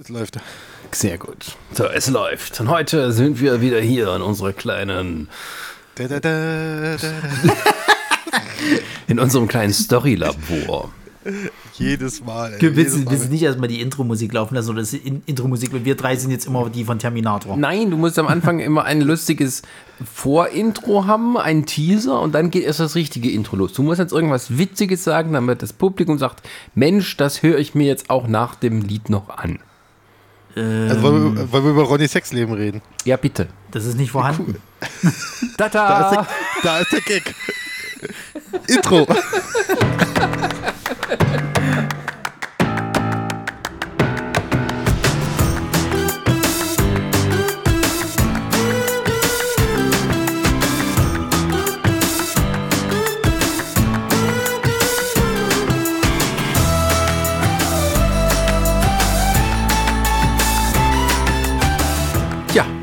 Es läuft. Sehr gut. So, es läuft. Und heute sind wir wieder hier in unserer kleinen. Da, da, da, da, in unserem kleinen Story-Labor. Jedes Mal. ey, Willst, jedes du- Mal. willst du nicht erstmal die Intro-Musik laufen lassen oder die In- Intro-Musik, weil wir drei sind jetzt immer die von Terminator. Nein, du musst am Anfang immer ein lustiges Vorintro haben, einen Teaser und dann geht erst das richtige Intro los. Du musst jetzt irgendwas Witziges sagen, damit das Publikum sagt: Mensch, das höre ich mir jetzt auch nach dem Lied noch an. Also wollen wir, wollen wir über Ronny Sexleben reden? Ja, bitte. Das ist nicht vorhanden. Da ist Tata! der, da ist der Gag. Intro.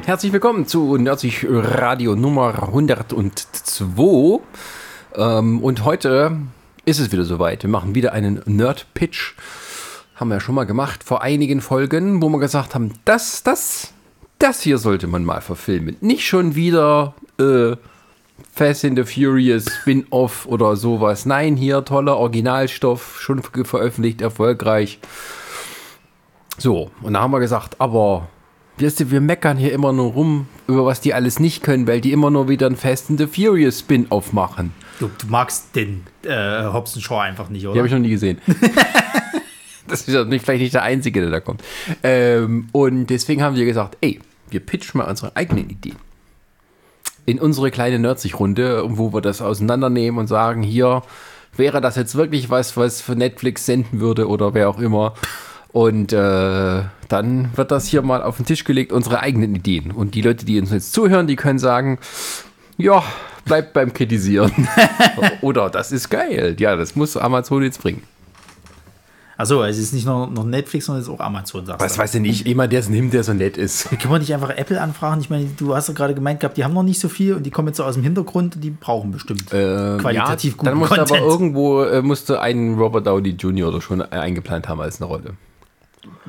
herzlich willkommen zu Nerdsich Radio Nummer 102. Ähm, und heute ist es wieder soweit. Wir machen wieder einen Nerd-Pitch. Haben wir ja schon mal gemacht vor einigen Folgen, wo wir gesagt haben, das, das, das hier sollte man mal verfilmen. Nicht schon wieder äh, Fast and the Furious Spin-off oder sowas. Nein, hier toller Originalstoff, schon ver- veröffentlicht, erfolgreich. So, und da haben wir gesagt, aber weißt wir meckern hier immer nur rum, über was die alles nicht können, weil die immer nur wieder ein Fast and the Furious Spin-off machen. Du, du magst den äh, Hobson Shaw einfach nicht, Die oder? habe ich noch nie gesehen. das ist ja nicht, vielleicht nicht der Einzige, der da kommt. Ähm, und deswegen haben wir gesagt, ey, wir pitchen mal unsere eigenen Ideen. In unsere kleine Nerdsich-Runde, wo wir das auseinandernehmen und sagen, hier, wäre das jetzt wirklich was, was für Netflix senden würde oder wer auch immer. Und äh, dann wird das hier mal auf den Tisch gelegt, unsere eigenen Ideen. Und die Leute, die uns jetzt zuhören, die können sagen, ja, bleibt beim Kritisieren. Oder das ist geil. Ja, das muss Amazon jetzt bringen. Achso, es ist nicht nur noch Netflix, sondern es ist auch Amazon, sagst Was du. weiß denn nicht, jemand, der es nimmt, der so nett ist. Können wir nicht einfach Apple anfragen? Ich meine, du hast ja gerade gemeint gehabt, die haben noch nicht so viel und die kommen jetzt so aus dem Hintergrund und die brauchen bestimmt Ähm, qualitativ ja, guten dann musste Content. aber irgendwo äh, musste ein Robert Downey Jr. oder schon eingeplant haben als eine Rolle.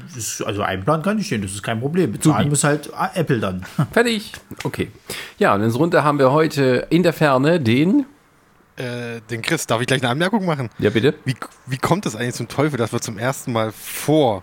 Das ist- also ein Plan kann ich stehen, das ist kein Problem. Bezahlen muss halt Apple dann. Fertig. Okay. Ja, und in unserer Runde haben wir heute in der Ferne den. Äh, den Chris, darf ich gleich eine Anmerkung machen? Ja, bitte. Wie, wie kommt es eigentlich zum Teufel, dass wir zum ersten Mal vor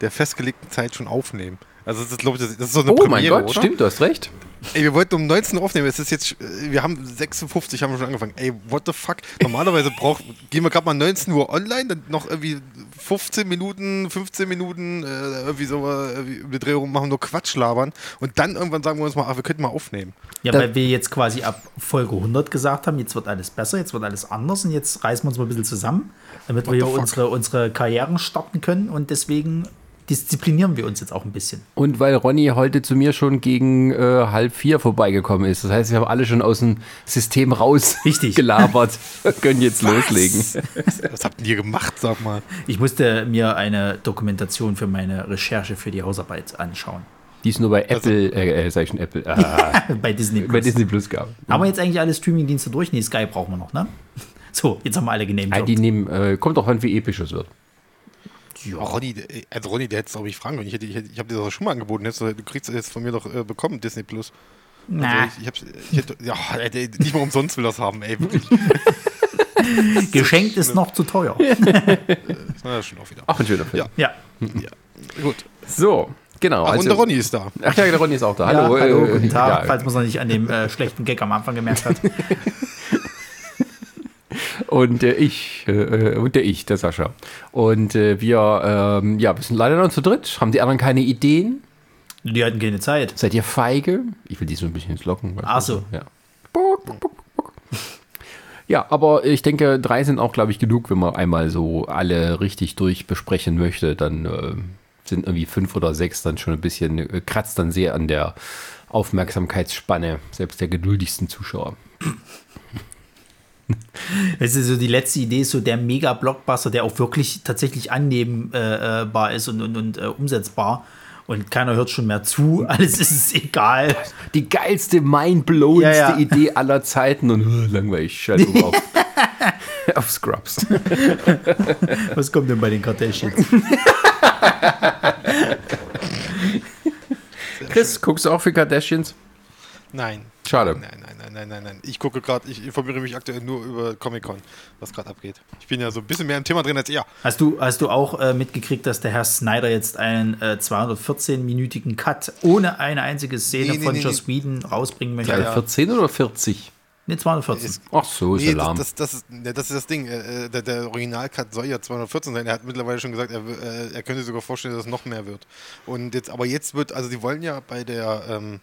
der festgelegten Zeit schon aufnehmen? Also das ist, glaube ich, das ist so eine Oh Premiere, mein Gott, oder? stimmt, du hast recht. Ey, wir wollten um 19 Uhr aufnehmen. Es ist jetzt, wir haben 56 haben wir schon angefangen. Ey, what the fuck? Normalerweise braucht, gehen wir gerade mal 19 Uhr online, dann noch irgendwie 15 Minuten, 15 Minuten, äh, irgendwie so irgendwie die Drehung machen, nur Quatsch labern. Und dann irgendwann sagen wir uns mal, ach, wir könnten mal aufnehmen. Ja, Da- weil wir jetzt quasi ab Folge 100 gesagt haben, jetzt wird alles besser, jetzt wird alles anders und jetzt reißen wir uns mal ein bisschen zusammen, damit wir hier fuck? unsere, unsere Karrieren starten können und deswegen disziplinieren wir uns jetzt auch ein bisschen. Und weil Ronny heute zu mir schon gegen äh, halb vier vorbeigekommen ist. Das heißt, wir haben alle schon aus dem System raus Richtig. gelabert. Wir können jetzt loslegen. Was habt ihr gemacht, sag mal? Ich musste mir eine Dokumentation für meine Recherche für die Hausarbeit anschauen. Die es nur bei Apple, äh, äh, sag ich schon Apple, ah, Bei Disney. bei Plus. Disney Plus gab. Haben wir jetzt eigentlich alle Streamingdienste durch? Nee, Sky brauchen wir noch, ne? So, jetzt haben wir alle genamed. Ah, die nehmen, äh, kommt auch an, wie episch es wird. Oh, Ronny, der- also Ronny, der hätte es, glaube ich, fragen können. Ich, hätte- ich, ich habe dir das auch schon mal angeboten. Jetzt, du kriegst es jetzt von mir doch äh, bekommen, Disney Plus. Also Na, ich, ich, ich ja, der- nicht mal umsonst will das haben, ey, wirklich. geschenkt ist noch zu teuer. Na, schon auch wieder. Auch ein schöner Film. Ja. Ja. Ja, gut. So, genau. Ach, und der Ronny ist da. Ach ja, der Ronny ist auch da. Ja, Hallo. hallo, äh, guten Tag, ja. falls man es noch nicht an dem äh, schlechten Gag am Anfang gemerkt hat. Und äh, ich, äh, äh, und der ich, der Sascha. Und äh, wir, ähm, ja, wir sind leider noch zu dritt. Haben die anderen keine Ideen? Die hatten keine Zeit. Seid ihr feige? Ich will die so ein bisschen ins Locken. Ach so. Ja. Bock, bock, bock. Ja, aber ich denke, drei sind auch, glaube ich, genug, wenn man einmal so alle richtig durch besprechen möchte. Dann äh, sind irgendwie fünf oder sechs dann schon ein bisschen, äh, kratzt dann sehr an der Aufmerksamkeitsspanne, selbst der geduldigsten Zuschauer. Es ist so die letzte Idee, ist so der Mega-Blockbuster, der auch wirklich tatsächlich annehmbar ist und, und, und äh, umsetzbar. Und keiner hört schon mehr zu. Alles ist es egal. Die geilste, mindblowendste Ja, ja. Idee aller Zeiten und uh, langweilig. Um auf, auf Scrubs. Was kommt denn bei den Kardashians? Chris, guckst du auch für Kardashians? Nein. Schade. Nein, nein, nein, nein, nein. Ich gucke gerade, ich informiere mich aktuell nur über Comic-Con, was gerade abgeht. Ich bin ja so ein bisschen mehr im Thema drin als ihr. Hast du, hast du auch äh, mitgekriegt, dass der Herr Snyder jetzt einen äh, 214-minütigen Cut ohne eine einzige Szene Nee, nee, von nee, Joss Whedon rausbringen möchte? Ja. 14 oder 40? Ne, 214. Ist- Ach so, ist Nee, Alarm. das, das, das, ist, das ist das Ding. Äh, der, der Original-Cut soll ja 214 sein. Er hat mittlerweile schon gesagt, er, äh, er könnte sich sogar vorstellen, dass es noch mehr wird. Und jetzt, aber jetzt wird, also die wollen ja bei der ähm,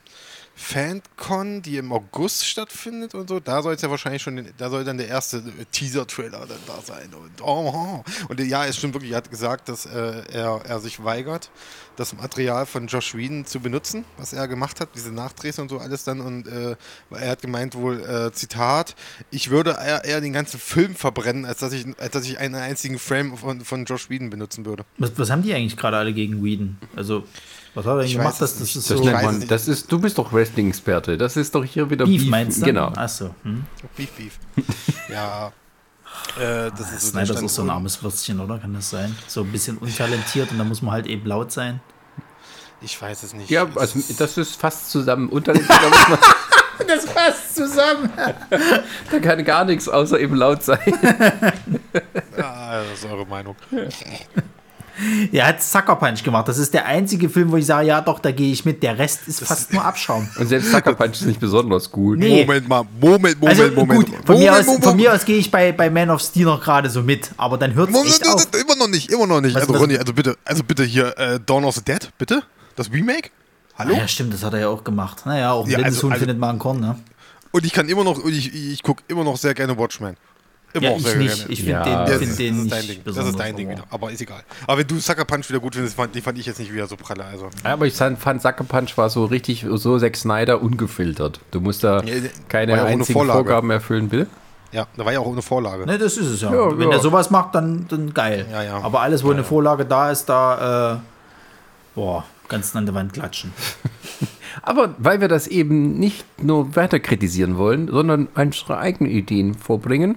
FanCon, die im August stattfindet und so, da soll es ja wahrscheinlich schon, da soll dann der erste äh, Teaser-Trailer dann da sein. Und, oh, oh. und ja, es stimmt wirklich, er hat gesagt, dass äh, er, er sich weigert, das Material von Josh Whedon zu benutzen, was er gemacht hat, diese Nachdrehs und so alles dann. Und äh, er hat gemeint wohl, äh, Zitat, ich würde eher, eher den ganzen Film verbrennen, als dass ich, als dass ich einen einzigen Frame von, von Josh Whedon benutzen würde. Was, was haben die eigentlich gerade alle gegen Whedon? Also, was hat er denn Ich gemacht? weiß dass das ist Das so man, das ist, du bist doch Wrestling-Experte. Das ist doch hier wieder Beef, Beef. meinst du? Genau. Achso. Hm. Beef, Beef. ja. Äh, das ist so der Snyder ist auch so ein armes Würstchen, oder? Kann das sein? So ein bisschen untalentiert und da muss man halt eben laut sein. Ich weiß es nicht. Ja, Es also ist- das ist fast zusammen. Unterliegt, da, muss man, Das passt zusammen. da kann gar nichts außer eben laut sein. Ah, das ist eure Meinung. Er hat Sucker Punch gemacht. Das ist der einzige Film, wo ich sage, ja doch, da gehe ich mit. Der Rest ist fast nur Abschaum. Und selbst Sucker Punch ist nicht besonders gut. Nee. Moment mal, Moment, Moment, Also Moment. gut, von, mir Moment, aus, von mir aus gehe ich bei, bei Man of Steel noch gerade so mit, aber dann hört es Moment, echt auf. immer noch nicht, immer noch nicht. Was- also was- Ronny, also bitte, also bitte hier, äh, Dawn of the Dead, bitte? Das Remake? Hallo? Ja, stimmt, das hat er ja auch gemacht. Naja, auch ein Ja, also- also- findet mal ein Korn, ne? Und ich kann immer noch, und ich, ich gucke immer noch sehr gerne Watchmen. Immer Ja, ich sehr nicht. Ich finde Ja, den, das Ja, find den das ist nicht dein Ding. Das besonders. ist dein Ding aber- wieder. Aber ist egal. Aber wenn du Sucker Punch wieder gut findest, fand, die fand ich jetzt nicht wieder so pralle. Also. Ja, aber ich fand, Sucker Punch war so richtig, so Zack Snyder ungefiltert. Du musst da Ja, keine ja einzigen Vorlage. Vorgaben erfüllen, bill. Ja, da war ja auch ohne Vorlage. Ne, das ist es ja. Ja, Wenn ja. er sowas macht, dann, dann geil. Ja, ja. Aber alles, wo eine Vorlage da ist, da, äh, boah, ganz an der Wand klatschen. Aber weil wir das eben nicht nur weiter kritisieren wollen, sondern unsere eigenen Ideen vorbringen,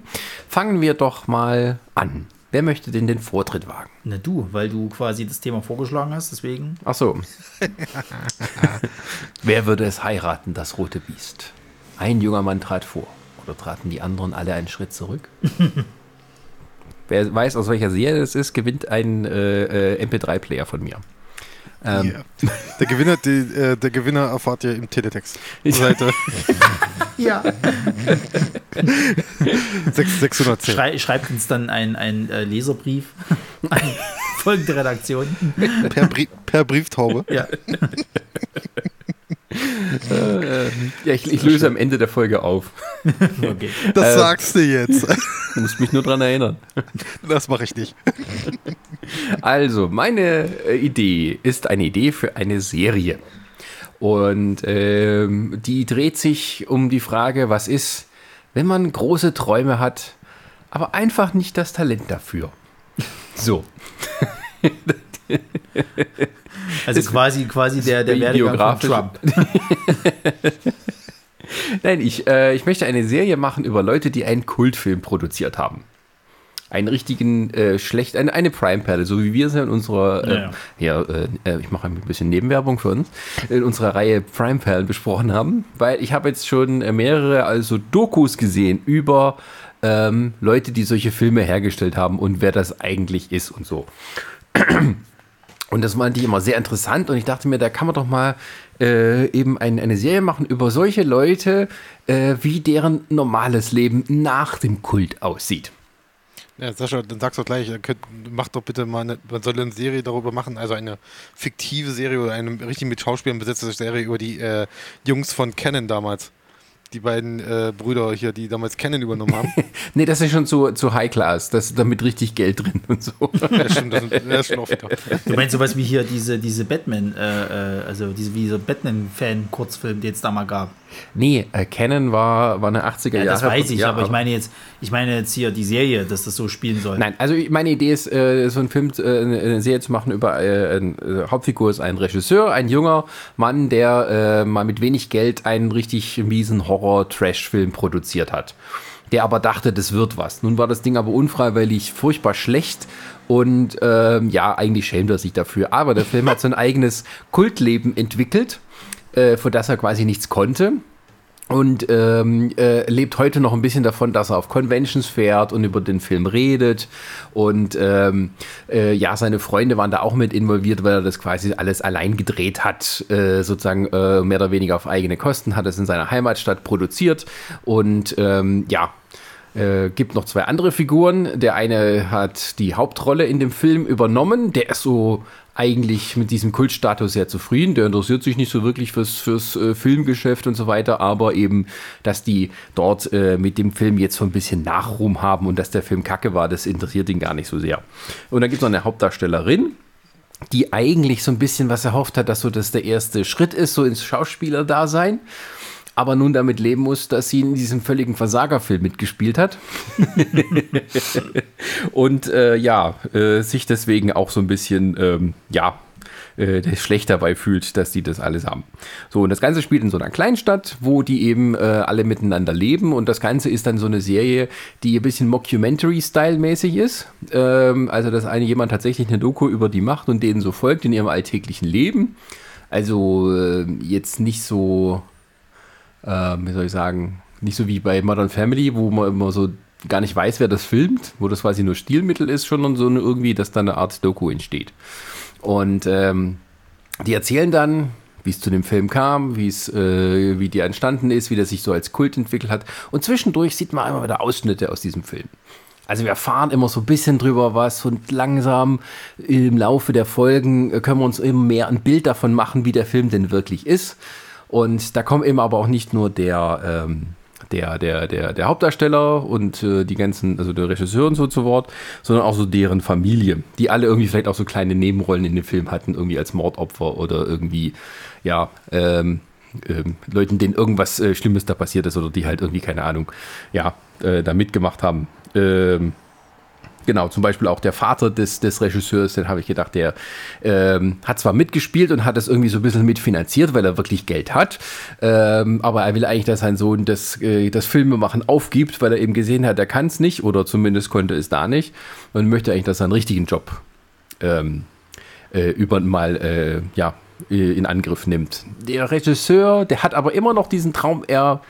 fangen wir doch mal an. Wer möchte denn den Vortritt wagen? Na du, weil du quasi das Thema vorgeschlagen hast, deswegen. Ach so. Wer würde es heiraten, das rote Biest? Ein junger Mann trat vor. Oder traten die anderen alle einen Schritt zurück? Wer weiß, aus welcher Serie es ist, gewinnt ein äh, äh, MP3-Player von mir. Ähm, Ja. Der, Gewinner, die, äh, der Gewinner erfahrt ihr im Teletext. Seite Ja. 6, 610. Schrei, schreibt uns dann ein, ein äh, Leserbrief an folgende Redaktion. Per, Brie per Brieftaube. Ja. Ja, ich, ich löse am Ende der Folge auf. Okay. Das Äh, sagst du jetzt. Du musst mich nur dran erinnern. Das mache ich nicht. Also, meine äh, Idee ist eine Idee für eine Serie. Und ähm, die dreht sich um die Frage, was ist, wenn man große Träume hat, aber einfach nicht das Talent dafür. So. Also quasi, quasi der, der Werdegang von. Trump. Nein, ich, äh, ich möchte eine Serie machen über Leute, die einen Kultfilm produziert haben. Einen richtigen, äh, schlecht, eine, eine Prime-Perle, so wie wir es ja in unserer, äh, ja, äh, äh, ich mache ein bisschen Nebenwerbung für uns, in unserer Reihe Prime-Perlen besprochen haben, weil ich habe jetzt schon äh, mehrere, also Dokus gesehen über ähm, Leute, die solche Filme hergestellt haben und wer das eigentlich ist und so. Und das fand ich immer sehr interessant und ich dachte mir, da kann man doch mal äh, eben ein, eine Serie machen über solche Leute, äh, wie deren normales Leben nach dem Kult aussieht. Ja, Sascha, dann sagst du gleich, äh, könnt, mach doch bitte mal eine, man soll eine Serie darüber machen, also eine fiktive Serie oder eine richtig mit Schauspielern besetzte Serie über die äh, Jungs von Canon damals. Die beiden äh, Brüder hier, die damals Canon übernommen haben. Nee, das ist schon zu, zu High Class, das ist damit richtig Geld drin und so. ja, stimmt, das, das ist schon oft. Du meinst sowas wie hier diese, diese Batman, äh, äh, also diese, wie dieser Batman-Fan-Kurzfilm, den es da mal gab. Nee, äh, Canon war, war eine 80er Ja, Jahre. das weiß ich, ja, aber ich meine jetzt, ich meine jetzt hier die Serie, dass das so spielen soll. Nein, also meine Idee ist, äh, so einen Film, äh, eine eine Serie zu machen über, äh, ein, äh, Hauptfigur ist ein Regisseur, ein junger Mann, der äh, mal mit wenig Geld einen richtig miesen Horror-Trash-Film produziert hat. der aber dachte, das wird was. Nun war das Ding aber unfreiwillig furchtbar schlecht und ähm, ja, eigentlich schämt er sich dafür. Aber der Film hat so ein eigenes Kultleben entwickelt, äh, für das er quasi nichts konnte und ähm, äh, lebt heute noch ein bisschen davon, dass er auf Conventions fährt und über den Film redet. Und ähm, äh, ja, seine Freunde waren da auch mit involviert, weil er das quasi alles allein gedreht hat, äh, sozusagen äh, mehr oder weniger auf eigene Kosten, hat es in seiner Heimatstadt produziert und ähm, ja, äh, gibt noch zwei andere Figuren. Der eine hat die Hauptrolle in dem Film übernommen. Der ist so eigentlich mit diesem Kultstatus sehr zufrieden. Der interessiert sich nicht so wirklich fürs, fürs äh, Filmgeschäft und so weiter, aber eben, dass die dort äh, mit dem Film jetzt so ein bisschen Nachruhm haben und dass der Film kacke war, das interessiert ihn gar nicht so sehr. Und dann gibt es noch eine Hauptdarstellerin, die eigentlich so ein bisschen was erhofft hat, dass so das der erste Schritt ist, so ins Schauspielerdasein aber nun damit leben muss, dass sie in diesem völligen Versagerfilm mitgespielt hat. und äh, ja, äh, sich deswegen auch so ein bisschen, ähm, ja, äh, schlecht dabei fühlt, dass die das alles haben. So, und das Ganze spielt in so einer Kleinstadt, wo die eben äh, alle miteinander leben und das Ganze ist dann so eine Serie, die ein bisschen Mockumentary-Style-mäßig ist. Ähm, also, dass eine jemand tatsächlich eine Doku über die macht und denen so folgt in ihrem alltäglichen Leben. Also äh, jetzt nicht so äh, wie soll ich sagen, nicht so wie bei Modern Family, wo man immer so gar nicht weiß, wer das filmt, wo das quasi nur Stilmittel ist, schon so eine, irgendwie, dass da eine Art Doku entsteht. Und ähm, die erzählen dann, wie es zu dem Film kam, wie es, äh, wie die entstanden ist, wie der sich so als Kult entwickelt hat. Und zwischendurch sieht man immer wieder Ausschnitte aus diesem Film. Also wir erfahren immer so ein bisschen drüber was und langsam im Laufe der Folgen können wir uns immer mehr ein Bild davon machen, wie der Film denn wirklich ist. Und da kommen eben aber auch nicht nur der, ähm, der, der, der, der Hauptdarsteller und äh, die ganzen, also der Regisseur und so zu Wort, sondern auch so deren Familie, die alle irgendwie vielleicht auch so kleine Nebenrollen in dem Film hatten, irgendwie als Mordopfer oder irgendwie, ja, ähm, ähm, Leuten, denen irgendwas äh, Schlimmes da passiert ist oder die halt irgendwie, keine Ahnung, ja, äh, da mitgemacht haben. Ähm, Genau, zum Beispiel auch der Vater des, des Regisseurs, den habe ich gedacht, der ähm, hat zwar mitgespielt und hat das irgendwie so ein bisschen mitfinanziert, weil er wirklich Geld hat, ähm, aber er will eigentlich, dass sein Sohn das, äh, das Filmemachen aufgibt, weil er eben gesehen hat, er kann es nicht oder zumindest konnte es da nicht und möchte eigentlich, dass er einen richtigen Job ähm, äh, über mal äh, ja, äh, in Angriff nimmt. Der Regisseur, der hat aber immer noch diesen Traum, er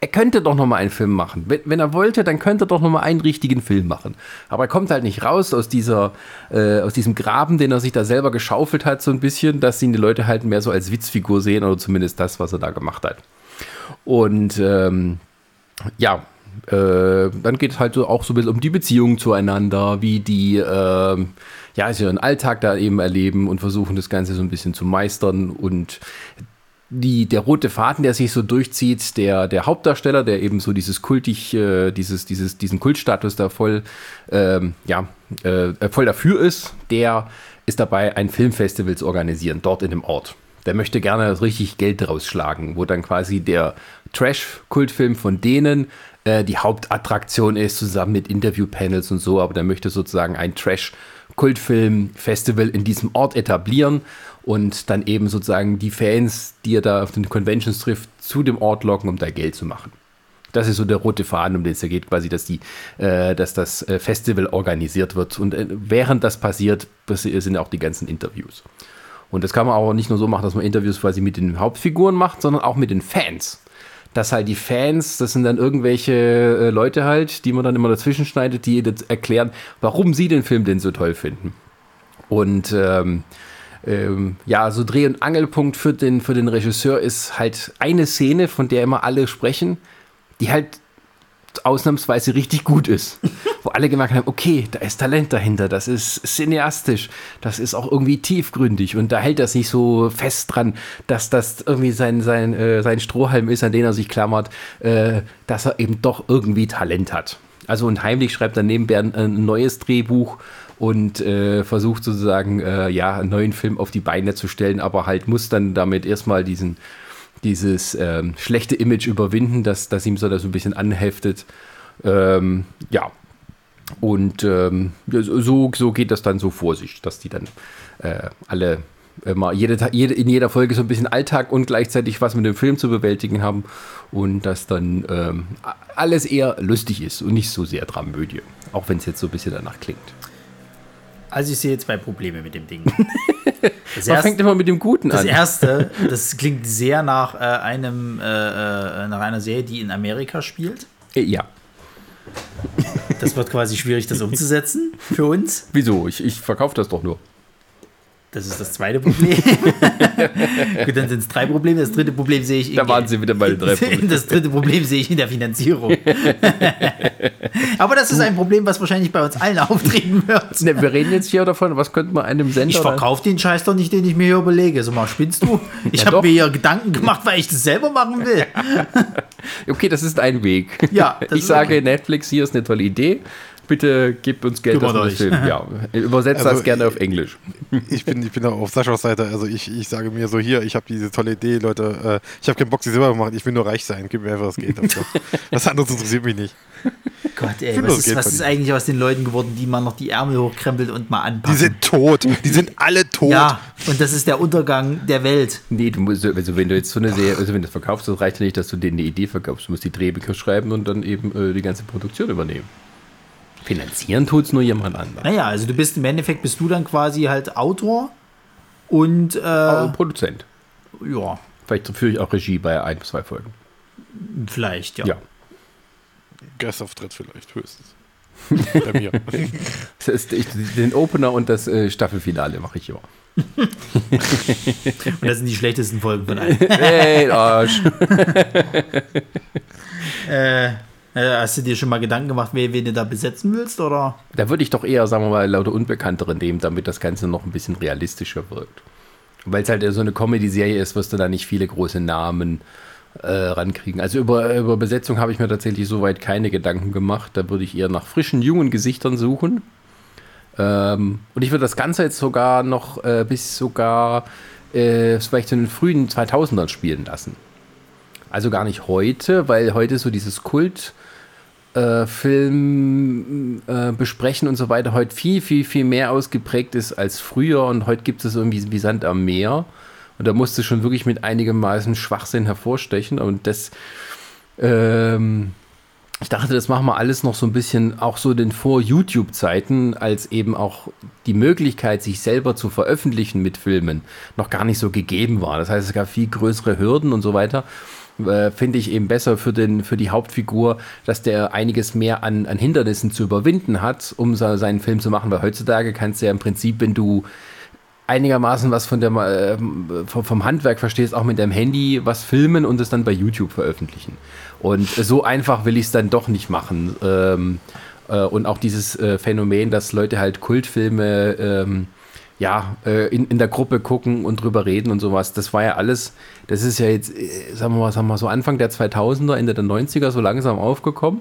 er könnte doch noch mal einen Film machen. Wenn, wenn, er wollte, dann könnte er doch noch mal einen richtigen Film machen. Aber er kommt halt nicht raus aus dieser, äh, aus diesem Graben, den er sich da selber geschaufelt hat, so ein bisschen, dass ihn die Leute halt mehr so als Witzfigur sehen oder zumindest das, was er da gemacht hat. Und ähm, ja, äh, dann geht es halt so auch so ein bisschen um die Beziehungen zueinander, wie die äh, ja, also ihren Alltag da eben erleben und versuchen das Ganze so ein bisschen zu meistern und die, der rote Faden, der sich so durchzieht, der, der Hauptdarsteller, der eben so dieses kultig, äh, dieses, dieses, diesen Kultstatus da voll, ähm, ja, äh, voll dafür ist, der ist dabei, ein Filmfestival zu organisieren, dort in dem Ort. Der möchte gerne richtig Geld rausschlagen, wo dann quasi der Trash-Kultfilm von denen äh, die Hauptattraktion ist, zusammen mit Interviewpanels und so, aber der möchte sozusagen ein Trash-Kultfilm-Festival in diesem Ort etablieren und dann eben sozusagen die Fans, die er da auf den Conventions trifft, zu dem Ort locken, um da Geld zu machen. Das ist so der rote Faden, um den es da geht, quasi, dass, die, äh, dass das äh, Festival organisiert wird. Und äh, während das passiert, sind auch die ganzen Interviews. Und das kann man auch nicht nur so machen, dass man Interviews quasi mit den Hauptfiguren macht, sondern auch mit den Fans. Dass halt die Fans, das sind dann irgendwelche äh, Leute halt, die man dann immer dazwischen schneidet, die erklären, warum sie den Film denn so toll finden. Und ähm, ähm, ja, so Dreh- und Angelpunkt für den, für den Regisseur ist halt eine Szene, von der immer alle sprechen, die halt ausnahmsweise richtig gut ist. Wo alle gemerkt haben, okay, da ist Talent dahinter, das ist cineastisch, das ist auch irgendwie tiefgründig und da hält er sich so fest dran, dass das irgendwie sein, sein, äh, sein Strohhalm ist, an den er sich klammert, äh, dass er eben doch irgendwie Talent hat. Also und heimlich schreibt er nebenbei ein, ein neues Drehbuch und äh, versucht sozusagen äh, ja einen neuen Film auf die Beine zu stellen, aber halt muss dann damit erstmal diesen dieses ähm, schlechte Image überwinden, dass das ihm so das ein bisschen anheftet. Ähm, ja. Und ähm, so, so geht das dann so vor sich, dass die dann äh, alle immer jede, jede, in jeder Folge so ein bisschen Alltag und gleichzeitig was mit dem Film zu bewältigen haben und dass dann ähm, alles eher lustig ist und nicht so sehr Dramödie, auch wenn es jetzt so ein bisschen danach klingt. Also ich sehe zwei Probleme mit dem Ding. Das Man erste, fängt immer mit dem Guten das an. Das erste, das klingt sehr nach äh, einem äh, äh, nach einer Serie, die in Amerika spielt. Äh, ja. Das wird quasi schwierig, das umzusetzen für uns. Wieso? Ich, ich verkaufe das doch nur. Das ist das zweite Problem. Gut, dann sind es drei Probleme. Das dritte Problem sehe ich. Da waren sie wieder bei den drei Problemen. Das dritte Problem sehe ich in der Finanzierung. Aber das ist ein Problem, was wahrscheinlich bei uns allen auftreten wird. Ne, wir reden jetzt hier davon, was könnte man einem Sender. Ich verkaufe den Scheiß doch nicht, den ich mir hier überlege. So mal, spinnst du? Ich ja, habe mir hier Gedanken gemacht, weil ich das selber machen will. okay, das ist ein Weg. Ja, ich sage okay. Netflix, hier ist eine tolle Idee bitte gebt uns Geld, dass wir das filmen. Ja, übersetzt also, das gerne auf Englisch. Ich bin, ich bin auf Saschas Seite. Also ich, ich sage mir so hier, ich habe diese tolle Idee, Leute. Äh, ich habe keinen Bock, sie selber zu machen. Ich will nur reich sein. Gib mir einfach das Geld. Was anderes interessiert mich nicht. Gott, ey, was, ist, was ist, eigentlich aus den Leuten geworden, die man noch die Ärmel hochkrempelt und mal anpacken? Die sind tot. Die sind alle tot. Ja, und das ist der Untergang der Welt. Nee, du musst, also wenn du jetzt so eine Serie, also wenn du das verkaufst, das reicht ja nicht, dass du denen eine Idee verkaufst. Du musst die Drehbücher schreiben und dann eben äh, die ganze Produktion übernehmen. Finanzieren tut es nur jemand anderes. Naja, also du bist im Endeffekt bist du dann quasi halt Autor und äh, Produzent. Ja. Vielleicht führe ich auch Regie bei ein, zwei Folgen. Vielleicht, ja. Ja. Gastauftritt vielleicht, höchstens. bei mir. Das ist, ich, den Opener und das äh, Staffelfinale mache ich ja. und das sind die schlechtesten Folgen von allen. Hey, Arsch. äh, hast du dir schon mal Gedanken gemacht, wen, wen du da besetzen willst, oder? Da würde ich doch eher, sagen wir mal, lauter Unbekanntere nehmen, damit das Ganze noch ein bisschen realistischer wirkt. Weil es halt so eine Comedy-Serie ist, wirst du da nicht viele große Namen äh, rankriegen. Also über, über Besetzung habe ich mir tatsächlich soweit keine Gedanken gemacht. Da würde ich eher nach frischen, jungen Gesichtern suchen. Ähm, und ich würde das Ganze jetzt sogar noch äh, bis sogar äh, vielleicht in den frühen 2000ern spielen lassen. Also gar nicht heute, weil heute so dieses Kult äh, Film äh, besprechen und so weiter heute viel, viel, viel mehr ausgeprägt ist als früher und heute gibt es irgendwie wie Sand am Meer. Und da musste schon wirklich mit einigermaßen Schwachsinn hervorstechen. Und das, ähm, ich dachte, das machen wir alles noch so ein bisschen auch so den Vor-YouTube-Zeiten, als eben auch die Möglichkeit, sich selber zu veröffentlichen mit Filmen, noch gar nicht so gegeben war. Das heißt, es gab viel größere Hürden und so weiter äh, finde ich eben besser für, den, für die Hauptfigur, dass der einiges mehr an, an Hindernissen zu überwinden hat, um so, seinen Film zu machen. Weil heutzutage kannst du ja im Prinzip, wenn du einigermaßen was von der, äh, vom Handwerk verstehst, auch mit deinem Handy was filmen und es dann bei YouTube veröffentlichen. Und so einfach will ich es dann doch nicht machen. Ähm, äh, und auch dieses äh, Phänomen, dass Leute halt Kultfilme ähm, ja, äh, in, in der Gruppe gucken und drüber reden und sowas. Das war ja alles, das ist ja jetzt, äh, sagen wir mal, sagen wir mal so Anfang der 2000er, Ende der 90er so langsam aufgekommen.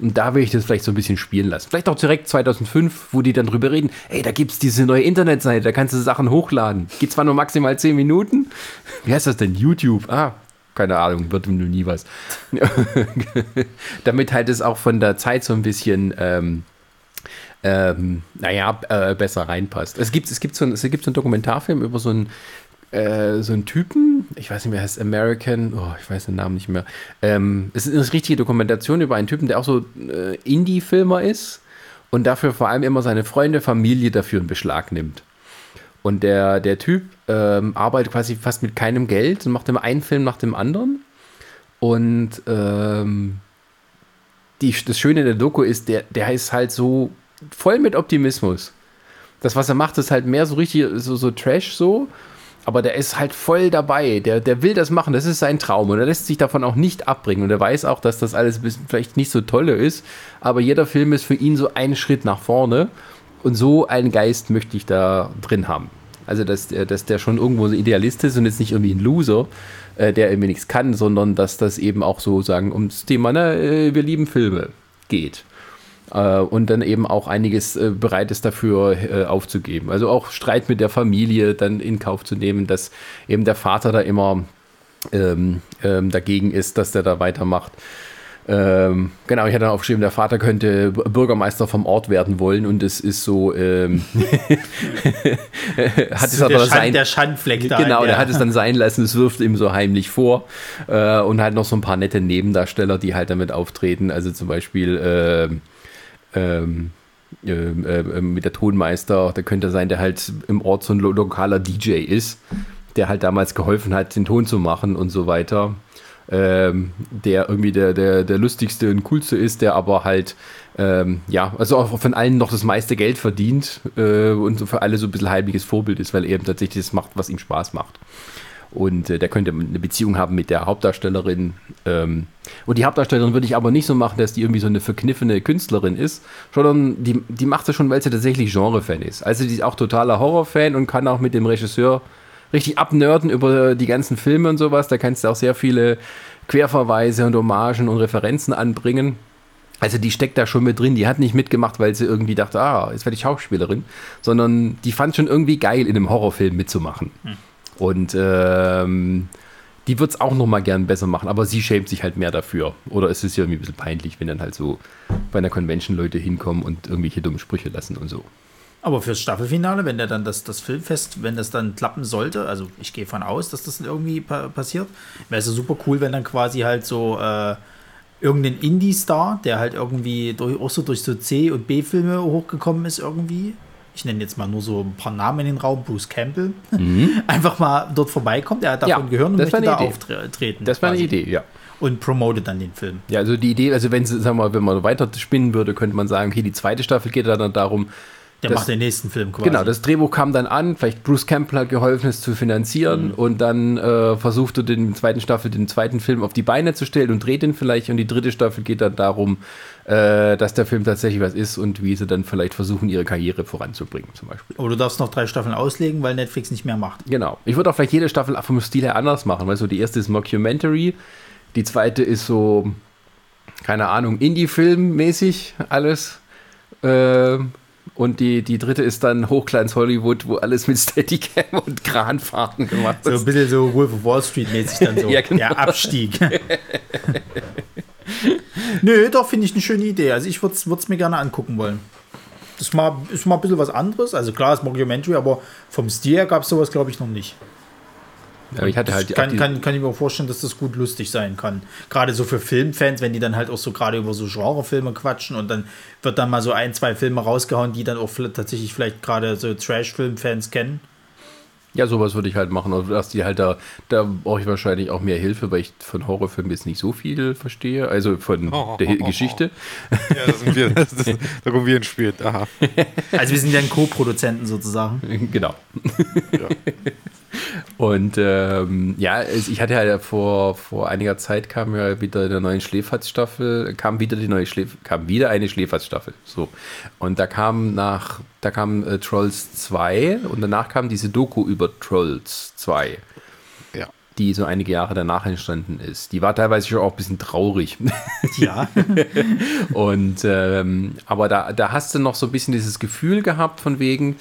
Und da will ich das vielleicht so ein bisschen spielen lassen. Vielleicht auch direkt 2005, wo die dann drüber reden, ey, da gibt es diese neue Internetseite, da kannst du Sachen hochladen. Geht zwar nur maximal 10 Minuten. Wie heißt das denn? YouTube. Ah, keine Ahnung, wird ihm nie was. Damit halt es auch von der Zeit so ein bisschen ähm, ähm, naja, äh, besser reinpasst. Es gibt, es, gibt so ein, es gibt so einen Dokumentarfilm über so einen, äh, so einen Typen, ich weiß nicht mehr, heißt American, oh, ich weiß den Namen nicht mehr. Ähm, es ist eine richtige Dokumentation über einen Typen, der auch so äh, Indie-Filmer ist und dafür vor allem immer seine Freunde, Familie dafür in Beschlag nimmt. Und der, der Typ ähm, arbeitet quasi fast mit keinem Geld und macht immer einen Film nach dem anderen. Und ähm, die, das Schöne der Doku ist, der, der ist halt so voll mit Optimismus. Das, was er macht, ist halt mehr so richtig, so, so Trash so. Aber der ist halt voll dabei. Der, der will das machen. Das ist sein Traum. Und er lässt sich davon auch nicht abbringen. Und er weiß auch, dass das alles vielleicht nicht so tolle ist. Aber jeder Film ist für ihn so ein Schritt nach vorne. Und so einen Geist möchte ich da drin haben. Also, dass der, dass der schon irgendwo so Idealist ist und jetzt nicht irgendwie ein Loser, äh, der irgendwie nichts kann, sondern dass das eben auch so sagen ums Thema, na, äh, wir lieben Filme geht äh, und dann eben auch einiges äh, bereit ist dafür äh, aufzugeben. Also auch Streit mit der Familie dann in Kauf zu nehmen, dass eben der Vater da immer ähm, ähm, dagegen ist, dass der da weitermacht. Ähm, genau, ich hatte dann aufgeschrieben, der Vater könnte Bürgermeister vom Ort werden wollen und es ist so, ähm, hat es aber der, Schand, sein, der Schandfleck da. Genau, der hat es dann sein lassen, es wirft ihm so heimlich vor. Äh, und halt noch so ein paar nette Nebendarsteller, die halt damit auftreten. Also zum Beispiel ähm, ähm, ähm, ähm, mit der Tonmeister, da könnte sein, der halt im Ort so ein lo lokaler DJ ist, der halt damals geholfen hat, den Ton zu machen und so weiter. Ähm, der irgendwie der, der, der lustigste und coolste ist, der aber halt, ähm, ja, also auch von allen noch das meiste Geld verdient äh, und für alle so ein bisschen heimliches Vorbild ist, weil er eben tatsächlich das macht, was ihm Spaß macht. Und äh, der könnte eine Beziehung haben mit der Hauptdarstellerin. Ähm, und die Hauptdarstellerin würde ich aber nicht so machen, dass die irgendwie so eine verkniffene Künstlerin ist, sondern die, die macht das schon, weil sie tatsächlich Genre-Fan ist. Also die ist auch totaler Horror-Fan und kann auch mit dem Regisseur richtig abnörden über die ganzen Filme und sowas. Da kannst du auch sehr viele Querverweise und Hommagen und Referenzen anbringen. Also die steckt da schon mit drin. Die hat nicht mitgemacht, weil sie irgendwie dachte, ah, jetzt werde ich Schauspielerin, sondern die fand schon irgendwie geil, in einem Horrorfilm mitzumachen. Und ähm, die wird es auch noch mal gern besser machen, aber sie schämt sich halt mehr dafür. Oder es ist ja irgendwie ein bisschen peinlich, wenn dann halt so bei einer Convention Leute hinkommen und irgendwelche dummen Sprüche lassen und so. Aber fürs Staffelfinale, wenn der dann das, das Filmfest, wenn das dann klappen sollte, also ich gehe von aus, dass das irgendwie pa passiert, wäre es ja super cool, wenn dann quasi halt so äh, irgendein Indie-Star, der halt irgendwie durch, auch so durch so C- und B-Filme hochgekommen ist irgendwie, ich nenne jetzt mal nur so ein paar Namen in den Raum, Bruce Campbell, einfach mal dort vorbeikommt, er hat davon Mhm. Ja, gehört und möchte da Idee. auftreten. Das war eine. Idee, ja. Und promotet dann den Film. Ja, also die Idee, also wenn sagen wir mal, wenn man weiter spinnen würde, könnte man sagen, okay, die zweite Staffel geht dann darum, Der Das- macht den nächsten Film quasi. Genau, das Drehbuch kam dann an, vielleicht Bruce Campbell hat geholfen, es zu finanzieren und dann äh, versuchte den zweiten Staffel den zweiten Film auf die Beine zu stellen und dreht ihn vielleicht und die dritte Staffel geht dann darum, äh, dass der Film tatsächlich was ist und wie sie dann vielleicht versuchen, ihre Karriere voranzubringen zum Beispiel. Aber du darfst noch drei Staffeln auslegen, weil Netflix nicht mehr macht. Genau. Ich würde auch vielleicht jede Staffel vom Stil her anders machen, weil so die erste ist Mockumentary, die zweite ist so, keine Ahnung, Indie-Film-mäßig alles. Äh, und die, die dritte ist dann Hochglanz Hollywood, wo alles mit Steadicam und Kranfahrten gemacht So ein bisschen so Wolf of Wall Street mäßig dann so. Ja, genau. Der Abstieg. Nö, doch, finde ich eine schöne Idee. Also ich würde es mir gerne angucken wollen. Das ist mal, ist mal ein bisschen was anderes. Also klar, ist Mockumentary, aber vom Stil her gab es sowas, glaube ich, noch nicht. Ja, ich hatte halt kann, kann, kann ich mir auch vorstellen, dass das gut lustig sein kann. Gerade so für Filmfans, wenn die dann halt auch so gerade über so Genrefilme quatschen und dann wird dann mal so ein, zwei Filme rausgehauen, die dann auch tatsächlich vielleicht gerade so Trash-Film-Fans kennen. Ja, sowas würde ich halt machen. Also, dass die halt da, da brauche ich wahrscheinlich auch mehr Hilfe, weil ich von Horrorfilmen jetzt nicht so viel verstehe. Also von Oh, der oh, oh, Geschichte. Ja, das sind wir. Das ist, da kommen wir ins Spiel. Aha. Also wir sind dann Co-Produzenten sozusagen. Genau. Ja. Und ähm, ja, ich hatte ja vor, vor einiger Zeit kam ja wieder in der neuen Schläferz-Staffel, kam wieder die neue Schläf kam wieder eine Schläferz-Staffel. So. Und da kam nach, da kam äh, Trolls 2 und danach kam diese Doku über Trolls 2, ja. die so einige Jahre danach entstanden ist. Die war teilweise schon auch ein bisschen traurig. Ja. Und ähm, aber da, da hast du noch so ein bisschen dieses Gefühl gehabt von wegen,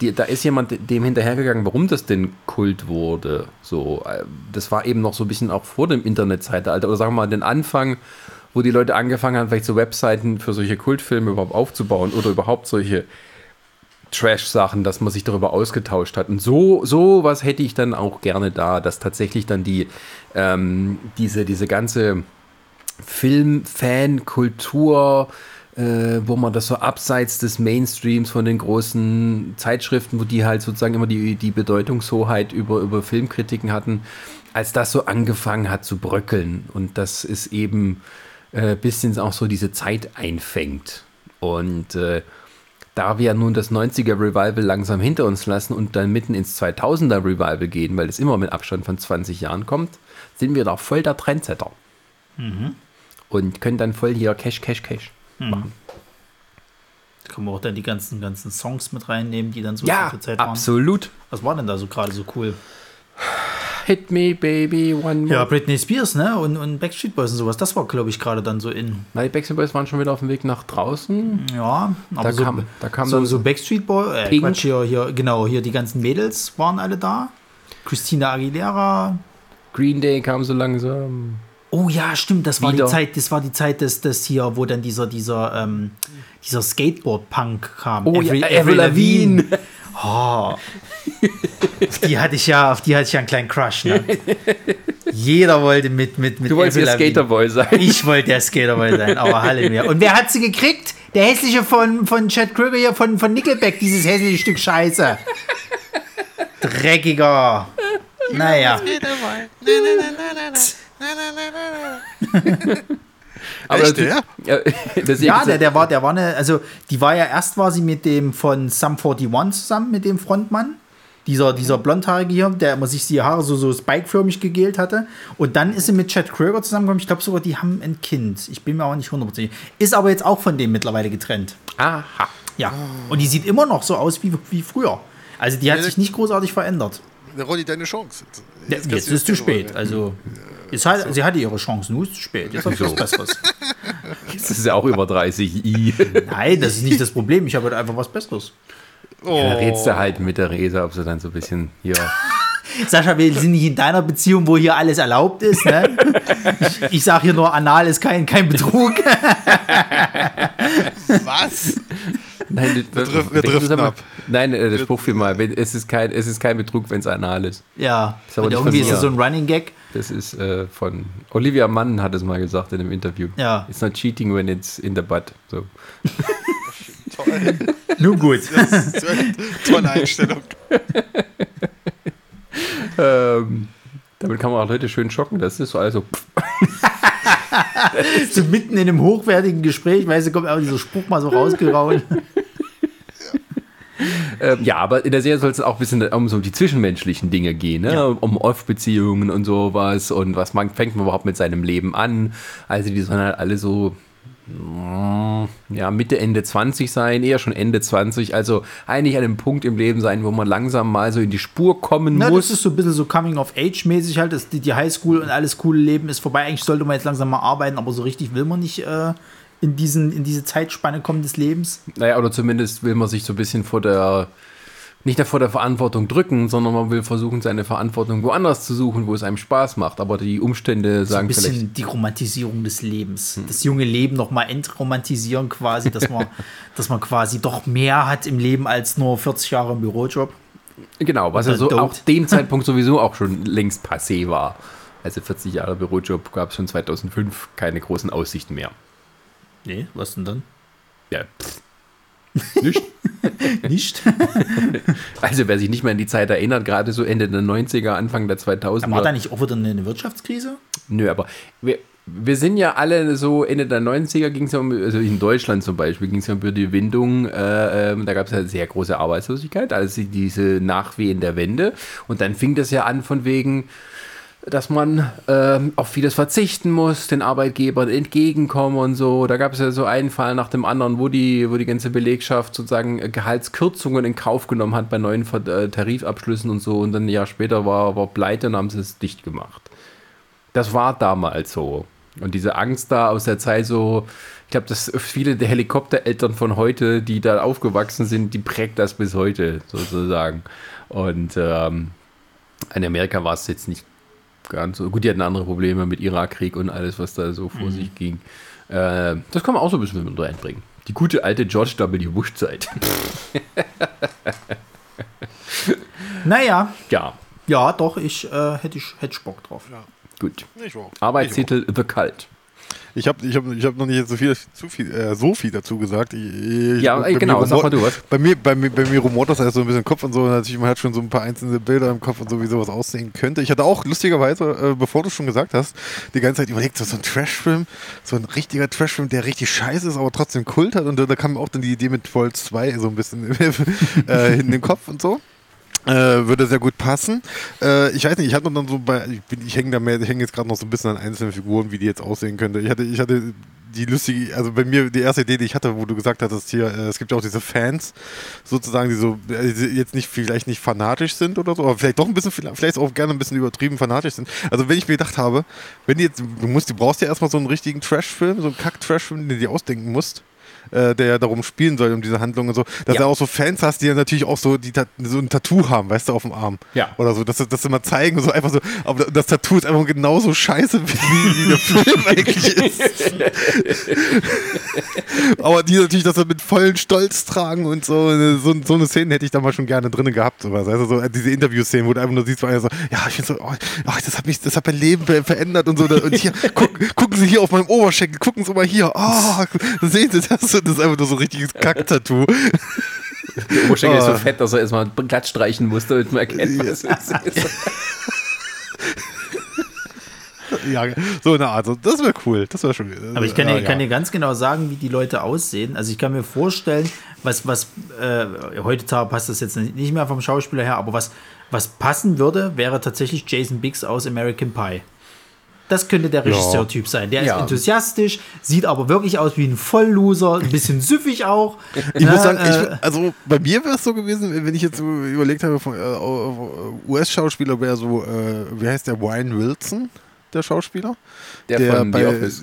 die, da ist jemand dem hinterhergegangen, warum das denn Kult wurde. So, äh, das war eben noch so ein bisschen auch vor dem Internetzeitalter oder sagen wir mal den Anfang, wo die Leute angefangen haben, vielleicht so Webseiten für solche Kultfilme überhaupt aufzubauen oder überhaupt solche Trash-Sachen, dass man sich darüber ausgetauscht hat. Und so, so was hätte ich dann auch gerne da, dass tatsächlich dann die ähm, diese, diese ganze Film, Fan, Kultur, äh, wo man das so abseits des Mainstreams von den großen Zeitschriften, wo die halt sozusagen immer die, die Bedeutungshoheit über, über Filmkritiken hatten, als das so angefangen hat zu bröckeln und das ist eben äh, bisschen auch so diese Zeit einfängt. Und äh, da wir nun das 90er Revival langsam hinter uns lassen und dann mitten ins 2000er Revival gehen, weil es immer mit Abstand von 20 Jahren kommt, sind wir da voll der Trendsetter. Und können dann voll hier Cash, Cash, Cash machen. Da können wir auch dann die ganzen, ganzen Songs mit reinnehmen, die dann so Ja, zur Zeit waren. absolut. Was war denn da so gerade so cool? Hit me, baby, one more. Ja, Britney Spears, ne? Und, und Backstreet Boys und sowas. Das war, glaube ich, gerade dann so in. Na, die Backstreet Boys waren schon wieder auf dem Weg nach draußen. Ja, aber Da so, kam- da kam so, so Backstreet Boy, äh. Quatsch, hier, hier, genau, hier die ganzen Mädels waren alle da. Christina Aguilera. Green Day kam so langsam. Oh ja, stimmt, das war Wieder. die Zeit, das war die Zeit des, des hier, wo dann dieser, dieser, ähm, dieser Skateboard-Punk kam. Oh ja, Avril Lavigne. Oh, auf die hatte ich ja, auf die hatte ich ja einen kleinen Crush, ne? Jeder wollte mit, mit, mit Du wolltest der. Skaterboy sein. Ich wollte der Skaterboy sein, aber Halleluja. Und wer hat sie gekriegt? Der hässliche von, von Chad Krüger hier, von, von Nickelback, dieses hässliche Stück Scheiße. Dreckiger. Naja. Aber Echt? Ja, Ja, der, der war, der war eine, also die war ja erst war sie mit dem von Sum 41 zusammen, mit dem Frontmann. Dieser, dieser Blondhaarige hier, der immer sich die Haare so, so spikeförmig gegelt hatte. Und dann ist sie mit Chad Kroeger zusammengekommen. Ich glaube sogar, die haben ein Kind. Ich bin mir aber nicht hundertprozentig. Ist aber jetzt auch von dem mittlerweile getrennt. Aha. Ja. Und die sieht immer noch so aus wie, wie früher. Also die hat Ja, sich nicht großartig verändert. Ronny, deine Chance. Jetzt, jetzt ist zu spät. Also sie, hat, sie hatte ihre Chance, nur ist zu spät. Jetzt hat sie was Besseres. Das ist ja auch über 30 I. Nein, das ist nicht das Problem. Ich habe halt einfach was Besseres. Oh. Da redst du halt mit der Resa, ob sie dann so ein bisschen hier. Sascha, wir sind nicht in deiner Beziehung, wo hier alles erlaubt ist. Ne? Ich, ich sage hier nur, anal ist kein, kein Betrug. Was? Nein, das, drif- wir das- driften ab. Nein, äh, der Spruch vielmal, wenn, es, ist kein, es ist kein Betrug, wenn es anal ist. Ja, Ist aber irgendwie ist das so ein Running Gag. Das ist äh, von Olivia Mann hat es mal gesagt in einem Interview. Ja. It's not cheating when it's in the butt. So. Toll. Nun gut. Das ist eine tolle Einstellung. Ähm, damit kann man auch Leute schön schocken. Das ist so also. So mitten in einem hochwertigen Gespräch, weißt du, kommt auch dieser Spruch mal so rausgerauen. Ähm, ja, aber in der Serie soll es auch ein bisschen um so die zwischenmenschlichen Dinge gehen, ne? Ja. um Off-Beziehungen und sowas und was man, fängt man überhaupt mit seinem Leben an. Also die sollen halt alle so ja, Mitte, Ende 20 sein, eher schon Ende 20, also eigentlich an einem Punkt im Leben sein, wo man langsam mal so in die Spur kommen Na, muss. das ist so ein bisschen so Coming-of-Age-mäßig halt. Das, die, die Highschool und alles coole Leben ist vorbei. Eigentlich sollte man jetzt langsam mal arbeiten, aber so richtig will man nicht äh, in, diesen, in diese Zeitspanne kommen des Lebens. Naja, oder zumindest will man sich so ein bisschen vor der, nicht vor der Verantwortung drücken, sondern man will versuchen, seine Verantwortung woanders zu suchen, wo es einem Spaß macht. Aber die Umstände So ein sagen bisschen vielleicht, Hm. die Romantisierung des Lebens. Das junge Leben nochmal entromantisieren quasi, dass man, dass man quasi doch mehr hat im Leben als nur 40 Jahre im Bürojob. genau, was ja so auch dem Zeitpunkt sowieso auch schon längst passé war. Also 40 Jahre Bürojob gab es schon 2005 keine großen Aussichten mehr. Nee, was denn dann? Ja, pff. nicht. Nicht? Also wer sich nicht mehr an die Zeit erinnert, gerade so Ende der 90er, Anfang der 2000er. War da nicht auch wieder eine Wirtschaftskrise? Nö, aber wir, wir sind ja alle so Ende der 90er ging es ja um, also in Deutschland zum Beispiel ging es ja um die Windung, äh, ähm, da gab es ja sehr große Arbeitslosigkeit, also diese Nachwehen der Wende. Und dann fing das ja an von wegen, dass man ähm, auf vieles verzichten muss, den Arbeitgebern entgegenkommen und so. Da gab es ja so einen Fall nach dem anderen, wo die, wo die ganze Belegschaft sozusagen äh, Gehaltskürzungen in Kauf genommen hat bei neuen Ver- äh, Tarifabschlüssen und so. Und dann ein Jahr später war, war pleite und haben sie es dicht gemacht. Das war damals so. Und diese Angst da aus der Zeit so, ich glaube, dass viele der Helikoptereltern von heute, die da aufgewachsen sind, die prägt das bis heute sozusagen. Und ähm, in Amerika war es jetzt nicht ganz so. Gut, die hatten andere Probleme mit Irakkrieg und alles, was da so vor sich ging. Äh, das kann man auch so ein bisschen mit reinbringen. Die gute alte George W. Bush-Zeit. Naja, ja, ja, doch, ich äh, hätte ich hätte ich Bock drauf. gut. Ich auch. Arbeitstitel The Cult. Ich habe ich hab, ich hab noch nicht so viel, zu viel, äh, so viel dazu gesagt. Ich, ich, Ja, bei genau, sag rumort- mal du was. Bei mir, bei mir, bei mir rumort das alles so ein bisschen im Kopf und so. Natürlich, man hat schon so ein paar einzelne Bilder im Kopf und so, wie sowas aussehen könnte. Ich hatte auch lustigerweise, äh, bevor du schon gesagt hast, die ganze Zeit überlegt, so, ein Trashfilm, so ein richtiger Trashfilm, der richtig scheiße ist, aber trotzdem Kult hat. Und da, kam auch dann die Idee mit Volt 2 so ein bisschen äh, in den Kopf und so. Äh, würde sehr gut passen. Äh, ich weiß nicht, ich hatte dann so bei, ich, ich hänge da mehr, ich hänge jetzt gerade noch so ein bisschen an einzelnen Figuren, wie die jetzt aussehen könnte. Ich hatte, ich hatte die lustige, also bei mir die erste Idee, die ich hatte, wo du gesagt hattest, hier, äh, es gibt ja auch diese Fans, sozusagen, die so äh, die jetzt nicht vielleicht nicht fanatisch sind oder so, aber vielleicht doch ein bisschen, vielleicht auch gerne ein bisschen übertrieben fanatisch sind. Also wenn ich mir gedacht habe, wenn die jetzt, du musst, du brauchst ja erstmal so einen richtigen Trash-Film, so einen Kack-Trash-Film, den du dir ausdenken musst. Äh, der ja darum spielen soll, um diese Handlung und so, dass Ja. du auch so Fans hast, die ja natürlich auch so, die so ein Tattoo haben, weißt du, auf dem Arm. Ja. Oder so, dass, sie- dass sie mal zeigen, so einfach so, aber das Tattoo ist einfach genauso scheiße, wie, wie, der Film eigentlich ist. aber die natürlich das so mit vollen Stolz tragen und so, so, so eine Szene hätte ich da mal schon gerne drin gehabt, sowas. Also so äh, diese Interview-Szenen, wo du einfach nur siehst, wo einer so, ja, ich finde so, oh, ach, das hat mich, das hat mein Leben ver- verändert und so. Und hier, guck, gucken Sie hier auf meinem Oberschenkel, gucken Sie mal hier, oh, sehen Sie das? Das ist einfach nur so ein richtiges Kack-Tattoo. Der Oberschenkel ist so Oh. fett, dass er erstmal glatt streichen musste, damit man erkennt, was es ist. Ja, so eine Art. Das wäre cool. Das wäre schon. Aber ich kann, dir, äh, kann dir ganz genau sagen, wie die Leute aussehen. Also ich kann mir vorstellen, was, was äh, heutzutage passt das jetzt nicht mehr vom Schauspieler her, aber was, was passen würde, wäre tatsächlich Jason Biggs aus American Pie. Das könnte der Regisseurtyp sein. Der Ja. ist enthusiastisch, sieht aber wirklich aus wie ein Vollloser, ein bisschen süffig auch. Ich muss Ja, sagen, äh, ich, also bei mir wäre es so gewesen, wenn ich jetzt so überlegt habe, von, äh, US-Schauspieler wäre so, äh, wie heißt der, Wayne Wilson, der Schauspieler? Der, von The Office.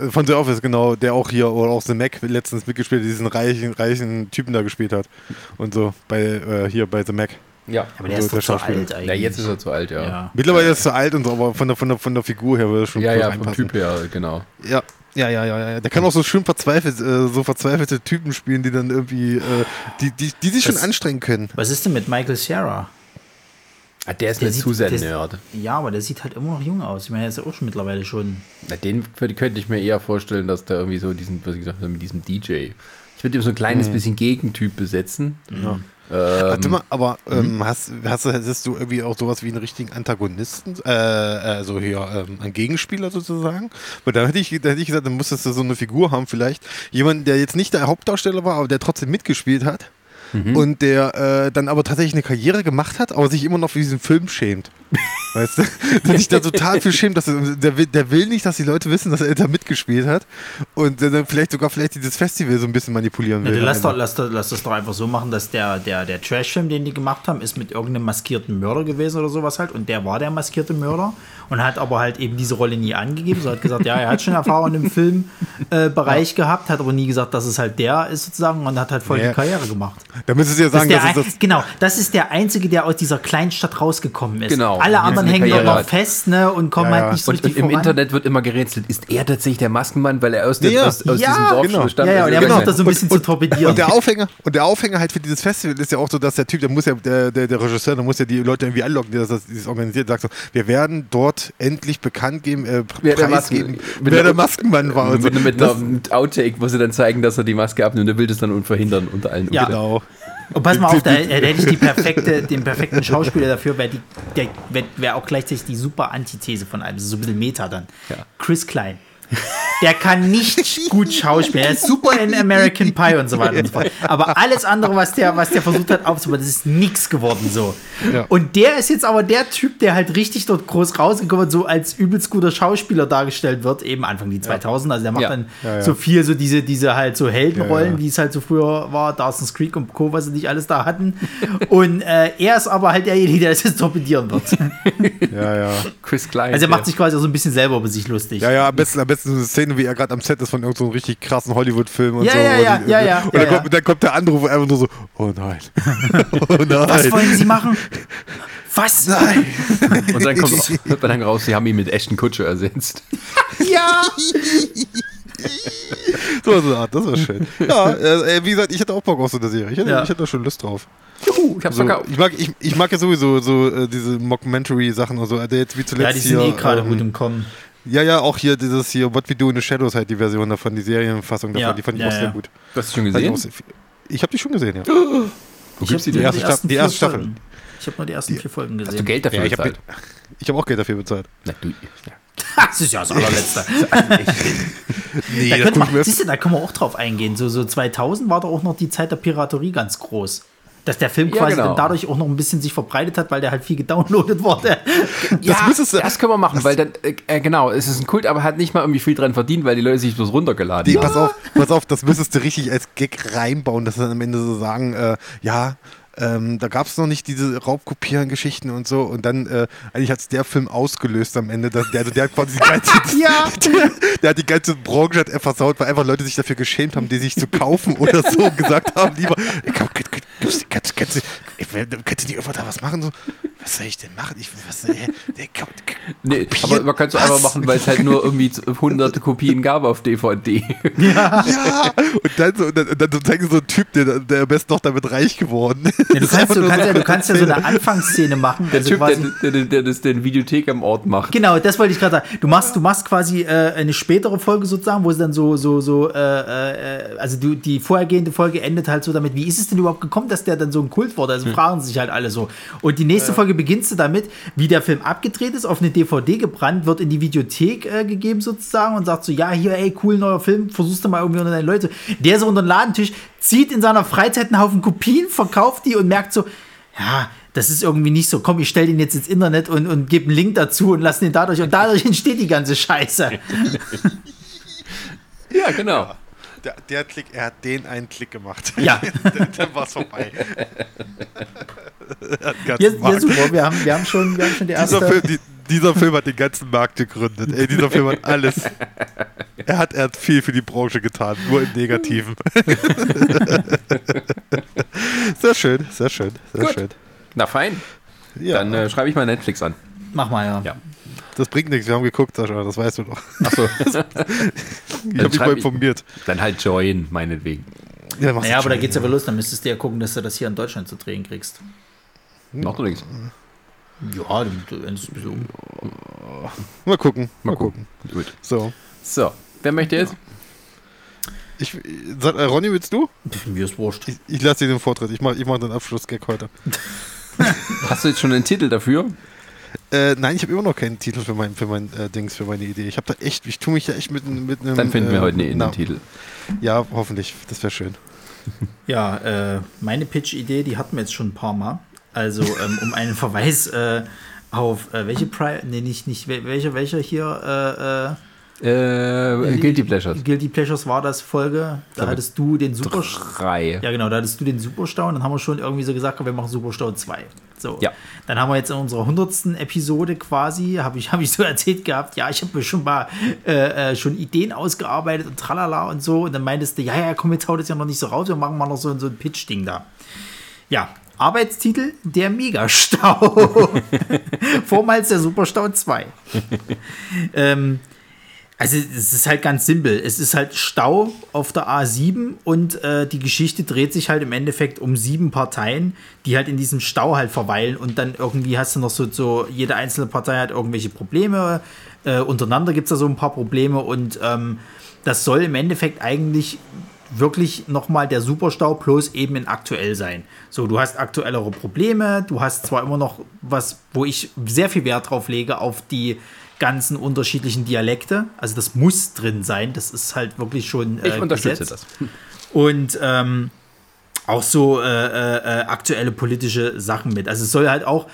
äh, Von The Office, genau, der auch hier, oder auch The Mac letztens mitgespielt hat, diesen reichen, reichen Typen da gespielt hat. Und so, bei, äh, hier bei The Mac. Ja. aber der ist doch Schauspieler. alt eigentlich. ja, jetzt ist er zu alt, ja. Ja, ja. Mittlerweile ist er alt und so, aber von der, von der, von der Figur her würde es schon ja, cool vom. Typ her, genau. Ja. Ja, ja, ja, ja. Der kann auch so schön verzweifelt, äh, so verzweifelte Typen spielen, die dann irgendwie, äh, die, die, die sich schon anstrengen können. Was ist denn mit Michael Cera? Ah, der ist Der nicht sieht- zu sehr Nerd. Ja, aber der sieht halt immer noch jung aus. Ich meine, er ist ja auch schon mittlerweile schon. Na, den könnte ich mir eher vorstellen, dass der irgendwie so diesen, was ich gesagt habe, mit diesem DJ. Ich würde ihm so ein kleines bisschen Gegentyp besetzen. Ähm, Warte mal, aber ähm, Mhm. hast, hast, du- irgendwie auch sowas wie einen richtigen Antagonisten, äh, also hier, ähm, einen Gegenspieler sozusagen? Weil da hätte ich, da hätte ich gesagt, dann musstest du so eine Figur haben, vielleicht. Jemanden, der jetzt nicht der Hauptdarsteller war, aber der trotzdem mitgespielt hat. Mhm. Und der äh, dann aber tatsächlich eine Karriere gemacht hat, aber sich immer noch für diesen Film schämt. Weißt du? Der sich da total viel schämt. Dass er, der, will, der will nicht, dass die Leute wissen, dass er da mitgespielt hat. Und der dann vielleicht sogar vielleicht dieses Festival so ein bisschen manipulieren Ja, will. du lass, doch, lass, doch, lass das doch einfach so machen, dass der, der, der Trash-Film, den die gemacht haben, ist mit irgendeinem maskierten Mörder gewesen oder sowas halt. Und der war der maskierte Mörder und hat aber halt eben diese Rolle nie angegeben. So hat gesagt, ja, er hat schon Erfahrung im Filmbereich äh, Bereich gehabt, hat aber nie gesagt, dass es halt der ist sozusagen und hat halt voll Ja. die Karriere gemacht. Da müsstest du ja Das sagen, ist der dass das. genau, das ist der Einzige, der aus dieser Kleinstadt rausgekommen ist. Genau. Alle anderen hängen dort noch hat. fest ne, und kommen Ja, halt nicht so und, richtig und im voran. Internet wird immer gerätselt, ist er tatsächlich der Maskenmann, weil er aus, der, Ja, aus, aus ja, diesem Dorf genau. stammt? Ja, ja, und er Also, versucht das so ein bisschen zu torpedieren. Und der Aufhänger, und der Aufhänger halt für dieses Festival ist ja auch so, dass der Typ, der muss ja, der, der, der Regisseur, der muss ja die Leute irgendwie anlocken, die das, das organisiert, sagt so, wir werden dort endlich bekannt geben, äh, Wer der Masken- wer der Maskenmann war. Und so. mit, mit, Das- mit Outtake, wo sie dann zeigen, dass er die Maske abnimmt und er will das dann unverhindern unter allen Ja. Genau. Und pass mal auf, da, da hätte ich die perfekte, den perfekten Schauspieler dafür, wäre wär, wär auch gleichzeitig die super Antithese von allem. So ein bisschen Meta dann. Ja. Chris Klein. Der kann nicht gut schauspielen. Er ist super in American Pie und so weiter und so fort. Aber alles andere, was der, was der versucht hat aufzubauen, das ist nix geworden so. Ja. Und der ist jetzt aber der Typ, der halt richtig dort groß rausgekommen ist, so als übelst guter Schauspieler dargestellt wird, eben Anfang die 2000. Also der macht Ja. dann Ja, ja. so viel, so diese, diese halt so Heldenrollen, Ja, ja. wie es halt so früher war, Dawson's Creek und Co., was sie nicht alles da hatten. Und äh, er ist aber halt derjenige, der das jetzt torpedieren wird. Ja, ja. Chris Klein. Also er macht sich quasi auch so ein bisschen selber über sich lustig. Ja, ja, am besten, am besten so eine Szene, wie er gerade am Set ist von irgendeinem so einem richtig krassen Hollywood-Film und Ja, so. ja, und, ja, ja, ja, Und ja, dann, ja. Kommt, dann kommt der Anruf einfach nur so, oh nein. oh nein. Was wollen Sie machen? Was? Nein. Und dann kommt hört man dann raus, sie haben ihn mit Ashton Kutscher ersetzt. Ja! So, so eine Art, das war schön. Ja, äh, wie gesagt, ich hätte auch Bock auf so eine Serie. Ich hätte, Ja. ich hätte da schon Lust drauf. Juhu, ich hab's So, verkauft. ich, mag, ich, ich mag ja sowieso so äh, diese Mockumentary-Sachen und so. Also jetzt wie zuletzt Ja, die sind hier, eh gerade ähm, gut im Kommen. Ja, ja, auch hier dieses hier What We Do in the Shadows halt die Version davon, die Serienfassung davon, Ja, die fand ich ja, auch sehr ja. gut. Hast du schon gesehen? viel- Ich habe die schon gesehen, ja. Wo Ich gibt's die hab denn? nur erste Staffel- die erste Staffel. Ich habe nur die ersten vier Folgen gesehen. Hast du Geld dafür ja ich habe bezahlt? ich hab auch Geld dafür bezahlt. Na, du, ja. Das ist ja das allerletzte. Nee, da, das man, siehst du, da können wir auch drauf eingehen. So, so 2000 war da auch noch die Zeit der Piraterie ganz groß. Dass der Film Ja, quasi genau. dann dadurch auch noch ein bisschen sich verbreitet hat, weil der halt viel gedownloadet wurde. ja, müsstest du- das können wir machen, weil dann, äh, äh, genau, es ist ein Kult, aber hat nicht mal irgendwie viel dran verdient, weil die Leute sich bloß runtergeladen Nee, haben. pass auf, pass auf, das müsstest du richtig als Gag reinbauen, dass sie dann am Ende so sagen, äh, ja, ähm, da gab es noch nicht diese Raubkopieren-Geschichten und so. Und dann, äh, eigentlich hat es der Film ausgelöst am Ende. Dass der, also der hat quasi die ganze, Ja. der, der hat die ganze Branche hat er versaut, weil einfach Leute sich dafür geschämt haben, die sich zu kaufen oder so und gesagt haben, lieber, kannst, kannst, kannst, kannst, du- ey, kannst du nicht einfach da was machen? So, was soll ich denn machen? Ich, was, äh, der, Nee, aber man könnte es einfach machen, weil es halt nur irgendwie hunderte Kopien gab auf DVD. Ja, und dann, so, und dann, und dann so ein Typ, der, der am besten noch damit reich geworden ist. Ja, du, kannst, du, kannst ja, du kannst ja so eine Anfangsszene machen. Der also Typ, quasi- der, der, der, das den Videothek am Ort macht. Genau, das wollte ich gerade sagen. Du machst, du machst quasi äh, eine spätere Folge sozusagen, wo es dann so, so, so, äh, äh, also du, die vorhergehende Folge endet halt so damit, wie ist es denn überhaupt gekommen, dass der dann so ein Kult wurde? Also fragen sich halt alle so. Und die nächste Folge beginnst du damit, wie der Film abgedreht ist, auf eine DVD gebrannt, wird in die Videothek äh, gegeben sozusagen und sagt so, ja, hier, ey, cool, neuer Film, versuchst du mal irgendwie unter deine Leute. Der so unter den Ladentisch, zieht in seiner Freizeit einen Haufen Kopien, verkauft die und merkt so, ja, das ist irgendwie nicht so, komm, ich stell den jetzt ins Internet und, und gebe einen Link dazu und lass den dadurch und dadurch entsteht die ganze Scheiße. Ja, genau. Der, der Klick, er hat den einen Klick gemacht. Ja. dann dann war es vorbei. Er hat den ganzen Ja, ja Markt- super, wir haben, wir haben schon, wir haben schon die erste. dieser, Film, die, dieser Film hat den ganzen Markt gegründet. Ey, dieser Film hat alles. Er hat, er hat viel für die Branche getan, nur im Negativen. sehr schön, sehr schön, sehr Gut. schön. Na fein. Ja, Dann äh, schreibe ich mal Netflix an. Mach mal, ja. Ja. das bringt nichts. Wir haben geguckt, Sascha, das weißt du doch. Achso, Ich habe mich mal ich- informiert. dann halt Join, meinetwegen. Ja, Naja, aber da schon. geht's ja wohl los, dann müsstest du ja gucken, dass du das hier in Deutschland zu drehen kriegst. Macht doch nichts. Ja, du endest so. Mal gucken, mal, Mal gucken. gucken. Gut. So. So, wer möchte jetzt? Ich, sag, äh, Ronny, willst du? Mir ist wurscht. Ich, ich lasse dir den Vortritt. Ich mache ich mach den Abschlussgag heute. Hast du jetzt schon einen Titel dafür? Äh, nein, ich habe immer noch keinen Titel für mein, für mein äh, Dings, für meine Idee. Ich habe da echt, ich tue mich da echt mit, mit einem. Dann finden wir äh, heute einen na- Titel. Ja, hoffentlich. Das wäre schön. Ja, äh, meine Pitch-Idee, die hatten wir jetzt schon ein paar Mal. Also, ähm, um einen Verweis äh, auf äh, welche Pri nee, nicht, nicht, wel- welcher, welcher hier Äh, Guilty Pleasures. Guilty Pleasures war das Folge. Da glaube, hattest du den Super. Drei. Ja, genau, da hattest du den Superstau und dann haben wir schon irgendwie so gesagt, wir machen Superstau 2. So. Ja. Dann haben wir jetzt in unserer 100. Episode quasi, habe ich, hab ich so erzählt gehabt, ja, ich habe mir schon mal äh, äh, schon Ideen ausgearbeitet und tralala und so. Und dann meintest du, ja, ja, komm, jetzt haut es ja noch nicht so raus, wir machen mal noch so, so ein Pitch-Ding da. Ja, Arbeitstitel, der Megastau. Vormals der Superstau 2. ähm, also es ist halt ganz simpel. Es ist halt Stau auf der A7 und äh, die Geschichte dreht sich halt im Endeffekt um sieben Parteien, die halt in diesem Stau halt verweilen und dann irgendwie hast du noch so, so jede einzelne Partei hat irgendwelche Probleme. Äh, untereinander gibt es da so ein paar Probleme und ähm, das soll im Endeffekt eigentlich wirklich nochmal der Superstau plus eben in aktuell sein. So, du hast aktuellere Probleme, du hast zwar immer noch was, wo ich sehr viel Wert drauf lege, auf die ganzen unterschiedlichen Dialekte. Also das muss drin sein, das ist halt wirklich schon äh, Ich unterstütze gesetzt. das. Und ähm, auch so äh, äh, äh, aktuelle politische Sachen mit. Also es soll halt auch,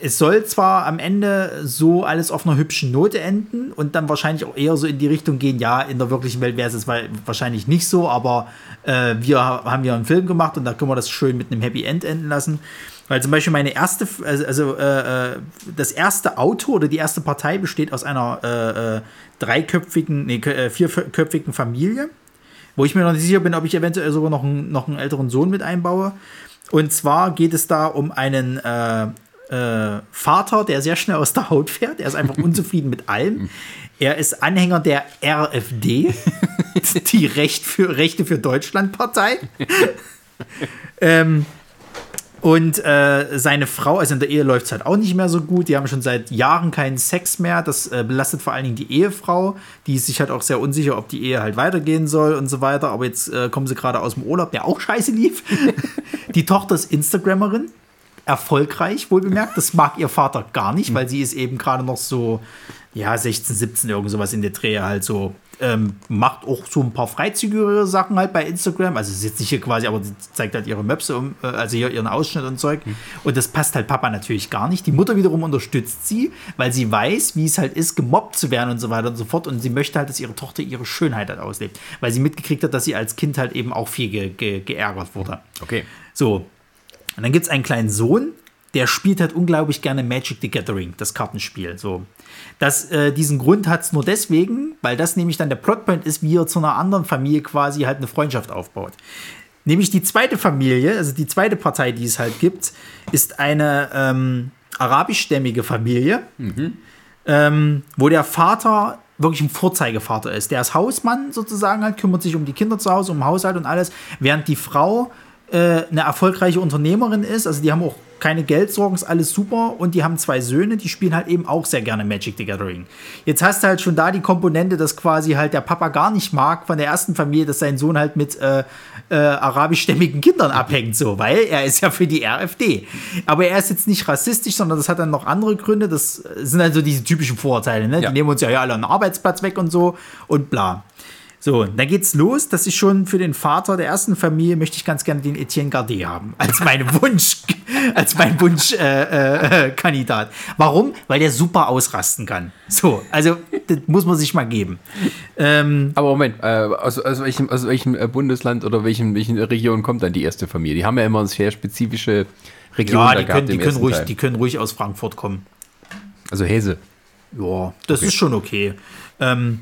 es soll zwar am Ende so alles auf einer hübschen Note enden und dann wahrscheinlich auch eher so in die Richtung gehen, ja, in der wirklichen Welt wäre es jetzt wahrscheinlich nicht so, aber äh, wir ha- haben ja einen Film gemacht und da können wir das schön mit einem Happy End enden lassen. Weil zum Beispiel meine erste, also, also äh, äh, das erste Auto oder die erste Partei besteht aus einer äh, äh, dreiköpfigen, nee, äh, vierköpfigen Familie wo ich mir noch nicht sicher bin, ob ich eventuell sogar noch einen, noch einen älteren Sohn mit einbaue. Und zwar geht es da um einen äh, Vater, der sehr schnell aus der Haut fährt. Er ist einfach unzufrieden mit allem. Er ist Anhänger der RFD, die Recht für, Rechte für Deutschland Partei. ähm, und äh, seine Frau, also in der Ehe läuft es halt auch nicht mehr so gut. Die haben schon seit Jahren keinen Sex mehr. Das äh, belastet vor allen Dingen die Ehefrau. Die ist sich halt auch sehr unsicher, ob die Ehe halt weitergehen soll und so weiter. Aber jetzt äh, kommen sie gerade aus dem Urlaub, der auch scheiße lief. die Tochter ist Instagrammerin. Erfolgreich, wohl bemerkt. Das mag ihr Vater gar nicht, weil sie ist eben gerade noch so, ja, 16, 17, irgend sowas in der Drehe halt so. Ähm, macht auch so ein paar freizügigere Sachen halt bei Instagram. Also sie ist jetzt nicht hier quasi, aber sie zeigt halt ihre Möpse, um, äh, also hier ihren Ausschnitt und Zeug. Und das passt halt Papa natürlich gar nicht. Die Mutter wiederum unterstützt sie, weil sie weiß, wie es halt ist, gemobbt zu werden und so weiter und so fort. Und sie möchte halt, dass ihre Tochter ihre Schönheit halt auslebt. Weil sie mitgekriegt hat, dass sie als Kind halt eben auch viel ge ge geärgert wurde. Okay. So. Und dann gibt es einen kleinen Sohn, der spielt halt unglaublich gerne Magic the Gathering, das Kartenspiel. So. Das, äh, diesen Grund hat es nur deswegen, weil das nämlich dann der Plotpoint ist, wie er zu einer anderen Familie quasi halt eine Freundschaft aufbaut. Nämlich die zweite Familie, also die zweite Partei, die es halt gibt, ist eine ähm, arabischstämmige Familie, ähm, wo der Vater wirklich ein Vorzeigevater ist. Der ist Hausmann sozusagen halt, kümmert sich um die Kinder zu Hause, um Haushalt und alles, während die Frau äh, eine erfolgreiche Unternehmerin ist. Also die haben auch keine Geldsorgen, ist alles super. Und die haben zwei Söhne, die spielen halt eben auch sehr gerne Magic the Gathering. Jetzt hast du halt schon da die Komponente, dass quasi halt der Papa gar nicht mag von der ersten Familie, dass sein Sohn halt mit äh, äh, arabischstämmigen Kindern abhängt, so, weil er ist ja für die RFD. Aber er ist jetzt nicht rassistisch, sondern das hat dann noch andere Gründe. Das sind also diese typischen Vorurteile, ne? Ja. Die nehmen uns ja ja alle einen Arbeitsplatz weg und so und bla. So, dann geht's los. Das ist schon für den Vater der ersten Familie, möchte ich ganz gerne den Etienne Gardet haben. Als meinen Wunsch, als mein Wunschkandidat. Äh, äh, Kandidat. Warum? Weil der super ausrasten kann. So, also, das muss man sich mal geben. Ähm, Aber Moment, äh, aus, aus welchem, aus welchem äh, Bundesland oder welchen, welchen Region kommt dann die erste Familie? Die haben ja immer sehr spezifische Region ja, die können, die, können ruhig, Teil. die können ruhig aus Frankfurt kommen. Also Hese. Ja, das ist schon okay. Ähm,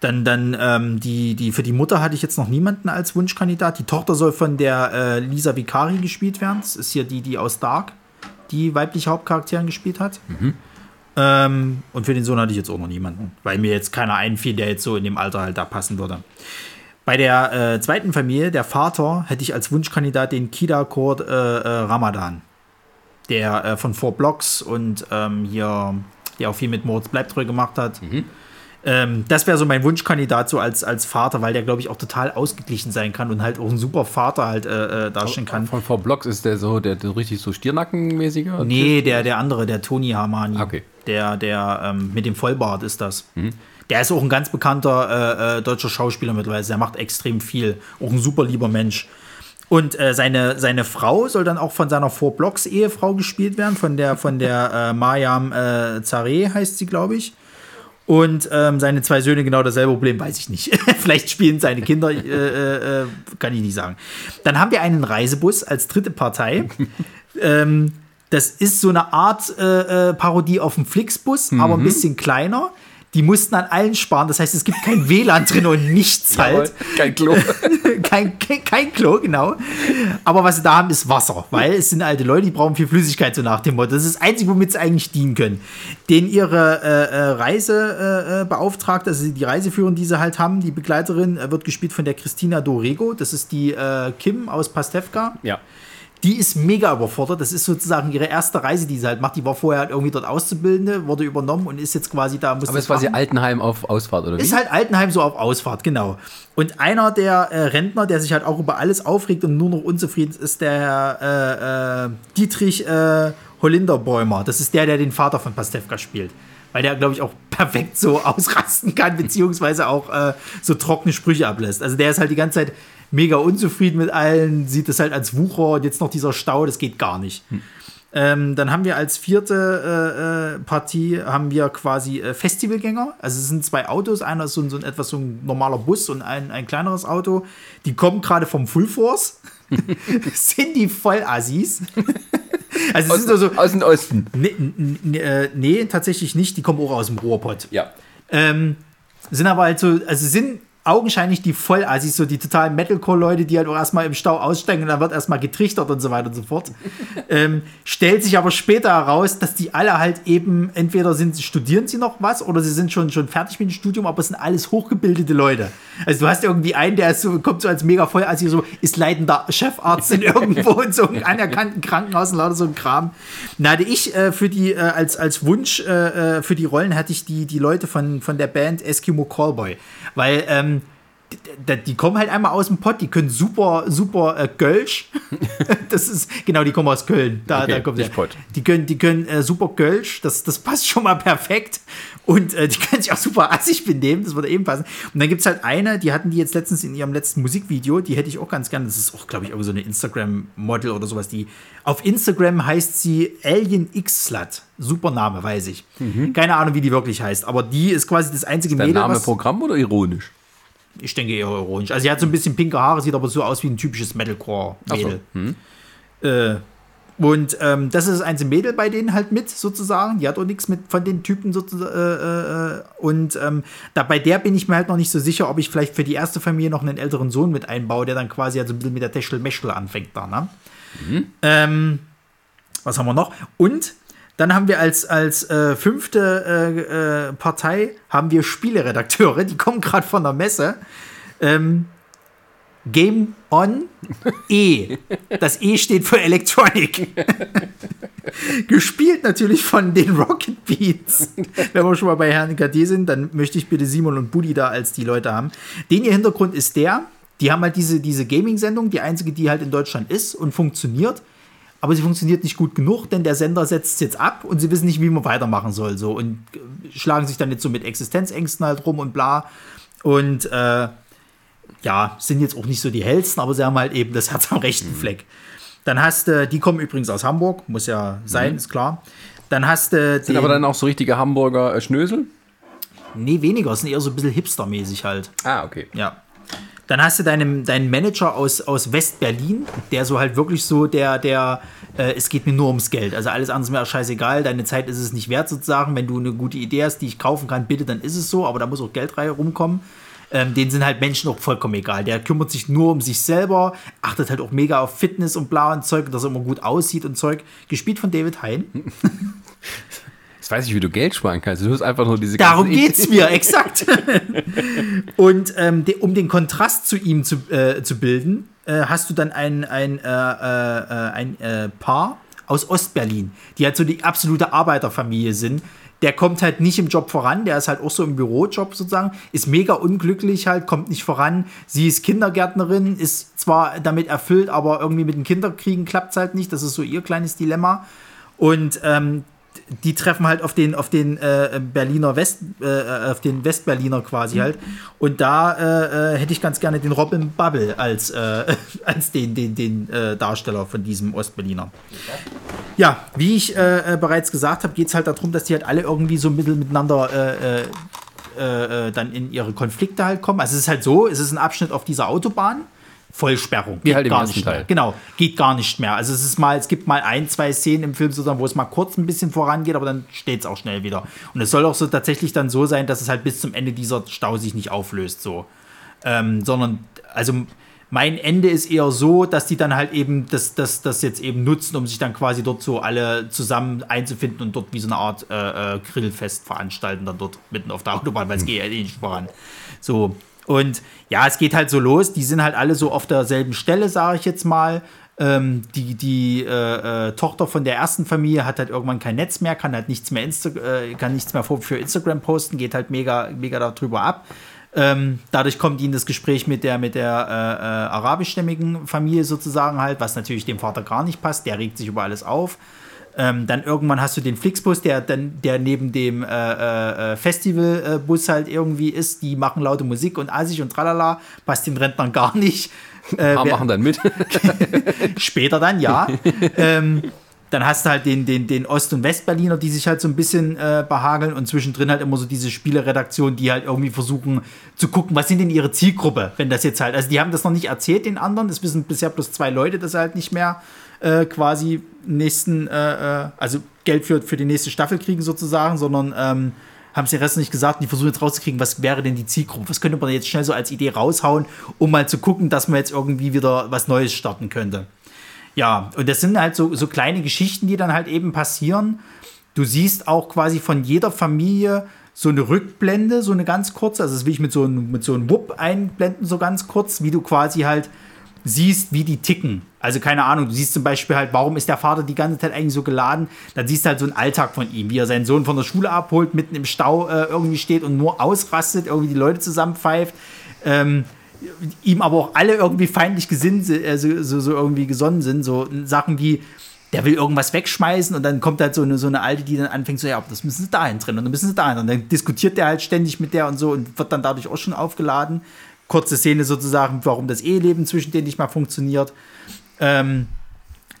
dann, dann ähm, die, die, für die Mutter hatte ich jetzt noch niemanden als Wunschkandidat. Die Tochter soll von der äh, Lisa Vicari gespielt werden. Das ist hier die, die aus Dark die weibliche Hauptcharakterin gespielt hat. Ähm, und für den Sohn hatte ich jetzt auch noch niemanden, weil mir jetzt keiner einfiel, der jetzt so in dem Alter halt da passen würde. Bei der äh, zweiten Familie, der Vater, hätte ich als Wunschkandidat den Kida Kord äh, äh, Ramadan. Der äh, von Four Blocks und ähm, hier, der auch viel mit Moritz Bleibtreu gemacht hat. Ähm, das wäre so mein Wunschkandidat so als, als Vater, weil der, glaube ich, auch total ausgeglichen sein kann und halt auch ein super Vater halt äh, äh, darstellen kann. Von Four Blocks ist der so, der, der richtig so Stirnackenmäßiger? Nee, der, der andere, der Tony Hamani. Okay. Der, der ähm, mit dem Vollbart ist das. Der ist auch ein ganz bekannter äh, äh, deutscher Schauspieler mittlerweile. Der macht extrem viel. Auch ein super lieber Mensch. Und äh, seine, seine Frau soll dann auch von seiner Four Blocks Ehefrau gespielt werden, von der, von der äh, Mariam äh, Zareh heißt sie, glaube ich. Und ähm, seine zwei Söhne genau dasselbe Problem, weiß ich nicht. Vielleicht spielen seine Kinder, äh, äh, kann ich nicht sagen. Dann haben wir einen Reisebus als dritte Partei. ähm, das ist so eine Art äh, äh, Parodie auf dem Flixbus, aber ein bisschen kleiner. Die mussten an allen sparen. Das heißt, es gibt kein WLAN drin und nichts halt. Kein Klo. kein, kein, kein Klo, genau. Aber was sie da haben, ist Wasser, weil es sind alte Leute, die brauchen viel Flüssigkeit, so nach dem Motto. Das ist das Einzige, womit sie eigentlich dienen können. Den ihre äh, äh, Reisebeauftragte, äh, Beauftragte, also die Reiseführerin, die sie halt haben, die Begleiterin, äh, wird gespielt von der Christina Dorego. Das ist die äh, Kim aus Pastewka. ja. Die ist mega überfordert. Das ist sozusagen ihre erste Reise, die sie halt macht. Die war vorher halt irgendwie dort Auszubildende, wurde übernommen und ist jetzt quasi da. Muss Aber es war sie. Altenheim auf Ausfahrt, oder wie? Ist halt Altenheim so auf Ausfahrt, genau. Und einer der äh, Rentner, der sich halt auch über alles aufregt und nur noch unzufrieden ist, ist der äh, äh, Dietrich äh, Hollinderbäumer. Das ist der, der den Vater von Pastewka spielt. Weil der, glaube ich, auch perfekt so ausrasten kann, beziehungsweise auch äh, so trockene Sprüche ablässt. Also der ist halt die ganze Zeit mega unzufrieden mit allen, sieht das halt als Wucher und jetzt noch dieser Stau, das geht gar nicht. Ähm, dann haben wir als vierte äh, äh, Partie haben wir quasi äh, Festivalgänger. Also es sind zwei Autos, einer ist so ein, so ein etwas so ein normaler Bus und ein, ein kleineres Auto. Die kommen gerade vom Full Force. sind die Vollassis. also es aus, so, aus dem Osten. nee, nee, äh, nee, tatsächlich nicht. Die kommen auch aus dem Ruhrpott. Ja. Ähm, sind aber halt so, also sind augenscheinlich die Vollassis, so die totalen Metalcore-Leute, die halt auch erstmal im Stau aussteigen und dann wird erstmal getrichtert und so weiter und so fort. ähm, stellt sich aber später heraus, dass die alle halt eben, entweder sind, studieren sie noch was oder sie sind schon, schon fertig mit dem Studium, aber es sind alles hochgebildete Leute. Also du hast irgendwie einen, der so, kommt so als mega Vollassi, so ist leitender Chefarzt in irgendwo in so einem anerkannten Krankenhaus und lauter so ein Kram. Na, hatte ich äh, für die, äh, als, als Wunsch äh, äh, für die Rollen hatte ich die, die Leute von, von der Band Eskimo Callboy. Weil, ähm, die, die kommen halt einmal aus dem Pott, die können super, super äh, Gölsch. das ist, genau, die kommen aus Köln. Da, Okay, da kommt der. Pott. Die können, die können äh, super Gölsch, das, das passt schon mal perfekt. Und äh, die können sich auch super assig benehmen, das würde eben passen. Und dann gibt es halt eine, die hatten die jetzt letztens in ihrem letzten Musikvideo, die hätte ich auch ganz gerne. Das ist auch, glaube ich, irgendwie so eine Instagram-Model oder sowas. Die auf Instagram heißt sie Alien X-Slut. Super Name, weiß ich. Keine Ahnung, wie die wirklich heißt, aber die ist quasi das einzige Der Mädel, Name Programm oder ironisch? Ich denke eher ironisch. Also sie hat so ein bisschen pinke Haare, sieht aber so aus wie ein typisches Ach so. Metalcore-Mädel. Äh, und ähm, das ist ein Mädel bei denen halt mit, sozusagen. Die hat auch nichts mit von den Typen sozusagen. Äh, äh, und ähm, da bei der bin ich mir halt noch nicht so sicher, ob ich vielleicht für die erste Familie noch einen älteren Sohn mit einbaue, der dann quasi also ein bisschen mit der Teschel-Meschel anfängt da, ne? Mhm. Ähm, was haben wir noch? Und dann haben wir als, als äh, fünfte äh, äh, Partei haben wir Spieleredakteure, die kommen gerade von der Messe. Ähm, Game On E. Das E steht für Electronic. Gespielt natürlich von den Rocket Beats. Wenn wir schon mal bei Herrn KD sind, dann möchte ich bitte Simon und Buddy da als die Leute haben. Den ihr Hintergrund ist der, die haben halt diese, diese Gaming-Sendung, die einzige, die halt in Deutschland ist und funktioniert. Aber sie funktioniert nicht gut genug, denn der Sender setzt es jetzt ab und sie wissen nicht, wie man weitermachen soll. So und schlagen sich dann jetzt so mit Existenzängsten halt rum und bla. Und äh, ja, sind jetzt auch nicht so die hellsten, aber sie haben halt eben das Herz am rechten mhm. Fleck. Dann hast du, die kommen übrigens aus Hamburg, muss ja sein, mhm. ist klar. Dann hast du. Sind aber dann auch so richtige Hamburger äh, Schnösel? Nee, weniger, sind eher so ein bisschen hipstermäßig halt. Ah, okay. Ja. Dann hast du deinen, deinen Manager aus, aus West-Berlin, der so halt wirklich so der, der, äh, es geht mir nur ums Geld. Also alles andere ist mir scheißegal, deine Zeit ist es nicht wert sozusagen. Wenn du eine gute Idee hast, die ich kaufen kann, bitte, dann ist es so, aber da muss auch Geldreihe rumkommen. Ähm, denen sind halt Menschen auch vollkommen egal. Der kümmert sich nur um sich selber, achtet halt auch mega auf Fitness und bla und Zeug, dass er immer gut aussieht und Zeug. Gespielt von David Hein. Jetzt weiß ich, wie du Geld sparen kannst. Du hast einfach nur diese Darum geht's mir, exakt. und ähm, de, um den Kontrast zu ihm zu, äh, zu bilden, äh, hast du dann ein, ein, äh, äh ein äh, Paar aus Ostberlin, die halt so die absolute Arbeiterfamilie sind, der kommt halt nicht im Job voran, der ist halt auch so im Bürojob sozusagen, ist mega unglücklich halt, kommt nicht voran. Sie ist Kindergärtnerin, ist zwar damit erfüllt, aber irgendwie mit den Kinderkriegen klappt es halt nicht. Das ist so ihr kleines Dilemma. Und ähm, die treffen halt auf den, auf den äh, Berliner West, äh, auf den Westberliner quasi mhm. halt. Und da äh, äh, hätte ich ganz gerne den Robin Bubble als, äh, als den, den, den äh, Darsteller von diesem Ostberliner. Ja, wie ich bereits gesagt habe, geht es halt darum, dass die halt alle irgendwie so mittel miteinander dann in ihre Konflikte halt kommen. Also es ist halt so, es ist ein Abschnitt auf dieser Autobahn Vollsperrung. Wie halt gar nicht Teil. Mehr. Genau, geht gar nicht mehr. Also es ist mal, es gibt mal ein, zwei Szenen im Film sozusagen, wo es mal kurz ein bisschen vorangeht, aber dann steht es auch schnell wieder. Und es soll auch so tatsächlich dann so sein, dass es halt bis zum Ende dieser Stau sich nicht auflöst, so. Ähm, sondern, also mein Ende ist eher so, dass die dann halt eben das, das, das jetzt eben nutzen, um sich dann quasi dort so alle zusammen einzufinden und dort wie so eine Art äh, äh Grillfest veranstalten, dann dort mitten auf der Autobahn, weil es geht ja eh nicht voran. So, und ja, es geht halt so los. Die sind halt alle so auf derselben Stelle, sage ich jetzt mal. Ähm, die die äh, äh, Tochter von der ersten Familie hat halt irgendwann kein Netz mehr, kann halt nichts mehr, Insta äh, kann nichts mehr für Instagram posten, geht halt mega, mega darüber ab. Ähm, dadurch kommt ihnen das Gespräch mit der, mit der äh, äh, arabischstämmigen Familie sozusagen halt, was natürlich dem Vater gar nicht passt. Der regt sich über alles auf. Ähm, dann irgendwann hast du den Flixbus, der dann, der neben dem äh, äh, Festivalbus halt irgendwie ist. Die machen laute Musik und assig und tralala, passt den Rentnern gar nicht. Äh, wer, machen dann mit. später dann, ja. ähm, dann hast du halt den, den, den Ost- und Westberliner, die sich halt so ein bisschen äh, behageln und zwischendrin halt immer so diese Spieleredaktion, die halt irgendwie versuchen zu gucken, was sind denn ihre Zielgruppe, wenn das jetzt halt, also die haben das noch nicht erzählt den anderen, das wissen bisher bloß zwei Leute, das halt nicht mehr äh, quasi nächsten, äh, äh, also Geld für, für die nächste Staffel kriegen sozusagen, sondern ähm, haben sie den Rest nicht gesagt, die versuchen jetzt rauszukriegen, was wäre denn die Zielgruppe, was könnte man jetzt schnell so als Idee raushauen, um mal zu gucken, dass man jetzt irgendwie wieder was Neues starten könnte. Ja, und das sind halt so, so kleine Geschichten, die dann halt eben passieren. Du siehst auch quasi von jeder Familie so eine Rückblende, so eine ganz kurze, also das will ich mit so einem, mit so einem Wupp einblenden, so ganz kurz, wie du quasi halt siehst, wie die ticken. Also keine Ahnung, du siehst zum Beispiel halt, warum ist der Vater die ganze Zeit eigentlich so geladen? Dann siehst du halt so einen Alltag von ihm, wie er seinen Sohn von der Schule abholt, mitten im Stau äh, irgendwie steht und nur ausrastet, irgendwie die Leute zusammenpfeift. Ähm, ihm aber auch alle irgendwie feindlich gesinnt, äh, so, so, so, irgendwie gesonnen sind. So Sachen wie, der will irgendwas wegschmeißen und dann kommt halt so eine, so eine Alte, die dann anfängt so, ja, das müssen sie dahin drin und dann müssen sie dahin. Und dann diskutiert der halt ständig mit der und so und wird dann dadurch auch schon aufgeladen kurze Szene sozusagen, warum das Eheleben zwischen denen nicht mal funktioniert. Ähm,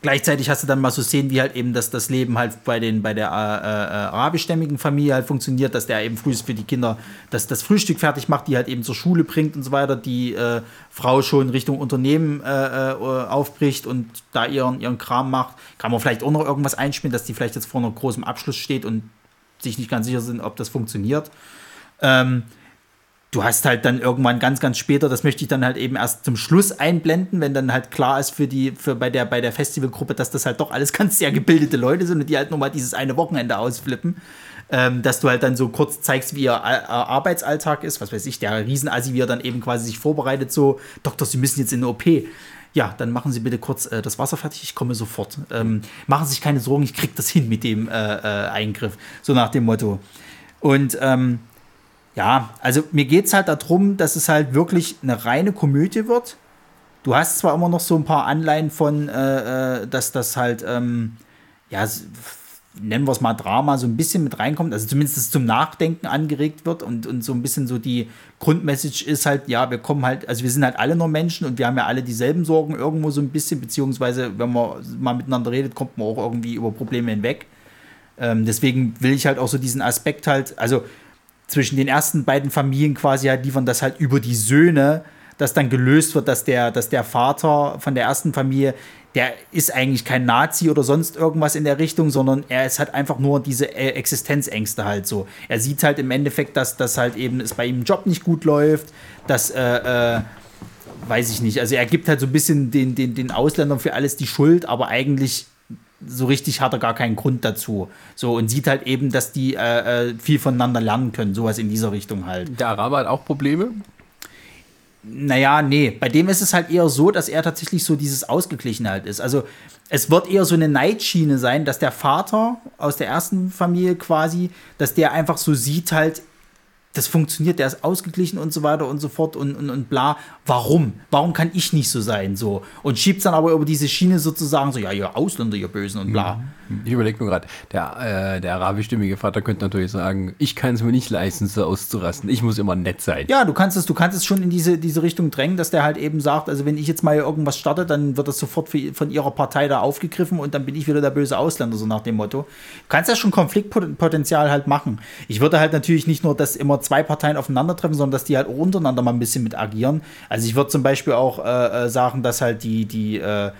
Gleichzeitig hast du dann mal so Szenen, wie halt eben das, das Leben halt bei, den, bei der äh, äh, arabischstämmigen Familie halt funktioniert, dass der eben früh für die Kinder das, das Frühstück fertig macht, die halt eben zur Schule bringt und so weiter, die äh, Frau schon Richtung Unternehmen äh, äh, aufbricht und da ihren, ihren Kram macht. Kann man vielleicht auch noch irgendwas einspielen, dass die vielleicht jetzt vor einem großen Abschluss steht und sich nicht ganz sicher sind, ob das funktioniert. Ähm, du hast halt dann irgendwann ganz, ganz später, das möchte ich dann halt eben erst zum Schluss einblenden, wenn dann halt klar ist für die, für bei der, bei der Festivalgruppe, dass das halt doch alles ganz sehr gebildete Leute sind und die halt nur mal dieses eine Wochenende ausflippen. Ähm, dass du halt dann so kurz zeigst, wie ihr Arbeitsalltag ist, was weiß ich, der Riesenassi, wie er dann eben quasi sich vorbereitet, so, Doktor, Sie müssen jetzt in eine OP. Ja, dann machen Sie bitte kurz äh, das Wasser fertig, ich komme sofort. Ähm, machen Sie sich keine Sorgen, ich krieg das hin mit dem äh, äh, Eingriff. So nach dem Motto. Und ähm, ja, also mir geht es halt darum, dass es halt wirklich eine reine Komödie wird. Du hast zwar immer noch so ein paar Anleihen von, äh, äh dass das halt, ähm, ja, nennen wir es mal Drama, so ein bisschen mit reinkommt, also zumindest zum Nachdenken angeregt wird und, und so ein bisschen so die Grundmessage ist halt, ja, wir kommen halt, also wir sind halt alle nur Menschen und wir haben ja alle dieselben Sorgen irgendwo so ein bisschen, beziehungsweise wenn man mal miteinander redet, kommt man auch irgendwie über Probleme hinweg. Ähm, deswegen will ich halt auch so diesen Aspekt halt, also zwischen den ersten beiden Familien quasi halt liefern, dass halt über die Söhne das dann gelöst wird, dass der, dass der Vater von der ersten Familie, der ist eigentlich kein Nazi oder sonst irgendwas in der Richtung, sondern er ist halt einfach nur diese äh, Existenzängste halt so. Er sieht halt im Endeffekt, dass das halt eben es bei ihm im Job nicht gut läuft, dass äh, äh, weiß ich nicht. Also er gibt halt so ein bisschen den, den, den Ausländern für alles die Schuld, aber eigentlich so richtig hat er gar keinen Grund dazu. So und sieht halt eben, dass die äh, äh, viel voneinander lernen können, sowas in dieser Richtung halt. Der Araber hat auch Probleme? Naja, nee, bei dem ist es halt eher so, dass er tatsächlich so dieses Ausgeglichen halt ist. Also es wird eher so eine Neidschiene sein, dass der Vater aus der ersten Familie quasi, dass der einfach so sieht halt, das funktioniert, der ist ausgeglichen und so weiter und so fort und, und, und bla. Warum? Warum kann ich nicht so sein? So. Und schiebt dann aber über diese Schiene sozusagen so, ja, ihr Ausländer, ihr Bösen und bla. Mhm. Ich überlege mir gerade, der, äh, der arabischstimmige Vater könnte natürlich sagen, ich kann es mir nicht leisten, so auszurasten. Ich muss immer nett sein. Ja, du kannst es, du kannst es schon in diese, diese Richtung drängen, dass der halt eben sagt, also wenn ich jetzt mal irgendwas starte, dann wird das sofort für, von ihrer Partei da aufgegriffen und dann bin ich wieder der böse Ausländer, so nach dem Motto. Du kannst ja schon Konfliktpotenzial halt machen. Ich würde halt natürlich nicht nur, dass immer zwei Parteien aufeinandertreffen, sondern dass die halt auch untereinander mal ein bisschen mit agieren. Also ich würde zum Beispiel auch äh, äh, sagen, dass halt die, die, äh,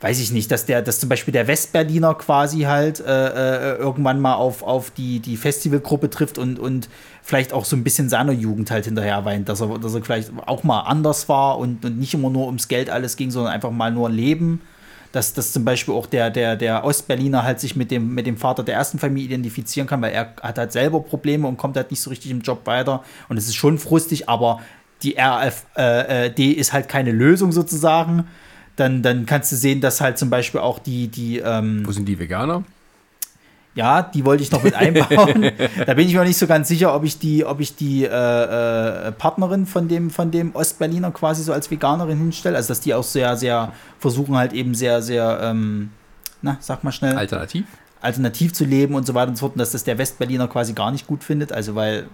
weiß ich nicht, dass der, dass zum Beispiel der Westberliner quasi halt äh, äh, irgendwann mal auf, auf die, die Festivalgruppe trifft und, und vielleicht auch so ein bisschen seiner Jugend halt hinterher weint, dass er, dass er vielleicht auch mal anders war und, und nicht immer nur ums Geld alles ging, sondern einfach mal nur leben dass, dass zum Beispiel auch der, der, der Ostberliner halt sich mit dem, mit dem Vater der ersten Familie identifizieren kann, weil er hat halt selber Probleme und kommt halt nicht so richtig im Job weiter. Und es ist schon frustig, aber die RFD äh, äh ist halt keine Lösung sozusagen. Dann, dann kannst du sehen, dass halt zum Beispiel auch die. die ähm, Wo sind die Veganer? Ja, die wollte ich noch mit einbauen. da bin ich mir nicht so ganz sicher, ob ich die, ob ich die äh, äh, Partnerin von dem, von dem Ostberliner quasi so als Veganerin hinstelle. Also dass die auch sehr, sehr versuchen halt eben sehr, sehr, ähm, na, sag mal schnell. Alternativ? Alternativ zu leben und so weiter und so fort. Und dass das der Westberliner quasi gar nicht gut findet. Also weil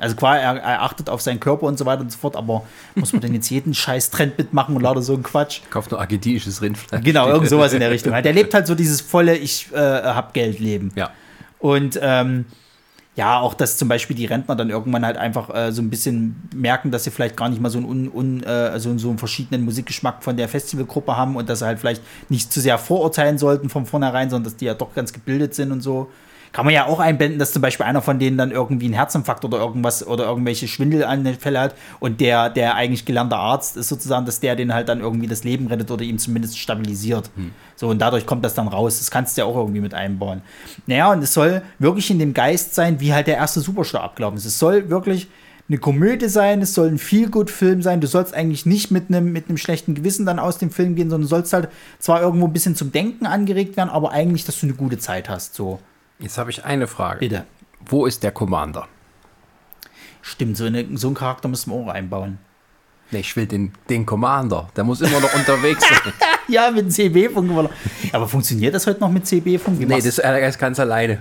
also klar, er, er, achtet auf seinen Körper und so weiter und so fort, aber muss man denn jetzt jeden scheiß Trend mitmachen und lauter so ein Quatsch? Kauft nur argentinisches Rindfleisch. Genau, irgend sowas in der Richtung. Der lebt halt so dieses volle, ich äh, hab Geld Leben. Ja. Und ähm, ja, auch dass zum Beispiel die Rentner dann irgendwann halt einfach äh, so ein bisschen merken, dass sie vielleicht gar nicht mal so einen, un, un, äh, so, so einen verschiedenen Musikgeschmack von der Festivalgruppe haben und dass sie halt vielleicht nicht zu sehr vorurteilen sollten von vornherein, sondern dass die ja doch ganz gebildet sind und so. Kann man ja auch einblenden, dass zum Beispiel einer von denen dann irgendwie einen Herzinfarkt oder irgendwas oder irgendwelche Schwindelanfälle hat und der, der eigentlich gelernter Arzt ist sozusagen, dass der den halt dann irgendwie das Leben rettet oder ihm zumindest stabilisiert. Hm. So, und dadurch kommt das dann raus. Das kannst du ja auch irgendwie mit einbauen. Naja, und es soll wirklich in dem Geist sein, wie halt der erste Superstar abgelaufen ist. Es soll wirklich eine Komödie sein, es soll ein Feel-Good-Film sein. Du sollst eigentlich nicht mit einem mit schlechten Gewissen dann aus dem Film gehen, sondern du sollst halt zwar irgendwo ein bisschen zum Denken angeregt werden, aber eigentlich, dass du eine gute Zeit hast. So. Jetzt habe ich eine Frage. Bitte. Wo ist der Commander? Stimmt, so, eine, so einen Charakter müssen wir auch einbauen. Nee, ich will den, den Commander. Der muss immer noch unterwegs sein. ja, mit CB-Funk. Aber funktioniert das heute noch mit CB-Funk? Nee, das er ist ganz alleine.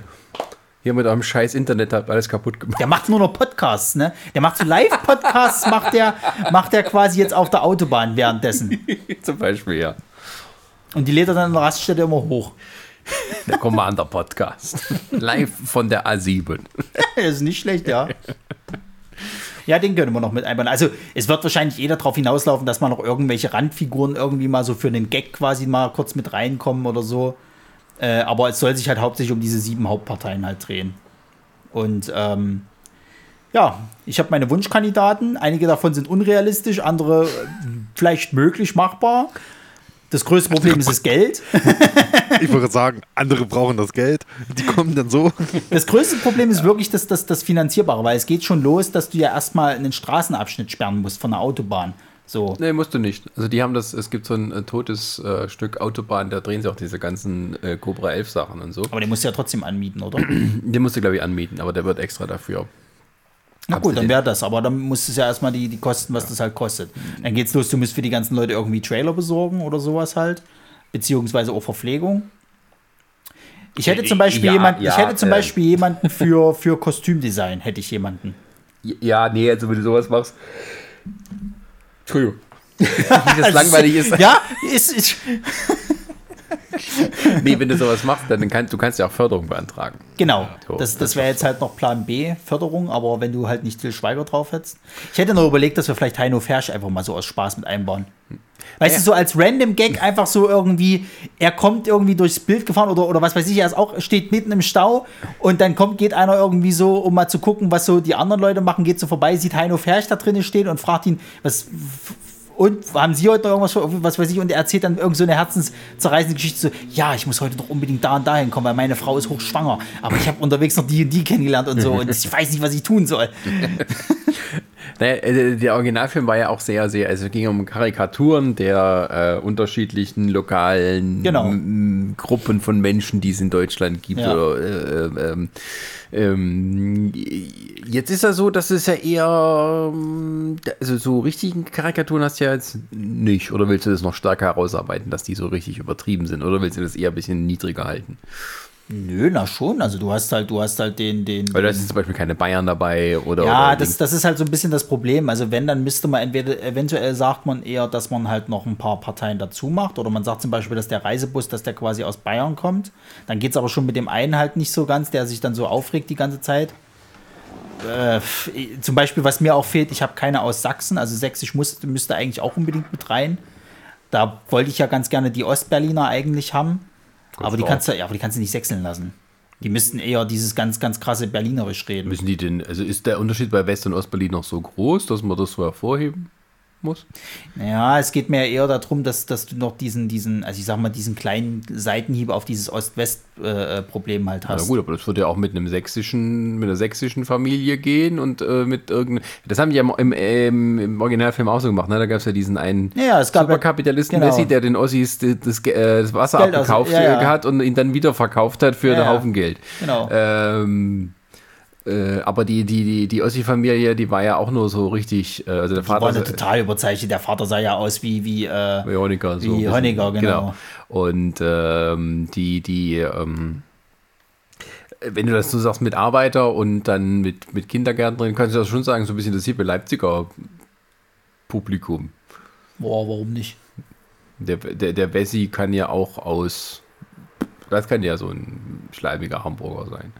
Hier mit eurem scheiß Internet hat alles kaputt gemacht. Der macht nur noch Podcasts, ne? Der macht so Live-Podcasts, macht der, macht der quasi jetzt auf der Autobahn währenddessen. Zum Beispiel, ja. Und die lädt er dann in der Raststätte immer hoch. Der Commander Podcast. Live von der A7. ist nicht schlecht, ja. Ja, den können wir noch mit einbauen. Also, es wird wahrscheinlich jeder darauf hinauslaufen, dass man noch irgendwelche Randfiguren irgendwie mal so für einen Gag quasi mal kurz mit reinkommen oder so. Äh, aber es soll sich halt hauptsächlich um diese sieben Hauptparteien halt drehen. Und ähm, ja, ich habe meine Wunschkandidaten. Einige davon sind unrealistisch, andere äh, vielleicht möglich machbar. Das größte Problem ist das Geld. Ich würde sagen, andere brauchen das Geld. Die kommen dann so. Das größte Problem ist wirklich das, das, das Finanzierbare, weil es geht schon los, dass du ja erstmal einen Straßenabschnitt sperren musst von der Autobahn. So. Nee, musst du nicht. Also die haben das, es gibt so ein äh, totes äh, Stück Autobahn, da drehen sie auch diese ganzen äh, Cobra 11 Sachen und so. Aber den musst du ja trotzdem anmieten, oder? Den musst du, glaube ich, anmieten, aber der wird extra dafür. Na gut, dann wäre das. Aber dann musst du ja erstmal die, die Kosten, was das halt kostet. Dann geht's los, du musst für die ganzen Leute irgendwie Trailer besorgen oder sowas halt. Beziehungsweise auch Verpflegung. Ich hätte zum Beispiel Ja, jemanden, ich ja, hätte zum äh. Beispiel jemanden für, für Kostümdesign, hätte ich jemanden. Ja, nee, also wenn du sowas machst. Entschuldigung. Wie das langweilig ist. Ja, ist, ist Nee, wenn du sowas machst, dann kannst du kannst ja auch Förderung beantragen. genau. So, Das, das wäre jetzt halt noch Plan B, Förderung, aber wenn du halt nicht Till Schweiger drauf hättest. Ich hätte noch überlegt, dass wir vielleicht Heino Fersch einfach mal so aus Spaß mit einbauen. Weißt du, so als random Gag einfach so irgendwie, er kommt irgendwie durchs Bild gefahren oder, oder was weiß ich, er ist auch, steht mitten im Stau und dann kommt, geht einer irgendwie so, um mal zu gucken, was so die anderen Leute machen, geht so vorbei, sieht Heino Ferch da drinnen stehen und fragt ihn, was, und haben Sie heute noch irgendwas, was weiß ich, und er erzählt dann irgend so eine herzenszerreißende Geschichte, so, ja, ich muss heute doch unbedingt da und dahin kommen, weil meine Frau ist hochschwanger, aber ich habe unterwegs noch die und die kennengelernt und so und ich weiß nicht, was ich tun soll. Naja, äh, der Originalfilm war ja auch sehr, sehr, also es ging um Karikaturen der äh, unterschiedlichen lokalen Genau. Gruppen von Menschen, die es in Deutschland gibt. Ja. Oder, äh, ähm, ähm, jetzt ist ja so, dass es ja eher, ähm, also so richtigen Karikaturen hast du ja jetzt nicht. Oder willst du das noch stärker herausarbeiten, dass die so richtig übertrieben sind? Oder willst du das eher ein bisschen niedriger halten? Nö, na schon, also du hast halt, du hast halt den, den, Weil da sind zum Beispiel keine Bayern dabei oder. Ja, oder das, das ist halt so ein bisschen das Problem. Also wenn, dann müsste man entweder, eventuell sagt man eher, dass man halt noch ein paar Parteien dazu macht. Oder man sagt zum Beispiel, dass der Reisebus, dass der quasi aus Bayern kommt. Dann geht es aber schon mit dem einen halt nicht so ganz, der sich dann so aufregt die ganze Zeit. Äh, zum Beispiel, was mir auch fehlt, ich habe keine aus Sachsen, also Sächsisch muss, müsste eigentlich auch unbedingt mit rein. Da wollte ich ja ganz gerne die Ostberliner eigentlich haben. Aber die kannst du, ja, aber die kannst du nicht sechseln lassen. Die müssten eher dieses ganz, ganz krasse Berlinerisch reden. Müssen die denn, also ist der Unterschied bei West- und Ostberlin noch so groß, dass man das so hervorheben muss? Ja, es geht mir eher darum, dass, dass du noch diesen, diesen, also ich sag mal, diesen kleinen Seitenhieb auf dieses Ost-West-Problem halt Na hast. gut, aber das würde ja auch mit einem sächsischen, mit einer sächsischen Familie gehen und äh, mit irgendeinem. Das haben die ja im, im, im Originalfilm auch so gemacht, ne? Da gab es ja diesen einen Ja, ja, es gab ja- Superkapitalisten genau. Wessi, der den Ossis das, das, äh, das Wasser Geld aus- abgekauft ja, ja. äh, hat und ihn dann wieder verkauft hat für Ja, einen ja. Haufen Geld. Genau. Ähm, äh, aber die, die, die, die Ossi-Familie, die war ja auch nur so richtig, äh, also der Vater. ja total überzeichnet. Der Vater sah ja aus wie, wie, äh, Wie Honecker. So Wie. Honecker, genau. Und ähm, die, die, ähm, wenn du das so sagst mit Arbeiter und dann mit, mit Kindergärtnerin, kannst du das schon sagen, so ein bisschen das hippe Leipziger Publikum. boah, warum nicht? Der, der, der Wessi kann ja auch aus, das kann ja so ein schleimiger Hamburger sein.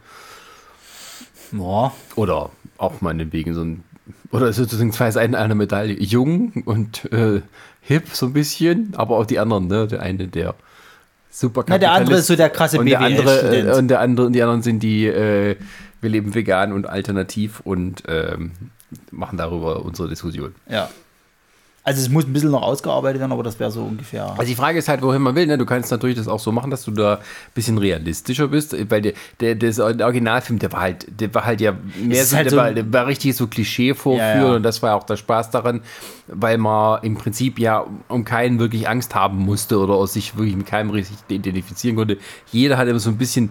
Boah, Oder auch meinetwegen so ein, oder sozusagen zwei Seiten einer Medaille. Jung und äh, hip so ein bisschen, aber auch die anderen, ne? Der eine, der super Na, der andere ist so der krasse und der andere, äh. Und der andere und die anderen sind die, äh, wir leben vegan und alternativ und ähm, machen darüber unsere Diskussion. ja. Also es muss ein bisschen noch ausgearbeitet werden, aber das wäre so ungefähr. Also die Frage ist halt, wohin man will. Ne? Du kannst natürlich das auch so machen, dass du da ein bisschen realistischer bist, weil der, der, der, Originalfilm, der war halt, der war halt ja mehr so, halt der, so- war, der war richtig so Klischee vorführen Ja, ja. und das war auch der Spaß daran, weil man im Prinzip ja um keinen wirklich Angst haben musste oder sich wirklich mit keinem richtig identifizieren konnte. Jeder hat immer so ein bisschen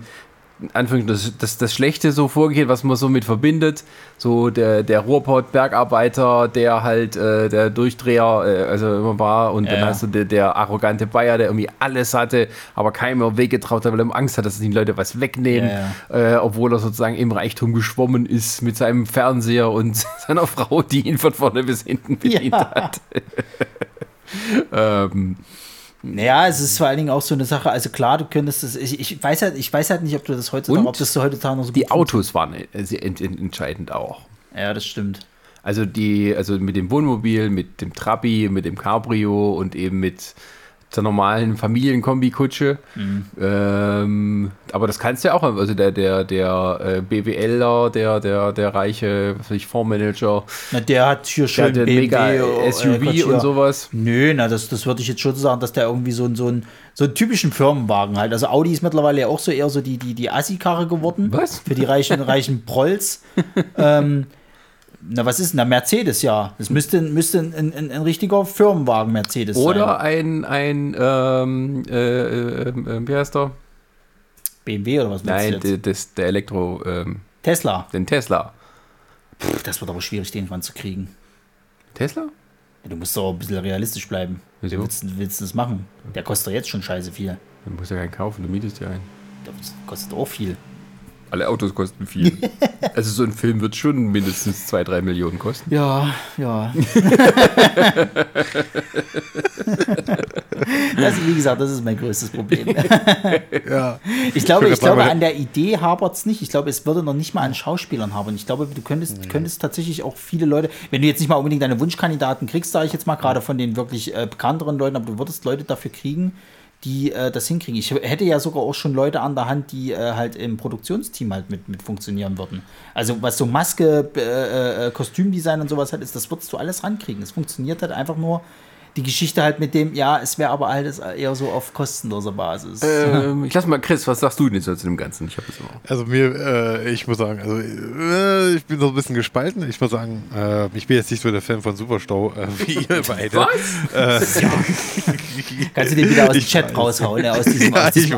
Anführungszeichen das, das, das Schlechte so vorgeht, was man so mit verbindet. So der, der Ruhrpott-Bergarbeiter, der halt äh, der Durchdreher äh, also immer war und Ja, dann ja. hast du der, der arrogante Bayer, der irgendwie alles hatte, aber keinem mehr weggetraut hat, weil er Angst hat, dass die Leute was wegnehmen, Äh, obwohl er sozusagen im Reichtum geschwommen ist mit seinem Fernseher und seiner Frau, die ihn von vorne bis hinten bedient Ja. hat. ähm, Naja, es ist vor allen Dingen auch so eine Sache, also klar, du könntest das, ich, ich weiß halt, ich weiß halt nicht, ob du das heutzutage, Und ob das heutzutage noch so Die Autos waren äh, entscheidend auch. Ja, das stimmt. Also die, also mit dem Wohnmobil, mit dem Trabi, mit dem Cabrio und eben mit der normalen Familienkombi-Kutsche. Ähm, aber das kannst du ja auch, also der, der, der äh, BWLer, der, der, der reiche was weiß ich, Fondsmanager, Na, der hat hier der hat den BMW, mega äh, SUV hier. und sowas. Nö, na, das, das würde ich jetzt schon sagen, dass der irgendwie so, ein- so, ein, so einen typischen Firmenwagen halt. Also Audi ist mittlerweile ja auch so eher so die, die, die Assi-Karre geworden. Was? Für die reichen, reichen Prolls. ähm, na, was ist denn da? Mercedes, ja. Das müsste, müsste ein, ein, ein richtiger Firmenwagen Mercedes Oder sein. ein, ein ähm, äh, äh, äh, wie heißt der? BMW oder was meinst Nein, du der, das, der Elektro, ähm, Tesla. den Tesla. Pff, das wird aber schwierig, den ranzukriegen. Tesla? Ja, du musst doch ein bisschen realistisch bleiben. Wieso? Wie willst, du- willst du das machen? Der kostet doch jetzt schon scheiße viel. Du musst ja keinen kaufen, du mietest ja einen. Das kostet auch viel. Alle Autos kosten viel. also so ein Film wird schon mindestens 2, 3 Millionen kosten. Ja, ja. das, wie gesagt, das ist mein größtes Problem. Ja. Ich glaube, Ich glaube an der Idee hapert es nicht. Ich glaube, es würde noch nicht mal an Schauspielern haben. Ich glaube, du könntest, könntest tatsächlich auch viele Leute, wenn du jetzt nicht mal unbedingt deine Wunschkandidaten kriegst, sage ich jetzt mal gerade von den wirklich äh, bekannteren Leuten, aber du würdest Leute dafür kriegen, die äh, das hinkriegen. Ich hätte ja sogar auch schon Leute an der Hand, die äh, halt im Produktionsteam halt mit, mit funktionieren würden. Also was so Maske, äh, äh, Kostümdesign und sowas halt ist, das würdest du alles rankriegen. Es funktioniert halt einfach nur die Geschichte halt mit dem, ja, es wäre aber alles eher so auf kostenloser Basis. Ähm, ich lass mal, Chris, was sagst du denn so zu dem Ganzen? Ich habe das immer. Also mir, äh, ich muss sagen, also äh, ich bin so ein bisschen gespalten. Ich muss sagen, äh, ich bin jetzt nicht so der Fan von Superstau äh, wie ihr beide. Was? Äh, Kannst du den wieder aus dem Ich Chat weiß. raushauen, ja, aus diesem, ja, aus diesem.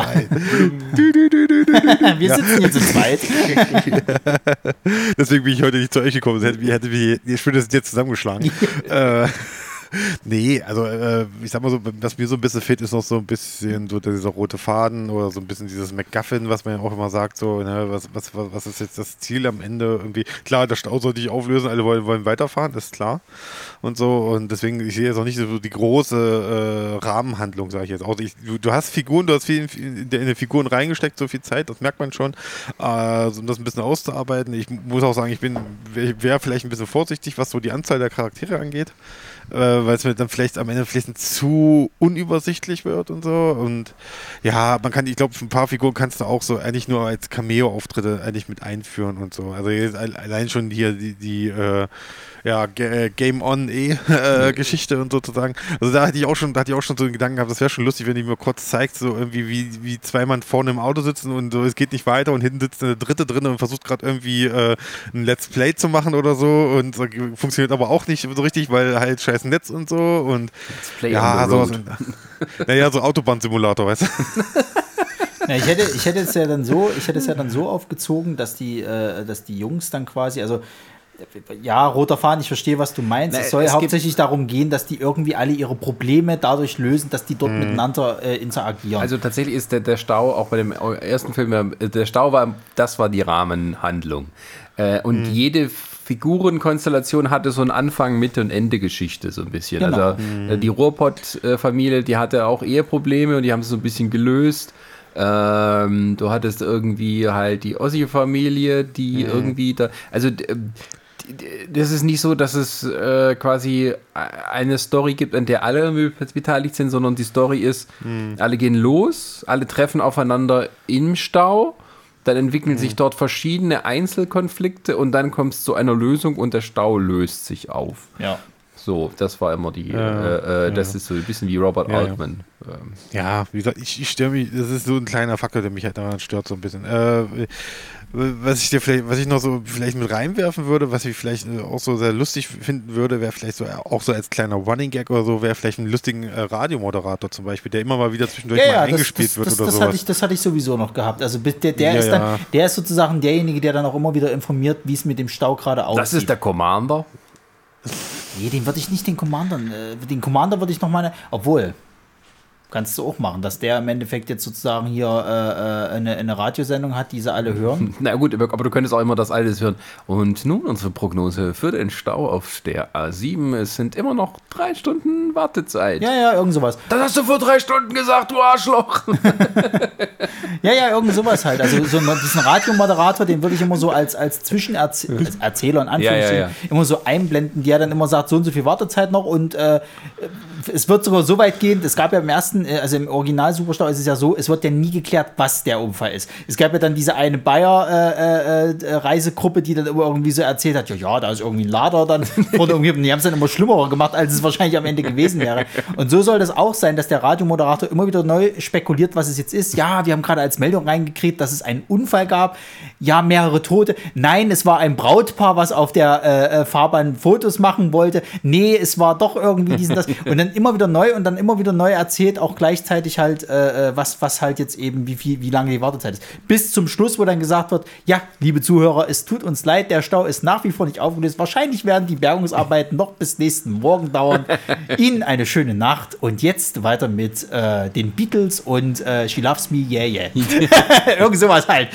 Du, du, du, du, du. Wir sitzen hier zu zweit. Deswegen bin ich heute nicht zu euch gekommen. Sonst Hätte, hätte mich, ich würde das jetzt zusammengeschlagen. äh, nee, also äh, ich sag mal so, was mir so ein bisschen fehlt, ist noch so ein bisschen so dieser rote Faden oder so ein bisschen dieses MacGuffin, was man ja auch immer sagt, so, ne, was, was, was, ist jetzt das Ziel am Ende irgendwie? Klar, der Stau soll sich auflösen, alle wollen, wollen weiterfahren, ist klar. Und so, und deswegen, ich sehe jetzt auch nicht so die große äh, Rahmenhandlung, sage ich jetzt. Auch ich, du, du hast Figuren, du hast viel in, in die Figuren reingesteckt, so viel Zeit, das merkt man schon, äh, um das ein bisschen auszuarbeiten. Ich muss auch sagen, ich bin, wäre vielleicht ein bisschen vorsichtig, was so die Anzahl der Charaktere angeht äh, weil es mir dann vielleicht am Ende vielleicht zu unübersichtlich wird und so. Und ja, man kann, ich glaube, ein paar Figuren kannst du auch so eigentlich nur als Cameo-Auftritte eigentlich mit einführen und so. Also allein schon hier die, die äh, ja, äh, Game On eh äh, Geschichte und sozusagen. Also da hatte ich auch schon, da hatte ich auch schon so den Gedanken gehabt, das wäre schon lustig, wenn die mir kurz zeigt, so irgendwie wie, wie zwei Mann vorne im Auto sitzen und so, es geht nicht weiter und hinten sitzt eine dritte drin und versucht gerade irgendwie äh, ein Let's Play zu machen oder so und so, funktioniert aber auch nicht so richtig, weil halt scheiß Netz und so und Play ja, sowas. road. Naja, so Autobahnsimulator, weißt du? Ja, ich hätte, ich hätte es ja dann so, ich hätte es ja dann so aufgezogen, dass die, äh, dass die Jungs dann quasi, also ja, roter Faden, ich verstehe, was du meinst. Na, es soll es hauptsächlich darum gehen, dass die irgendwie alle ihre Probleme dadurch lösen, dass die dort miteinander äh, interagieren. Also tatsächlich ist der, der Stau auch bei dem ersten Film, äh, der Stau war, das war die Rahmenhandlung. Äh, und jede Figurenkonstellation hatte so einen Anfang, Mitte und Ende Geschichte so ein bisschen. Genau. Also äh, die Ruhrpott-Familie, die hatte auch Eheprobleme und die haben es so ein bisschen gelöst. Ähm, du hattest irgendwie halt die Ossi-Familie, die irgendwie da, also ähm, das ist nicht so, dass es äh, quasi eine Story gibt, an der alle beteiligt sind, sondern die Story ist, alle gehen los, alle treffen aufeinander im Stau, dann entwickeln sich dort verschiedene Einzelkonflikte und dann kommt es zu einer Lösung und der Stau löst sich auf. ja. So, das war immer die, Ja, äh, äh, das ist so ein bisschen wie Robert Ja, ja. Altman. Ähm, Ja, wie gesagt, ich, ich störe mich, das ist so ein kleiner Faktor, der mich halt daran stört, so ein bisschen. Äh, was ich dir vielleicht, was ich noch so vielleicht mit reinwerfen würde, was ich vielleicht äh, auch so sehr lustig finden würde, wäre vielleicht so äh, auch so als kleiner Running Gag oder so, wäre vielleicht ein lustigen äh, Radiomoderator zum Beispiel, der immer mal wieder zwischendurch mal eingespielt das, wird das, oder das sowas. hatte ich, das hatte ich sowieso noch gehabt. Also der, der Ja, ist dann, ja. der ist sozusagen derjenige, der dann auch immer wieder informiert, wie es mit dem Stau gerade aussieht. das ist der Commander. Nee, den würde ich nicht den Commander, äh, den Commander würde ich noch mal, obwohl, Kannst du auch machen, dass der im Endeffekt jetzt sozusagen hier äh, äh eine, eine Radiosendung hat, die sie alle hören. Na gut, aber du könntest auch immer das alles hören. Und nun unsere Prognose für den Stau auf der A7. Es sind immer noch drei Stunden Wartezeit. Ja, ja, irgend sowas. Das hast du vor drei Stunden gesagt, du Arschloch. ja, ja, irgend sowas halt. Also so diesen Radiomoderator, den würde ich immer so als, als Zwischenerzähler in Anführungszeichen ja, ja, ja. immer so einblenden, der dann immer sagt, so und so viel Wartezeit noch und äh, es wird sogar so weit gehen, es gab ja im ersten, äh, also im Original Superstau ist es ja so, es wird ja nie geklärt, was der Unfall ist. Es gab ja dann diese eine Bayer-Reisegruppe, äh, äh, die dann immer irgendwie so erzählt hat, ja, ja, da ist irgendwie ein Lader dann wurde irgendwie, die haben es dann immer schlimmer gemacht, als es wahrscheinlich am Ende gewesen wäre. Und so soll das auch sein, dass der Radiomoderator immer wieder neu spekuliert, was es jetzt ist. Ja, wir haben gerade als Meldung reingekriegt, dass es einen Unfall gab. Ja, mehrere Tote. Nein, es war ein Brautpaar, was auf der äh, Fahrbahn Fotos machen wollte. Nee, es war doch irgendwie diesen das. Und dann immer wieder neu und dann immer wieder neu erzählt, auch gleichzeitig halt, äh, äh, was, was halt jetzt eben, wie, viel, wie lange die Wartezeit ist. Bis zum Schluss, wo dann gesagt wird, ja, liebe Zuhörer, es tut uns leid, der Stau ist nach wie vor nicht aufgelöst. Wahrscheinlich werden die Bergungsarbeiten noch bis nächsten Morgen dauern. Ihnen eine schöne Nacht und jetzt weiter mit äh, den Beatles und äh, She Loves Me, Yeah, Yeah. Irgend sowas halt.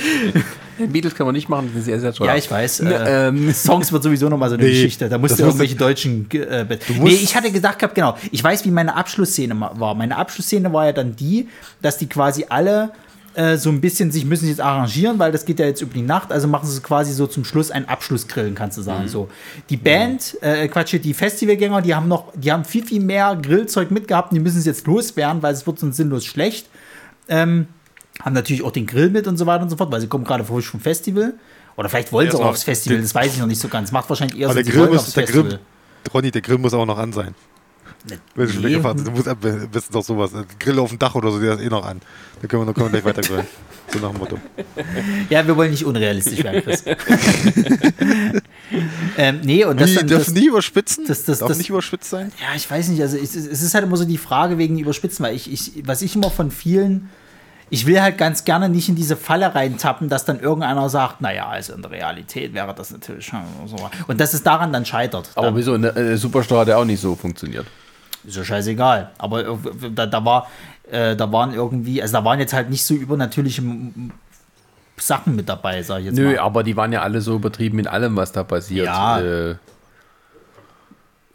Beatles kann man nicht machen, die sind sehr, sehr teuer. Ja, ich weiß. Äh, ähm, Songs wird sowieso nochmal so eine nee, Geschichte. Da musst du irgendwelche deutschen. Äh, nee, ich hatte gedacht gehabt, genau. Ich weiß, wie meine Abschlussszene war. Meine Abschlussszene war ja dann die, dass die quasi alle äh, so ein bisschen sich müssen jetzt arrangieren, weil das geht ja jetzt über die Nacht, also machen sie quasi so zum Schluss ein Abschlussgrillen, kannst du sagen. Mhm. So. Die Band, äh, Quatsch, die Festivalgänger, die haben noch, die haben viel, viel mehr Grillzeug mitgehabt und die müssen es jetzt loswerden, weil es wird sonst sinnlos schlecht. Ähm, haben natürlich auch den Grill mit und so weiter und so fort, weil sie kommen gerade frisch vom Festival. Oder vielleicht wollen sie auch aufs Festival, das weiß ich noch nicht so ganz. Macht wahrscheinlich eher so, der Grill muss, der Grill, Ronny, der Grill muss auch noch an sein. Wenn du schon weggefahren du musst am besten doch sowas. Grill auf dem Dach oder so, der ist eh noch an. Dann können wir, dann können wir gleich weiter grillen. So nach dem Motto. Ja, wir wollen nicht unrealistisch werden, Chris. ähm, nee, und das Wie, dann, darf das, nie überspitzen? Das, das, darf das, nicht überspitzt sein? Ja, ich weiß nicht. Also es, es ist halt immer so die Frage wegen Überspitzen, weil ich, ich, was ich immer von vielen ich will halt ganz gerne nicht in diese Falle reintappen, dass dann irgendeiner sagt, naja, also in der Realität wäre das natürlich so. Und dass es daran dann scheitert. Aber wieso? Eine, eine Superstar hat ja auch nicht so funktioniert. Ist ja scheißegal. Aber da, da war, äh, da waren irgendwie, also da waren jetzt halt nicht so übernatürliche Sachen mit dabei, sag ich jetzt Nö, mal. aber die waren ja alle so übertrieben in allem, was da passiert. Ja. Äh,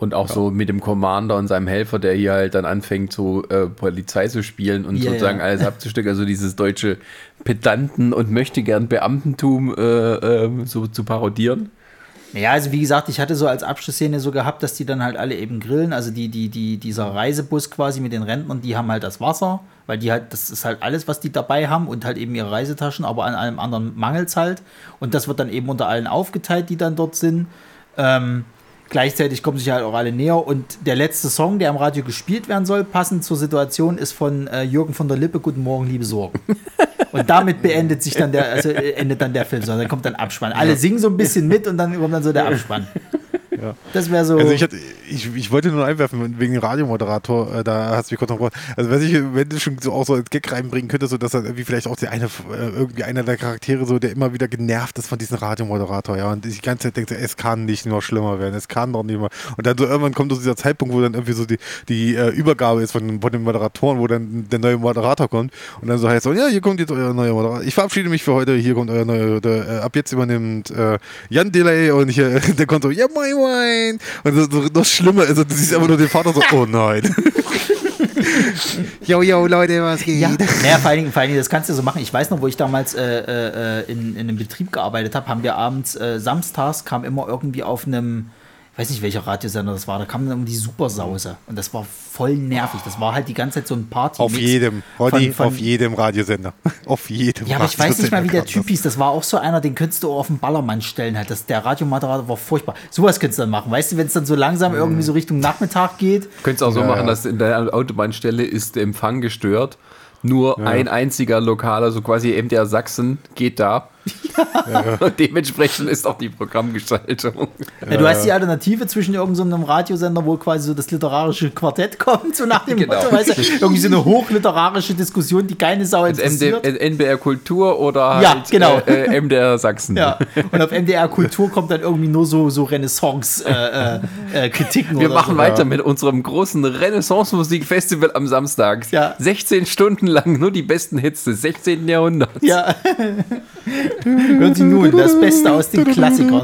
und auch ja. so mit dem Commander und seinem Helfer, der hier halt dann anfängt, so äh, Polizei zu spielen und yeah, sozusagen ja. alles abzustecken. Also dieses deutsche Pedanten- und möchte gern Beamtentum äh, äh, so zu parodieren. Ja, also wie gesagt, ich hatte so als Abschlussszene so gehabt, dass die dann halt alle eben grillen. Also die, die, die, dieser Reisebus quasi mit den Rentnern, die haben halt das Wasser, weil die halt, das ist halt alles, was die dabei haben und halt eben ihre Reisetaschen, aber an allem anderen mangelt es halt. Und das wird dann eben unter allen aufgeteilt, die dann dort sind. Ähm, Gleichzeitig kommen sich halt auch alle näher. Und der letzte Song, der am Radio gespielt werden soll, passend zur Situation, ist von äh, Jürgen von der Lippe, Guten Morgen, liebe Sorgen. Und damit beendet sich dann der, also äh, endet dann der Film. So, dann kommt dann Abspann. Alle singen so ein bisschen mit und dann kommt dann so der Abspann. Ja. Das wäre so. Also ich, hatte, ich, ich, wollte nur einwerfen, wegen dem Radiomoderator, äh, da hast du mich kurz noch. Also wenn, ich, wenn du schon so auch so als Gag reinbringen könntest, so dass er irgendwie vielleicht auch der eine, äh, irgendwie einer der Charaktere so, der immer wieder genervt ist von diesem Radiomoderator, ja. Und ich die ganze Zeit denke, es kann nicht noch schlimmer werden, es kann doch nicht mehr. Und dann so irgendwann kommt so dieser Zeitpunkt, wo dann irgendwie so die, die äh, Übergabe ist von, von den Moderatoren, wo dann der neue Moderator kommt und dann so heißt so, ja, hier kommt jetzt euer neuer Moderator. Ich verabschiede mich für heute, hier kommt euer neuer, der, äh, ab jetzt übernimmt äh, Jan Delay und hier, der kommt so, ja, moin, moin. Und so, so, das Schlimme ist, du siehst einfach nur den Vater so, oh nein. yo, yo, Leute, was geht? Ja, naja, vor allen, Dingen, vor allen Dingen, das kannst du so machen. Ich weiß noch, wo ich damals äh, äh, in, in einem Betrieb gearbeitet habe, haben wir abends, äh, samstags kam immer irgendwie auf einem weiß nicht, welcher Radiosender das war, da kam dann um die Supersause und das war voll nervig. Das war halt die ganze Zeit so ein Party. Auf jedem, Roddy, auf jedem Radiosender. auf jedem. Ja, aber ich weiß nicht mal, wie der Typ hieß. Das war auch so einer, den könntest du auf den Ballermann stellen. Halt. Das, der Radiomoderator war furchtbar. Sowas könntest du dann machen. Weißt du, wenn es dann so langsam irgendwie so Richtung Nachmittag geht. Könntest auch so ja, machen, dass in der Autobahnstelle ist der Empfang gestört. Nur ja. ein einziger lokaler, so quasi der Sachsen, geht da Und dementsprechend ist auch die Programmgestaltung. Ja, du hast die Alternative zwischen irgendeinem so Radiosender, wo quasi so das literarische Quartett kommt, so nach dem Genau. Motto, weißt du, irgendwie so eine hochliterarische Diskussion, die keine Sau interessiert. NBR Kultur oder Ja, halt genau. äh, äh, MDR Sachsen. Ja, und auf MDR Kultur kommt dann irgendwie nur so, so Renaissance-Kritiken. Äh, äh, Kritiken Wir machen so. weiter mit unserem großen Renaissance-Musik-Festival am Samstag. Ja. 16 Stunden lang nur die besten Hits des 16. Jahrhunderts. Ja. Hören Sie nun das Beste aus den Klassikern.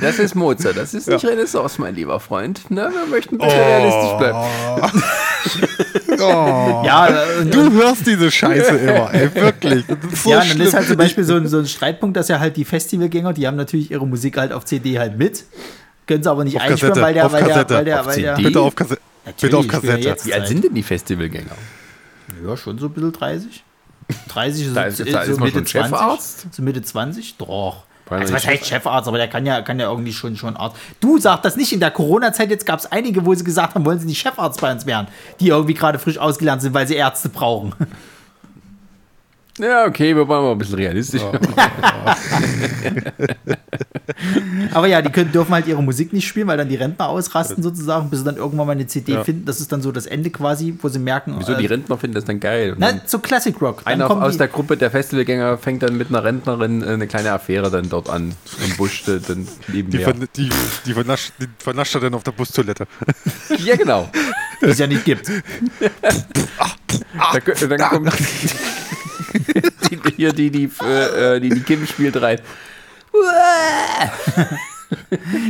Das ist Mozart, das ist nicht Renaissance, mein lieber Freund. Na, wir möchten bitte realistisch bleiben. Oh. Ja, äh, Du hörst diese Scheiße immer, ey, wirklich. So ja, und dann ist halt zum Beispiel so ein, so ein Streitpunkt, dass ja halt die Festivalgänger, die haben natürlich ihre Musik halt auf CD halt mit. Können sie aber nicht Auf einspielen, Kassette, weil der, auf weil der, weil der, weil der. Bitte auf, Kasse bitte auf Kassette. Wie alt sind denn die Festivalgänger? Ja, schon so ein bisschen 30. 30 so, Da ist- so, da ist so man Mitte schon 20. Chefarzt? So Mitte 20? Doch. Also, was heißt Chefarzt, aber der kann ja, kann ja irgendwie schon, schon Arzt. Du sag das nicht in der Corona-Zeit. Jetzt gab es einige, wo sie gesagt haben, wollen sie nicht Chefarzt bei uns werden, die irgendwie gerade frisch ausgelernt sind, weil sie Ärzte brauchen. Ja, okay, wir wollen mal ein bisschen realistisch. Aber ja, die können, dürfen halt ihre Musik nicht spielen, weil dann die Rentner ausrasten sozusagen, bis sie dann irgendwann mal eine CD Ja. finden. Das ist dann so das Ende quasi, wo sie merken. Wieso, die äh, Rentner finden das dann geil. Na, so Classic Rock. Dann einer aus die- der Gruppe der Festivalgänger fängt dann mit einer Rentnerin äh, eine kleine Affäre dann dort an im Busch äh, dann Die, nebenher. vern die, die, vernascht, die vernascht er dann auf der Bustoilette. Ja, genau. die es ja nicht gibt. Da, dann kommt die, hier die, die, äh, äh, die, die Kim spielt rein.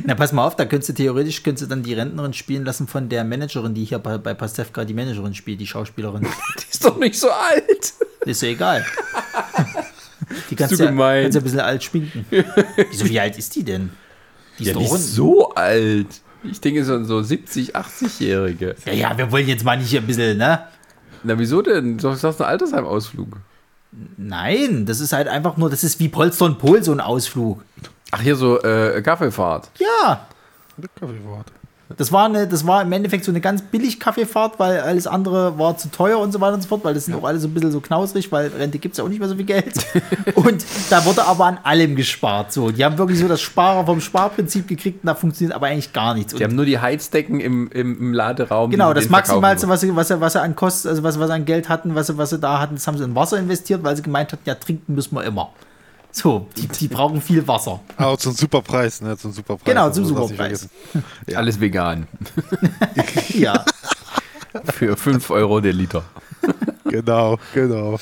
Na, pass mal auf, da könntest du theoretisch könntest du dann die Rentnerin spielen lassen von der Managerin, die hier bei, bei Pastewka die Managerin spielt, die Schauspielerin. Die ist doch nicht so alt. Ist ja egal. Die kannst du ja, gemein. kannst ja ein bisschen alt schminken. Wieso, wie alt ist die denn? Die ist Ja, doch ist so alt. Ich denke so, so 70, 80-Jährige. Ja, ja, wir wollen jetzt mal nicht hier ein bisschen, ne? Na, wieso denn? Du sagst ein Altersheimausflug. Nein, das ist halt einfach nur, das ist wie Polster und Pol, so ein Ausflug. Ach, hier so äh, Kaffeefahrt. Ja, Kaffeewort. Das war, eine, das war im Endeffekt so eine ganz billig Kaffeefahrt, weil alles andere war zu teuer und so weiter und so fort, weil das sind auch alle so ein bisschen so knausrig, weil Rente gibt es ja auch nicht mehr so viel Geld. und da wurde aber an allem gespart. So. Die haben wirklich so das Sparer vom Sparprinzip gekriegt und da funktioniert aber eigentlich gar nichts. Die Und haben nur die Heizdecken im, im, im Laderaum. Genau, das Maximalste, was sie, was sie, was sie an Kost, also was, was sie an Geld hatten, was sie, was sie da hatten, das haben sie in Wasser investiert, weil sie gemeint hatten, ja, trinken müssen wir immer. So, die, die brauchen viel Wasser. Ah, zum super Preis, ne? Zum super Preis. Genau, zum Also, das super darfst du nicht Preis. vergessen. Alles vegan. Ja. Für 5 Euro der Liter. Genau, genau.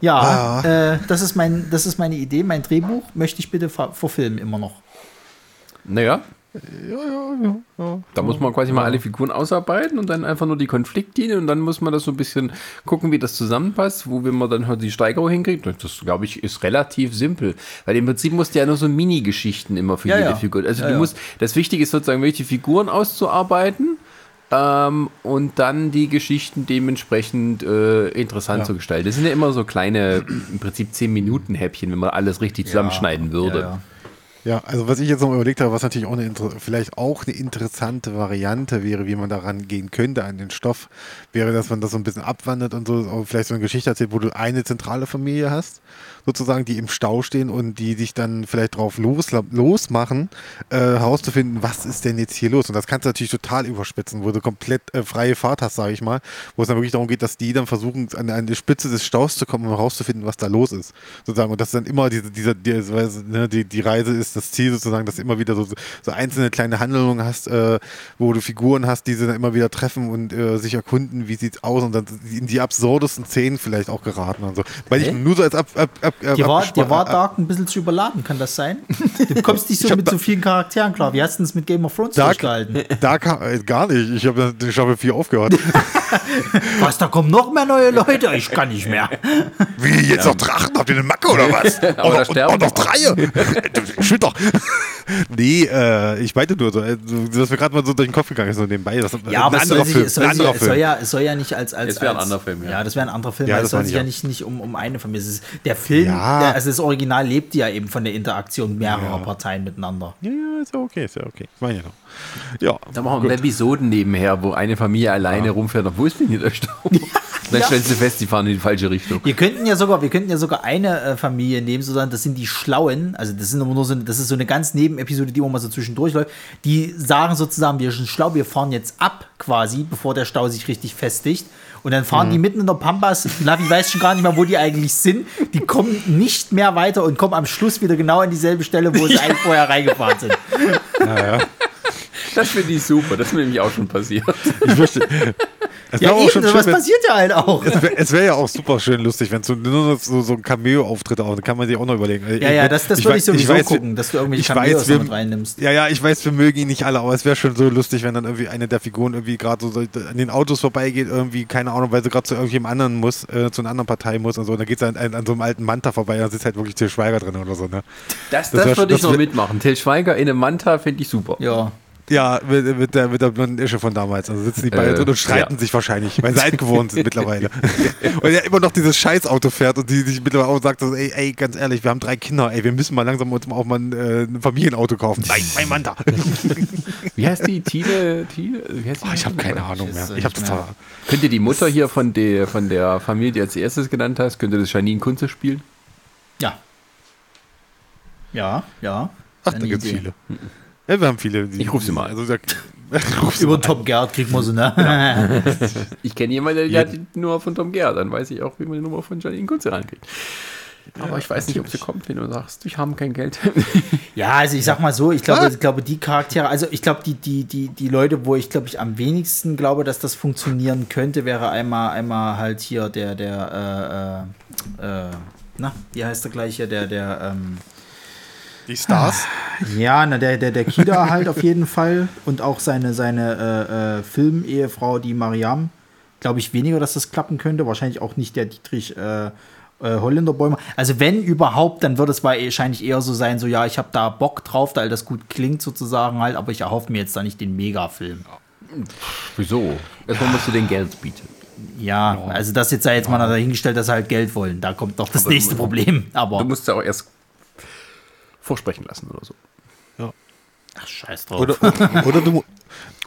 Ja, äh, das, ist mein, das ist meine Idee. Mein Drehbuch möchte ich bitte ver verfilmen, immer noch. Naja, Ja, ja, ja. ja. da muss man quasi mal alle Figuren ausarbeiten und dann einfach nur die Konfliktlinien und dann muss man das so ein bisschen gucken, wie das zusammenpasst, wo wenn man dann halt die Steigerung hinkriegt. Das, glaube ich, ist relativ simpel. Weil im Prinzip musst du ja nur so Mini-Geschichten immer für Ja, jede ja. Figur. Also Ja, du ja. musst, das Wichtige ist sozusagen wirklich die Figuren auszuarbeiten. Ähm, und dann die Geschichten dementsprechend äh, interessant Ja. zu gestalten. Das sind ja immer so kleine, im Prinzip 10 Minuten Häppchen, wenn man alles richtig zusammenschneiden würde. Ja, ja. Also was ich jetzt noch überlegt habe, was natürlich auch eine, vielleicht auch eine interessante Variante wäre, wie man daran gehen könnte an den Stoff, wäre, dass man das so ein bisschen abwandert und so, vielleicht so eine Geschichte erzählt, wo du eine zentrale Familie hast, sozusagen, die im Stau stehen und die sich dann vielleicht drauf los, losmachen, äh, herauszufinden, was ist denn jetzt hier los? Und das kannst du natürlich total überspitzen, wo du komplett äh, freie Fahrt hast, sage ich mal, wo es dann wirklich darum geht, dass die dann versuchen, an, an die Spitze des Staus zu kommen, um herauszufinden, was da los ist. Sozusagen. Und dass dann immer diese, dieser, diese, ne, die, die Reise ist das Ziel sozusagen, dass du immer wieder so, so einzelne kleine Handlungen hast, äh, wo du Figuren hast, die sie dann immer wieder treffen und äh, sich erkunden, wie sieht's aus und dann in die absurdesten Szenen vielleicht auch geraten und so. Weil ich nur so als ab, ab, ab, ab Dir war, dir war Dark ein bisschen zu überladen, kann das sein? Du kommst nicht so mit so vielen Charakteren klar. Wie hast du es mit Game of Thrones Dark, durchgehalten? da kam, äh, gar nicht. Ich habe in Staffel 4 aufgehört. Was, da kommen noch mehr neue Leute? Ich kann nicht mehr. Wie, jetzt noch Drachen? Habt ihr eine Macke oder was? Aber da sterben und noch doch. drei. Schütt doch. nee, äh, ich meinte nur so, äh, dass mir gerade mal so durch den Kopf gegangen ist, so nebenbei. Das, Ja, aber ein es soll, Film. es, soll anderer es, soll ja, es soll ja nicht als. als Es wäre ein anderer Film, ja. Ja, das wäre ein anderer Film, Ja, das es soll sich ich ja auch. nicht, nicht um, um eine. Es ist, der Film, Ja. der, also das Original lebt ja eben von der Interaktion mehrerer Parteien miteinander. Ja, ja, ist ja okay, ist ja okay. Ich meine ja noch. Ja, Da machen wir Episoden nebenher, wo eine Familie alleine rumfährt. Und wo ist denn hier der Stau? Dann Ja. stellst du fest, die fahren in die falsche Richtung. Wir könnten ja sogar, wir könnten ja sogar eine äh, Familie nehmen, sozusagen, das sind die Schlauen, also das sind immer nur so, das ist so eine ganz Nebenepisode, die immer mal so zwischendurch läuft. Die sagen sozusagen, wir sind schlau, wir fahren jetzt ab quasi, bevor der Stau sich richtig festigt. Und dann fahren die mitten in der Pampas. Navi weiß schon gar nicht mehr, wo die eigentlich sind. Die kommen nicht mehr weiter und kommen am Schluss wieder genau an dieselbe Stelle, wo sie eigentlich vorher reingefahren sind. Das finde ich super. Das ist mir nämlich auch schon passiert. Ich möchte. Es Ja, eben, schon was schön, wenn, passiert ja halt auch. es wäre es wär ja auch super schön lustig, wenn so, nur so, so ein Cameo-Auftritt auch, da kann man sich auch noch überlegen. Ja, ja, das, das Ich würde ich sowieso weiß, gucken, dass du irgendwelche ich Cameos weiß, wir- damit reinnimmst. Ja, ja, ich weiß, wir mögen ihn nicht alle, aber es wäre schon so lustig, wenn dann irgendwie eine der Figuren irgendwie gerade so an den Autos vorbeigeht, irgendwie, keine Ahnung, weil sie gerade zu irgendjemandem anderen muss, äh, zu einer anderen Partei muss und so. Und dann geht sie an, an, an so einem alten Manta vorbei, da sitzt halt wirklich Til Schweiger drin oder so, ne? Das, Das das, würde ich noch mitmachen. Till Schweiger in einem Manta finde ich super. Ja. Ja, mit, mit, der, mit der blonden Ische von damals. Also sitzen die beide Äh, drin und streiten ja. sich wahrscheinlich, weil sie alt geworden sind mittlerweile. und er immer noch dieses Scheißauto fährt und die sich mittlerweile auch sagt, ey, ey, ganz ehrlich, wir haben drei Kinder, ey, wir müssen mal langsam uns mal auch mal ein, äh, ein Familienauto kaufen. Nein, mein Mann da. Wie heißt die? Tine? Tine? Wie heißt die? Oh, ich habe keine Ahnung mehr. Ich das mehr. zwar. Könnte die Mutter hier von der, von der Familie, die als erstes genannt hast, könnte das Janine Kunze spielen? Ja. Ja, ja. Ach, da gibt's viele. Ja, wir haben viele. Die, Ich ruf sie mal. Also, da, ruf sie Über mal Top Gerd kriegt man so, ne? Ich kenne jemanden, der hat die Nummer von Tom Gerd. Dann weiß ich auch, wie man die Nummer von Janine Kunze rankriegt. Aber ich weiß nicht, ob sie kommt, wenn du sagst, wir haben kein Geld. Ja, also ich sag mal so, ich glaube, Ah. ich glaube die Charaktere, also ich glaube, die, die, die, die Leute, wo ich glaube ich am wenigsten glaube, dass das funktionieren könnte, wäre einmal, einmal halt hier der, der, äh, äh, äh, na, wie heißt der gleiche, der, der, ähm, Die Stars. ja, na, der, der, der Kida halt auf jeden Fall und auch seine, seine äh, äh, Filmehefrau, die Mariam, glaube ich weniger, dass das klappen könnte, wahrscheinlich auch nicht der Dietrich, äh, äh, Holländer Bäumer. Also wenn überhaupt, dann wird es wahrscheinlich eher so sein, so ja, ich habe da Bock drauf, weil das gut klingt sozusagen halt, aber ich erhoffe mir jetzt da nicht den Megafilm. Wieso? Erstmal musst du den Geld bieten. Ja, also das jetzt sei jetzt mal dahingestellt, dass sie halt Geld wollen. Da kommt doch das Aber nächste du- Problem. Du Aber musst ja auch erst vorsprechen lassen oder so. ach, scheiß drauf. Oder, oder, du,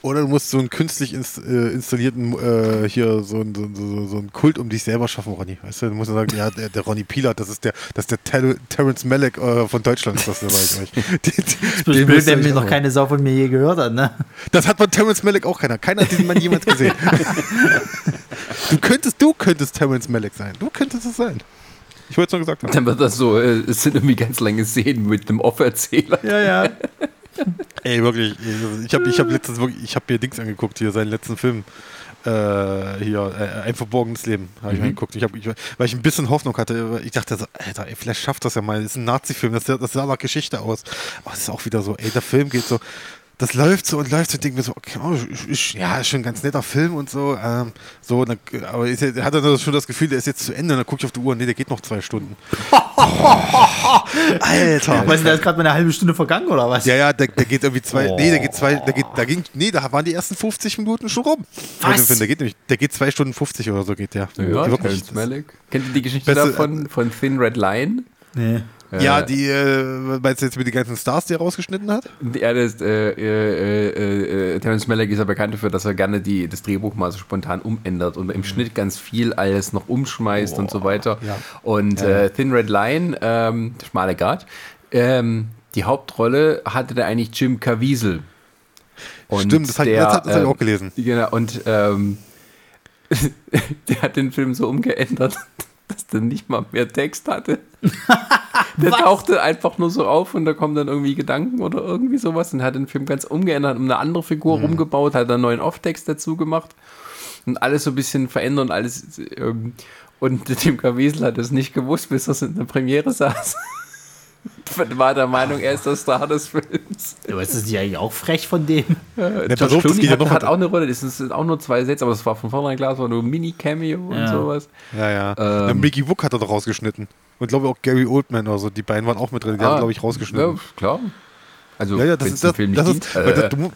oder du musst so einen künstlich ins, äh, installierten äh, hier so, ein- so, so, so einen Kult um dich selber schaffen, Ronny. Weißt du, du musst sagen, ja, der, der Ronny Pilat, das ist der, das ist der Ter Terence Malick äh, von Deutschland, ist das sag ich euch. Das blöd, ihr wenn mir noch keine Sau von mir je gehört hat, ne? Das hat von Terence Malick auch keiner. Keiner hat diesen Mann jemals gesehen. du könntest, du könntest Terence Malick sein. Du könntest es sein. Ich wollte es nur gesagt haben. Dann wird das so, äh, es sind irgendwie ganz lange Szenen mit einem Off-Erzähler. Ja, ja. Ey, wirklich. Ich habe ich hab letztens wirklich, ich habe mir Dings angeguckt, hier seinen letzten Film. Äh, hier, äh, ein verborgenes Leben, habe ich mir angeguckt. Ich hab, ich, weil ich ein bisschen Hoffnung hatte. Ich dachte so, Alter, ey, vielleicht schafft das ja mal. Das ist ein Nazi-Film, das, das sah nach Geschichte aus. Aber es ist auch wieder so, ey, der Film geht so. Das läuft so und läuft so, denke mir so, okay, oh, ist, ist, ja, ist schon ein ganz netter Film und so. Ähm, so dann, aber ist, er hat dann schon das Gefühl, der ist jetzt zu Ende. Und dann gucke ich auf die Uhr, nee, der geht noch zwei Stunden. Alter. Weißt du, da ist gerade mal eine halbe Stunde vergangen, oder was? Ja, ja, der, der geht irgendwie zwei. Oh. Nee, der geht zwei. Der geht, da ging, nee, da waren die ersten 50 Minuten schon rum. Was? Der geht nämlich, der geht zwei Stunden 50 oder so geht der. Ja, Wirklich. Terrence Malick. Kennt ihr die Geschichte Beste- davon, von Thin Red Line? Nee. Ja, Äh, die, äh, meinst du jetzt mit den ganzen Stars, die er rausgeschnitten hat? Ja, das, äh, äh, äh, äh, Terrence Malick ist ja bekannt dafür, dass er gerne die, das Drehbuch mal so spontan umändert und im Schnitt ganz viel alles noch umschmeißt und so weiter. ja. Und Äh, Thin Red Line, ähm, schmale Grat, ähm, die Hauptrolle hatte da eigentlich Jim Caviezel. Und Stimmt, das, hat, der, das, hat, das hab ich ähm, auch gelesen. Genau, und ähm, der hat den Film so umgeändert, dass der nicht mal mehr Text hatte. Der tauchte einfach nur so auf und da kommen dann irgendwie Gedanken oder irgendwie sowas und hat den Film ganz umgeändert, um eine andere Figur Mhm. rumgebaut, hat einen neuen Off-Text dazu gemacht und alles so ein bisschen verändert und alles. Ähm, und Tim Caviezel hat es nicht gewusst, bis er in der Premiere saß. Und war der Meinung, er ist der Star des Films. Du weißt, das ist ja eigentlich auch frech von dem. Ja, George das Clooney ja hat, noch hat auch eine Rolle, das sind auch nur zwei Sätze, aber das war von vornherein klar, es war nur ein Mini-Cameo und Ja. sowas. Ja, ja. ähm, Mickey Wook hat er doch rausgeschnitten. Und glaube auch Gary Oldman oder so. Die beiden waren auch mit drin. Die haben, glaube ich, rausgeschnitten. Ah, Ja, klar. Also, Ja, ja, das ist das. Film das nicht ist, äh, du,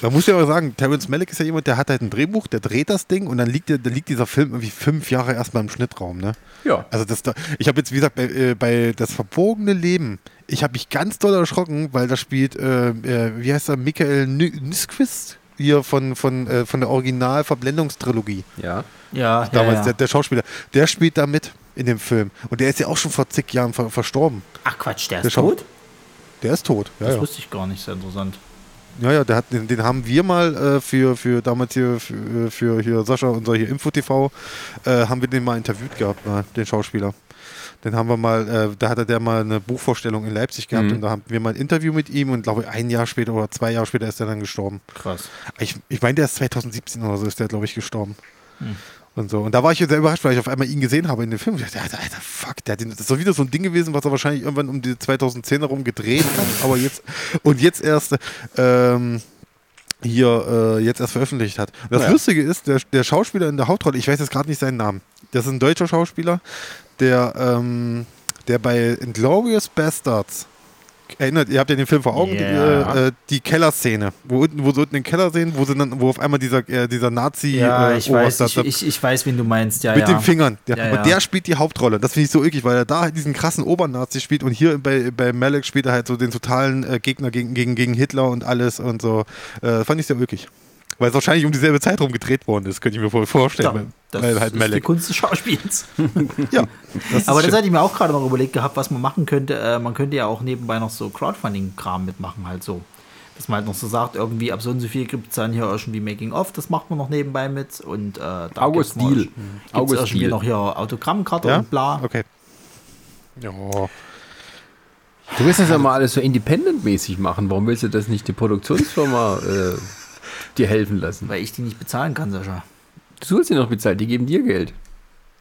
da muss ich aber sagen, Terrence Malick ist ja jemand, der hat halt ein Drehbuch, der dreht das Ding und dann liegt, der, dann liegt dieser Film irgendwie fünf Jahre erstmal im Schnittraum, ne? ja. Also das da, ich habe jetzt, wie gesagt, bei, äh, bei Das verbogene Leben, ich habe mich ganz doll erschrocken, weil da spielt, äh, äh, wie heißt er, Michael Nyquist? hier von, von, äh, von der Original-Verblendungstrilogie. Ja. Ja, Damals, ja, ja. Der, der Schauspieler. Der spielt da mit in dem Film. Und der ist ja auch schon vor zig Jahren ver verstorben. Ach Quatsch, der Der ist tot? Der ist tot. Ja, Das ja. wusste ich gar nicht, sehr interessant. Ja, ja, hat, den, den haben wir mal äh, für, für damals hier für, für hier Sascha, unser hier Info-TV, äh, haben wir den mal interviewt gehabt, mal, den Schauspieler. Den haben wir mal, äh, da hatte der mal eine Buchvorstellung in Leipzig gehabt Mhm. und da haben wir mal ein Interview mit ihm und glaube ich ein Jahr später oder zwei Jahre später ist er dann gestorben. Krass. Ich, ich meine, der ist 2017 oder so ist der, glaube ich, gestorben. Hm. Und so. Und da war ich sehr überrascht, weil ich auf einmal ihn gesehen habe in dem Film. Ich dachte, Alter, Alter, fuck, der hat den, das ist doch wieder so ein Ding gewesen, was er wahrscheinlich irgendwann um die 2010 herum gedreht hat. Aber jetzt, und jetzt erst, ähm, hier, äh, jetzt erst veröffentlicht hat. Und das Ja. Lustige ist, der, der Schauspieler in der Hauptrolle, ich weiß jetzt gerade nicht seinen Namen, das ist ein deutscher Schauspieler, der, ähm, der bei Inglourious Bastards erinnert, ihr habt ja den Film vor Augen, Ja. die, äh, äh, die Kellerszene, wo, unten, wo sie unten den Keller sehen, wo sie dann, wo auf einmal dieser, äh, dieser Nazi Ja, äh, ich weiß, ich, ich, ich weiß, wen du meinst. Ja, mit ja. den Fingern. Der, Ja, ja. Und der spielt die Hauptrolle. Das finde ich so eklig, weil er da halt diesen krassen Obernazi spielt und hier bei, bei Malek spielt er halt so den totalen äh, Gegner gegen, gegen, gegen Hitler und alles und so. Äh, fand ich sehr ulkig. Weil es wahrscheinlich um dieselbe Zeit rum gedreht worden ist, könnte ich mir voll vorstellen. Ja, das weil halt ist die Malek. Kunst des Schauspiels. Ja, das Aber das hatte ich mir auch gerade noch überlegt gehabt, was man machen könnte. Äh, man könnte ja auch nebenbei noch so Crowdfunding-Kram mitmachen, halt so. Dass man halt noch so sagt, irgendwie ab so und so viel gibt es dann hier irgendwie Making-of, das macht man noch nebenbei mit. Und äh, da August gibt's Deal. Gibt's August irgendwie Deal. noch hier Autogrammkarte ja? und bla. Okay. Ja. Du willst das ja mal alles so independent-mäßig machen. Warum willst du das nicht die Produktionsfirma äh, dir helfen lassen? Weil ich die nicht bezahlen kann, Sascha. Du sollst sie noch bezahlen, die geben dir Geld.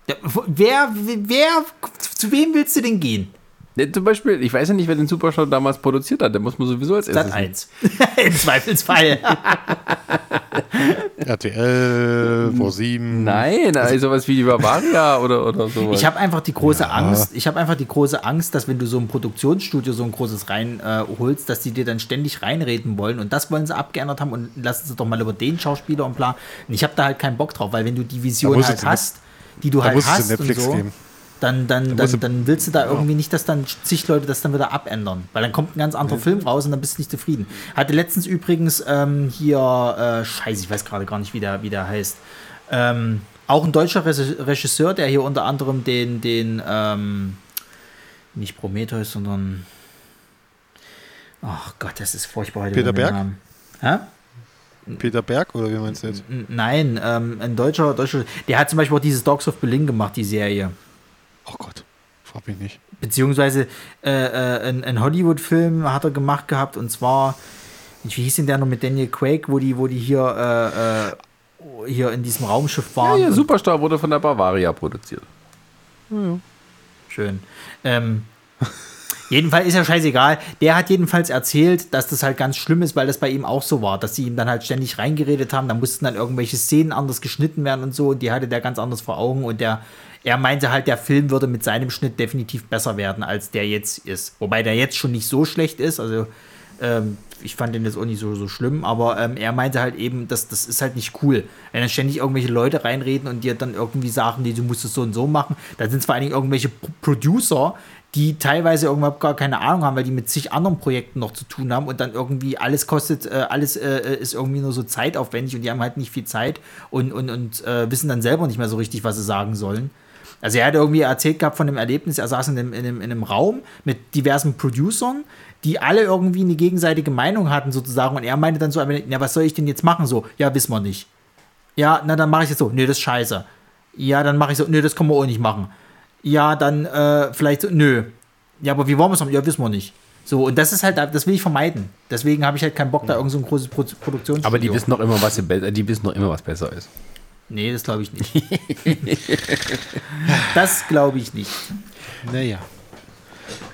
Ja, wer, wer, zu wem willst du denn gehen? Ne, zum Beispiel, ich weiß ja nicht, wer den Supershow damals produziert hat. Der muss man sowieso als Sat erstes. 1. Im Zweifelsfall. RTL, vor sieben. Nein, also sowas wie die Bavaria oder, oder sowas. Ich habe einfach die große Angst, ich habe einfach die große Angst, dass wenn du so ein Produktionsstudio so ein großes reinholst, äh, dass die dir dann ständig reinreden wollen und das wollen sie abgeändert haben und lassen sie doch mal über den Schauspieler und bla. Und ich habe da halt keinen Bock drauf, weil wenn du die Vision halt hast, die du da halt hast und Netflix so, geben. Dann, dann, dann, du- dann willst du da irgendwie nicht, dass dann zig Leute das dann wieder abändern. Weil dann kommt ein ganz anderer Film raus und dann bist du nicht zufrieden. Hatte letztens übrigens ähm, hier, äh, scheiße, ich weiß gerade gar nicht, wie der, wie der heißt. Ähm, auch ein deutscher Regisseur, der hier unter anderem den, den, ähm, nicht Prometheus, sondern. Ach Gott, das ist furchtbar heute. Peter Berg? Hä? Peter Berg oder wie meinst du jetzt? Nein, ähm, ein deutscher, deutscher. Der hat zum Beispiel auch dieses Dogs of Berlin gemacht, die Serie. Oh Gott, frag mich nicht. Beziehungsweise äh, äh, ein, ein Hollywood-Film hat er gemacht gehabt und zwar, wie hieß denn der noch mit Daniel Craig, wo die, wo die hier, äh, äh, hier in diesem Raumschiff ja, waren. ja, und- Superstar wurde von der Bavaria produziert. Schön. Ähm, jedenfalls ist ja scheißegal. Der hat jedenfalls erzählt, dass das halt ganz schlimm ist, weil das bei ihm auch so war, dass sie ihm dann halt ständig reingeredet haben. Da mussten dann irgendwelche Szenen anders geschnitten werden und so. Und die hatte der ganz anders vor Augen. Und der, er meinte halt, der Film würde mit seinem Schnitt definitiv besser werden, als der jetzt ist. Wobei der jetzt schon nicht so schlecht ist. Also ähm, ich fand den jetzt auch nicht so, so schlimm, aber ähm, er meinte halt eben, dass das ist halt nicht cool. Wenn dann ständig irgendwelche Leute reinreden und dir dann irgendwie sagen, die, du musst es so und so machen, da sind es vor allen Dingen irgendwelche Pro- Producer, die teilweise überhaupt gar keine Ahnung haben, weil die mit zig anderen Projekten noch zu tun haben und dann irgendwie alles kostet, äh, alles äh, ist irgendwie nur so zeitaufwendig und die haben halt nicht viel Zeit und, und, und äh, wissen dann selber nicht mehr so richtig, was sie sagen sollen. Also er hat irgendwie erzählt gehabt von dem Erlebnis, er saß in einem, in einem, in einem Raum mit diversen Producern, die alle irgendwie eine gegenseitige Meinung hatten sozusagen und er meinte dann so, ja, was soll ich denn jetzt machen? So, ja, wissen wir nicht. Ja, na dann mache ich jetzt so, nee, das ist scheiße. Ja, dann mache ich so, nee, das können wir auch nicht machen. Ja, dann äh, vielleicht so, nö. Ja, aber wie wollen wir es machen? Ja, wissen wir nicht. So, und das ist halt, das will ich vermeiden. Deswegen habe ich halt keinen Bock, da irgend so ein großes Pro Produktionsstudio. Aber die wissen noch immer, was die wissen noch immer, was besser ist. Nee, das glaube ich nicht. das glaube ich nicht. Naja.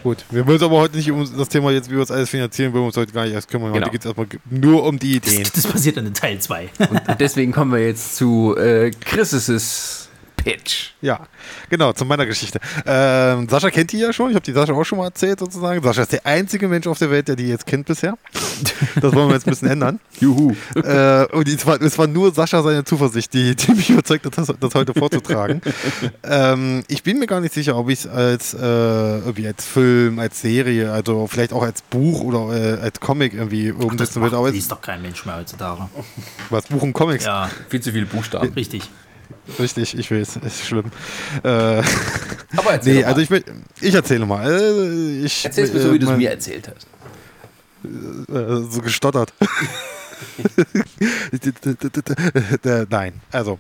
Gut, wir wollen uns aber heute nicht um das Thema jetzt, wie wir uns alles finanzieren, wollen wir uns heute gar nicht erst kümmern. Genau. Heute geht es erstmal nur um die Ideen. Das, das passiert dann in Teil 2. Und deswegen kommen wir jetzt zu äh, Chris' Pitch. Ja, genau, zu meiner Geschichte. Ähm, Sascha kennt die ja schon, ich habe die Sascha auch schon mal erzählt sozusagen. Sascha ist der einzige Mensch auf der Welt, der die jetzt kennt bisher. Das wollen wir jetzt ein bisschen ändern. Juhu. Äh, und es war, es war nur Sascha seine Zuversicht, die, die mich überzeugt hat, das, das heute vorzutragen. ähm, ich bin mir gar nicht sicher, ob ich es als, äh, irgendwie als Film, als Serie, also vielleicht auch als Buch oder äh, als Comic irgendwie Das umsetzen würde. Es- liest doch kein Mensch mehr heutzutage. was Buch und Comics? Ja, Viel zu viele Buchstaben. richtig. Richtig, ich weiß, ist schlimm. Äh, Aber erzähl nee, mal. also ich, will- ich erzähle mal. Äh, Ich, Erzähl's mir so, wie du es mir erzählt hast. äh, so gestottert. Äh, Nein, also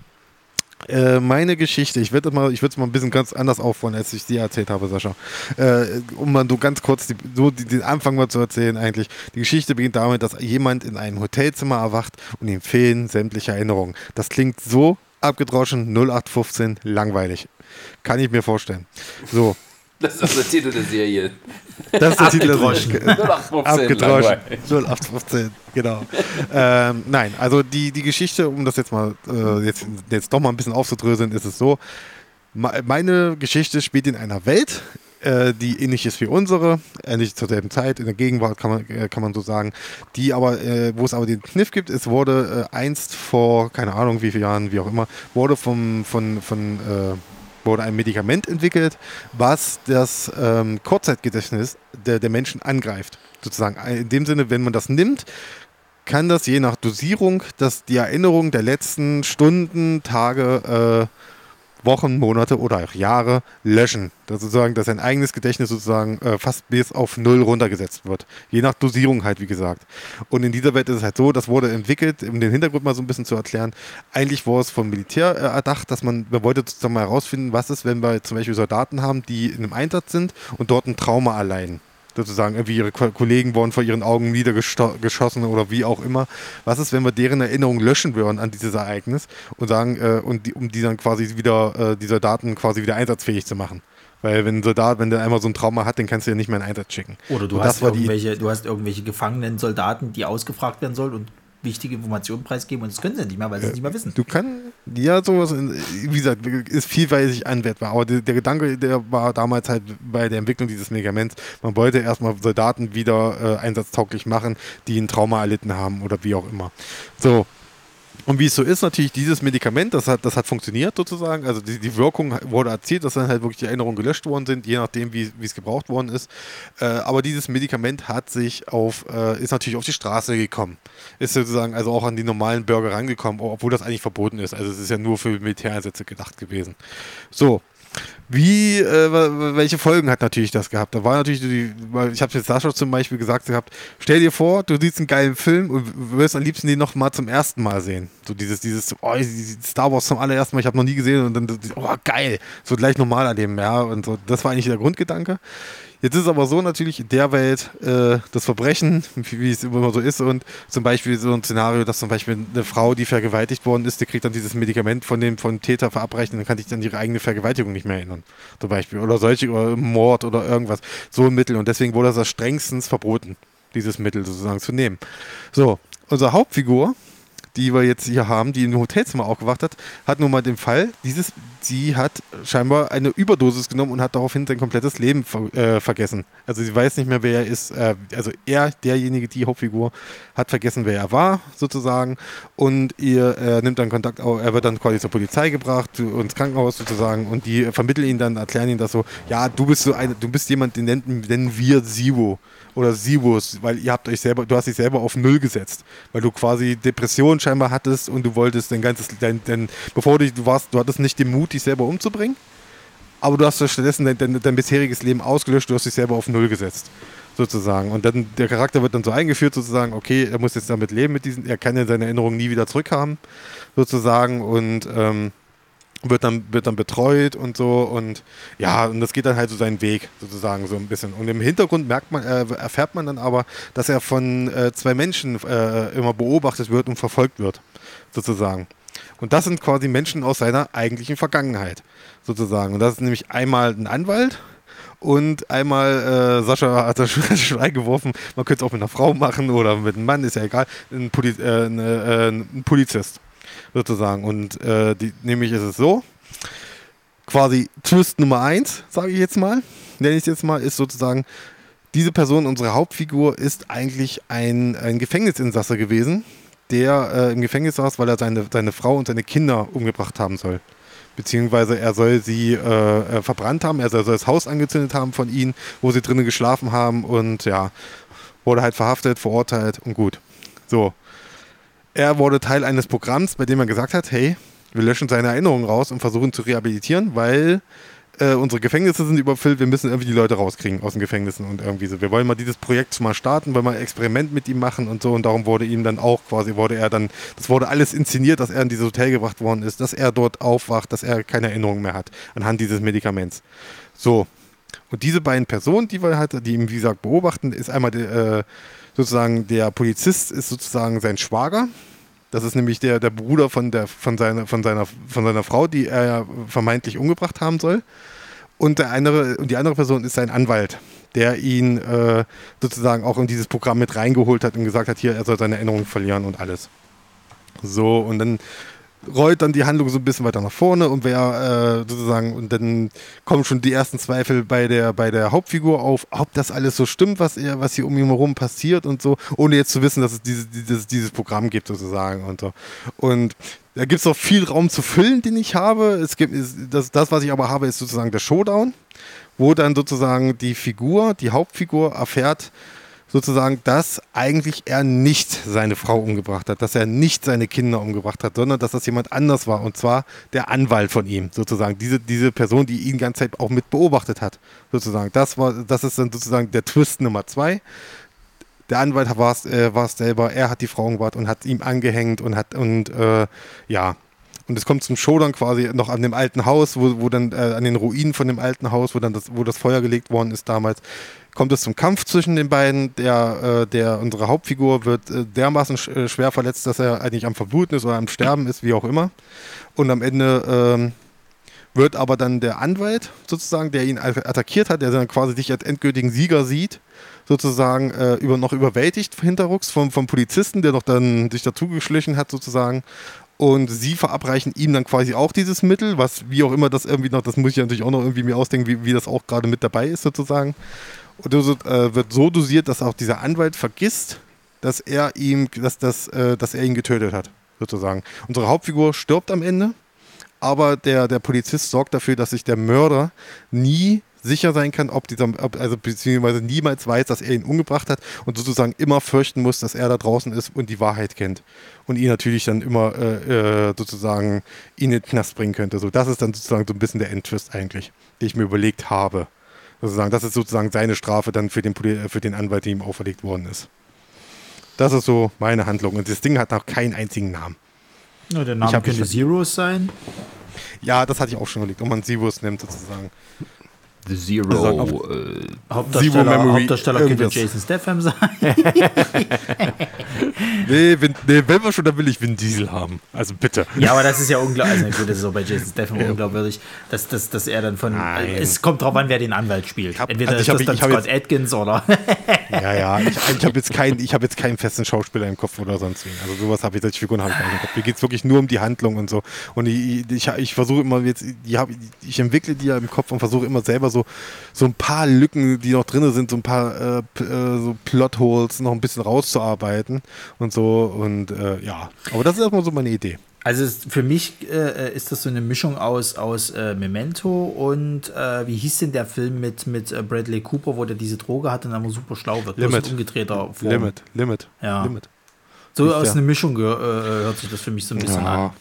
äh, meine Geschichte, ich werde mal, ich würde es mal ein bisschen ganz anders aufrollen, als ich dir erzählt habe, Sascha. Äh, um mal so ganz kurz die, so die, den Anfang mal zu erzählen, eigentlich. Die Geschichte beginnt damit, dass jemand in einem Hotelzimmer erwacht und ihm fehlen sämtliche Erinnerungen. Das klingt so abgedroschen, 0815, langweilig. Kann ich mir vorstellen. So, Das ist der Titel der Serie. das ist der Titel der. Serie. 0815 Abgedroschen. langweilig. 0815, genau. ähm, nein, also die, die Geschichte, um das jetzt mal äh, jetzt, jetzt doch mal ein bisschen aufzudröseln, ist es so. Me- Meine Geschichte spielt in einer Welt, äh, die ähnlich ist wie unsere, ähnlich zur selben Zeit, in der Gegenwart kann man, äh, kann man so sagen, die aber, äh, wo es aber den Kniff gibt, es wurde äh, einst vor, keine Ahnung wie viele Jahren, wie auch immer, wurde vom, von, von äh, wurde ein Medikament entwickelt, was das ähm, Kurzzeitgedächtnis der, der Menschen angreift. Sozusagen. In dem Sinne, wenn man das nimmt, kann das je nach Dosierung das, die Erinnerung der letzten Stunden, Tage, äh, Wochen, Monate oder auch Jahre löschen. Das sozusagen, dass ein eigenes Gedächtnis sozusagen äh, fast bis auf Null runtergesetzt wird. Je nach Dosierung halt, wie gesagt. Und in dieser Welt ist es halt so, das wurde entwickelt, um den Hintergrund mal so ein bisschen zu erklären. Eigentlich war es vom Militär äh, erdacht, dass man, man wollte sozusagen mal herausfinden, was ist, wenn wir zum Beispiel Soldaten haben, die in einem Einsatz sind und dort ein Trauma erleiden sozusagen irgendwie ihre Ko- Kollegen wurden vor ihren Augen niedergeschossen oder wie auch immer. Was ist, wenn wir deren Erinnerung löschen würden an dieses Ereignis und sagen, äh, und die, um die dann quasi wieder, äh, die Soldaten quasi wieder einsatzfähig zu machen? Weil wenn ein Soldat, wenn der einmal so ein Trauma hat, den kannst du ja nicht mehr in Einsatz schicken. Oder du Und hast, irgendwelche, du hast irgendwelche gefangenen Soldaten, die ausgefragt werden sollen und wichtige Informationen preisgeben und das können sie nicht mehr, weil sie es nicht mehr wissen. Du kannst, ja, sowas, wie gesagt, ist vielfältig anwendbar. Aber der, der Gedanke, der war damals halt bei der Entwicklung dieses Medikaments, man wollte erstmal Soldaten wieder äh, einsatztauglich machen, die ein Trauma erlitten haben oder wie auch immer. So. Und wie es so ist, natürlich dieses Medikament, das hat, das hat funktioniert sozusagen. Also die, die Wirkung wurde erzielt, dass dann halt wirklich die Erinnerungen gelöscht worden sind, je nachdem, wie, es gebraucht worden ist. Äh, aber dieses Medikament hat sich auf, äh, ist natürlich auf die Straße gekommen. Ist sozusagen also auch an die normalen Bürger rangekommen, obwohl das eigentlich verboten ist. Also es ist ja nur für Militäreinsätze gedacht gewesen. So. Wie, äh, welche Folgen hat natürlich das gehabt? Da war natürlich, die, ich habe jetzt Sascha zum Beispiel gesagt gehabt, stell dir vor, du siehst einen geilen Film und wirst am liebsten den noch mal zum ersten Mal sehen. So dieses, dieses, oh, Star Wars zum allerersten Mal, ich habe noch nie gesehen und dann, oh, geil, so gleich normal erleben, ja, und so. Das war eigentlich der Grundgedanke. Jetzt ist aber so natürlich in der Welt äh, das Verbrechen, wie, wie es immer so ist und zum Beispiel so ein Szenario, dass zum Beispiel eine Frau, die vergewaltigt worden ist, die kriegt dann dieses Medikament von dem, vom Täter verabreicht und dann kann sich dann ihre eigene Vergewaltigung nicht mehr erinnern. Zum Beispiel. Oder solche, oder Mord oder irgendwas. So ein Mittel. Und deswegen wurde das strengstens verboten, dieses Mittel sozusagen zu nehmen. So, unsere Hauptfigur, die wir jetzt hier haben, die im Hotelzimmer aufgewacht hat, hat nun mal den Fall, dieses, sie hat scheinbar eine Überdosis genommen und hat daraufhin sein komplettes Leben ver äh, vergessen. Also sie weiß nicht mehr, wer er ist. Äh, also er, derjenige, die Hauptfigur, hat vergessen, wer er war, sozusagen. Und ihr äh, nimmt dann Kontakt auf, er wird dann quasi zur Polizei gebracht, ins Krankenhaus sozusagen, und die vermitteln ihn dann, erklären ihn das so, ja, du bist so eine, du bist jemand, den nennen wir Zero oder Zeros, weil ihr habt euch selber, du hast dich selber auf Null gesetzt, weil du quasi Depression scheinbar hattest und du wolltest dein ganzes, dein, dein, bevor du, du warst, du hattest nicht den Mut, dich selber umzubringen, aber du hast stattdessen dein, dein, dein bisheriges Leben ausgelöscht, du hast dich selber auf Null gesetzt, sozusagen. Und dann der Charakter wird dann so eingeführt, sozusagen, okay, er muss jetzt damit leben mit diesen, er kann ja seine Erinnerungen nie wieder zurückhaben, sozusagen, und ähm, wird dann, wird dann betreut und so und ja, und das geht dann halt so seinen Weg sozusagen so ein bisschen. Und im Hintergrund merkt man, äh, erfährt man dann aber, dass er von äh, zwei Menschen äh, immer beobachtet wird und verfolgt wird, sozusagen. Und das sind quasi Menschen aus seiner eigentlichen Vergangenheit, sozusagen. Und das ist nämlich einmal ein Anwalt und einmal, äh, Sascha hat das schon eingeworfen, man könnte es auch mit einer Frau machen oder mit einem Mann, ist ja egal, ein, Poli äh, eine, äh, ein Polizist sozusagen. Und äh, die, nämlich ist es so, quasi Twist Nummer eins, sage ich jetzt mal, nenne ich es jetzt mal, ist sozusagen, diese Person, unsere Hauptfigur, ist eigentlich ein, ein Gefängnisinsasse gewesen, der äh, im Gefängnis saß, weil er seine, seine Frau und seine Kinder umgebracht haben soll. Beziehungsweise er soll sie äh, äh verbrannt haben, er soll das Haus angezündet haben von ihnen, wo sie drinnen geschlafen haben und ja, wurde halt verhaftet, verurteilt und gut. So. Er wurde Teil eines Programms, bei dem er gesagt hat, hey, wir löschen seine Erinnerungen raus und versuchen zu rehabilitieren, weil äh, unsere Gefängnisse sind überfüllt, wir müssen irgendwie die Leute rauskriegen aus den Gefängnissen und irgendwie so. Wir wollen mal dieses Projekt mal starten, wollen mal ein Experiment mit ihm machen und so und darum wurde ihm dann auch quasi, wurde er dann, das wurde alles inszeniert, dass er in dieses Hotel gebracht worden ist, dass er dort aufwacht, dass er keine Erinnerung mehr hat anhand dieses Medikaments. So. Und diese beiden Personen, die wir halt, die ihm wie gesagt beobachten, ist einmal der, äh, sozusagen der Polizist ist sozusagen sein Schwager, das ist nämlich der, der Bruder von, der, von, seiner, von, seiner, von seiner Frau, die er vermeintlich umgebracht haben soll. Und, der andere, und die andere Person ist sein Anwalt, der ihn äh, sozusagen auch in dieses Programm mit reingeholt hat und gesagt hat, hier, er soll seine Erinnerungen verlieren und alles. So, und dann rollt dann die Handlung so ein bisschen weiter nach vorne und wer äh, sozusagen, und dann kommen schon die ersten Zweifel bei der, bei der Hauptfigur auf, ob das alles so stimmt, was er, was hier um ihn herum passiert und so, ohne jetzt zu wissen, dass es diese, dieses, dieses Programm gibt sozusagen und so. Und da gibt es auch viel Raum zu füllen, den ich habe. Es gibt, das, das, was ich aber habe, ist sozusagen der Showdown, wo dann sozusagen die Figur, die Hauptfigur erfährt, sozusagen, dass eigentlich er nicht seine Frau umgebracht hat, dass er nicht seine Kinder umgebracht hat, sondern dass das jemand anders war und zwar der Anwalt von ihm, sozusagen. Diese, diese Person, die ihn die ganze Zeit auch mit beobachtet hat, sozusagen. Das, war, das ist dann sozusagen der Twist Nummer zwei. Der Anwalt war es äh, selber, er hat die Frau umgebracht und hat ihm angehängt und hat, und äh, ja, und es kommt zum Showdown quasi noch an dem alten Haus, wo, wo dann äh, an den Ruinen von dem alten Haus, wo dann das, wo das Feuer gelegt worden ist damals, kommt es zum Kampf zwischen den beiden. Der, äh, der unsere Hauptfigur wird äh, dermaßen sch äh, schwer verletzt, dass er eigentlich am Verbluten ist oder am Sterben ist, wie auch immer. Und am Ende ähm, wird aber dann der Anwalt sozusagen, der ihn attackiert hat, der dann quasi sich als endgültigen Sieger sieht, sozusagen äh, über, noch überwältigt hinterrucks vom, vom Polizisten, der noch dann sich dazugeschlichen hat sozusagen. Und sie verabreichen ihm dann quasi auch dieses Mittel, was wie auch immer das irgendwie noch, das muss ich natürlich auch noch irgendwie mir ausdenken, wie, wie das auch gerade mit dabei ist sozusagen. Und das äh, wird so dosiert, dass auch dieser Anwalt vergisst, dass er ihm, dass, das, äh, dass er ihn getötet hat, sozusagen. Unsere Hauptfigur stirbt am Ende, aber der, der Polizist sorgt dafür, dass sich der Mörder nie sicher sein kann, ob dieser, ob, also beziehungsweise niemals weiß, dass er ihn umgebracht hat und sozusagen immer fürchten muss, dass er da draußen ist und die Wahrheit kennt. Und ihn natürlich dann immer äh, äh, sozusagen in den Knast bringen könnte. So, das ist dann sozusagen so ein bisschen der Endtwist eigentlich, den ich mir überlegt habe. Sozusagen, das ist sozusagen seine Strafe dann für den, für den Anwalt, der ihm auferlegt worden ist. Das ist so meine Handlung. Und das Ding hat noch keinen einzigen Namen. Ja, der Name könnte Zeros sein. Ja, das hatte ich auch schon überlegt, ob man Zeros nimmt sozusagen. The Zero. Also, äh, Hauptdarsteller, Zero Memory, Hauptdarsteller könnte Jason Statham sein. nee, wenn, nee, wenn wir schon, dann will ich Vin Diesel haben. Also bitte. Ja, aber das ist ja unglaublich. Also gut, das ist auch bei Jason Statham ja. unglaubwürdig, dass, dass, dass er dann von. Nein. Es kommt drauf an, wer den Anwalt spielt. Hab, Entweder also ist das dann Scott Atkins oder. Ja, ja. Ich, ich habe jetzt, kein, hab jetzt keinen festen Schauspieler im Kopf oder sonst wie. Also sowas habe ich, solche Figuren habe ich nicht im Kopf. Mir geht es wirklich nur um die Handlung und so. Und ich, ich, ich versuche immer jetzt, ich, hab, ich entwickle die ja im Kopf und versuche immer selber so, so ein paar Lücken, die noch drin sind, so ein paar äh, äh, so Plotholes noch ein bisschen rauszuarbeiten und so. Und äh, ja, aber das ist erstmal so meine Idee. Also für mich äh, ist das so eine Mischung aus, aus äh, Memento und äh, wie hieß denn der Film mit, mit äh, Bradley Cooper, wo der diese Droge hat und dann super schlau wird. Limit. umgedrehter Form. Limit, Limit. Ja. Limit. So aus einer Mischung hört sich das für mich so ein bisschen ja, an.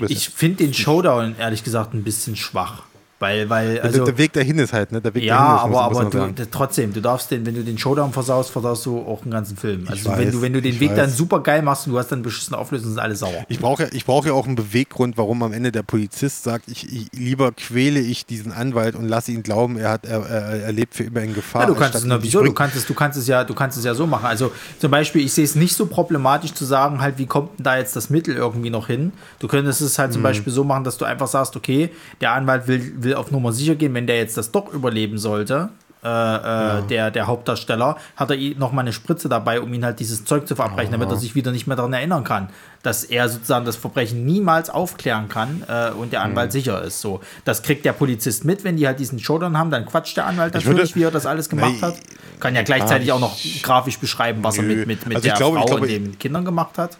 Ein ich finde den Showdown ehrlich gesagt ein bisschen schwach. Weil, weil, also, der, Weg dahin ist halt, ne? Der Weg ja, aber, aber du, trotzdem, du darfst den, wenn du den Showdown versaust, versaust du auch einen ganzen Film. Also weiß, wenn du, wenn du den Weg weiß. dann super geil machst und du hast dann beschissene Auflösung, sind alle sauer. Ich brauche ja, ich brauche ja auch einen Beweggrund, warum am Ende der Polizist sagt, ich, ich lieber quäle ich diesen Anwalt und lasse ihn glauben, er hat, er, er, er lebt für immer in Gefahr. Ja, du kannst es, na, wieso? Du kannst es, du kannst es ja, du kannst es ja so machen. Also zum Beispiel, ich sehe es nicht so problematisch zu sagen, halt, wie kommt denn da jetzt das Mittel irgendwie noch hin? Du könntest es halt zum mhm. Beispiel so machen, dass du einfach sagst, okay, der Anwalt will, will auf Nummer sicher gehen wenn der jetzt das doch überleben sollte, äh, äh, der, der Hauptdarsteller, hat er noch mal eine Spritze dabei, um ihn halt dieses Zeug zu verabreichen, damit er sich wieder nicht mehr daran erinnern kann, dass er sozusagen das Verbrechen niemals aufklären kann äh, und der Anwalt sicher ist. So, das kriegt der Polizist mit, wenn die halt diesen Showdown haben, dann quatscht der Anwalt natürlich, wie er das alles gemacht Nein. hat. Kann ja gleichzeitig auch noch grafisch beschreiben, was er Nö. mit, mit, mit Also ich der glaube- ich Frau glaube, und den Kindern gemacht hat.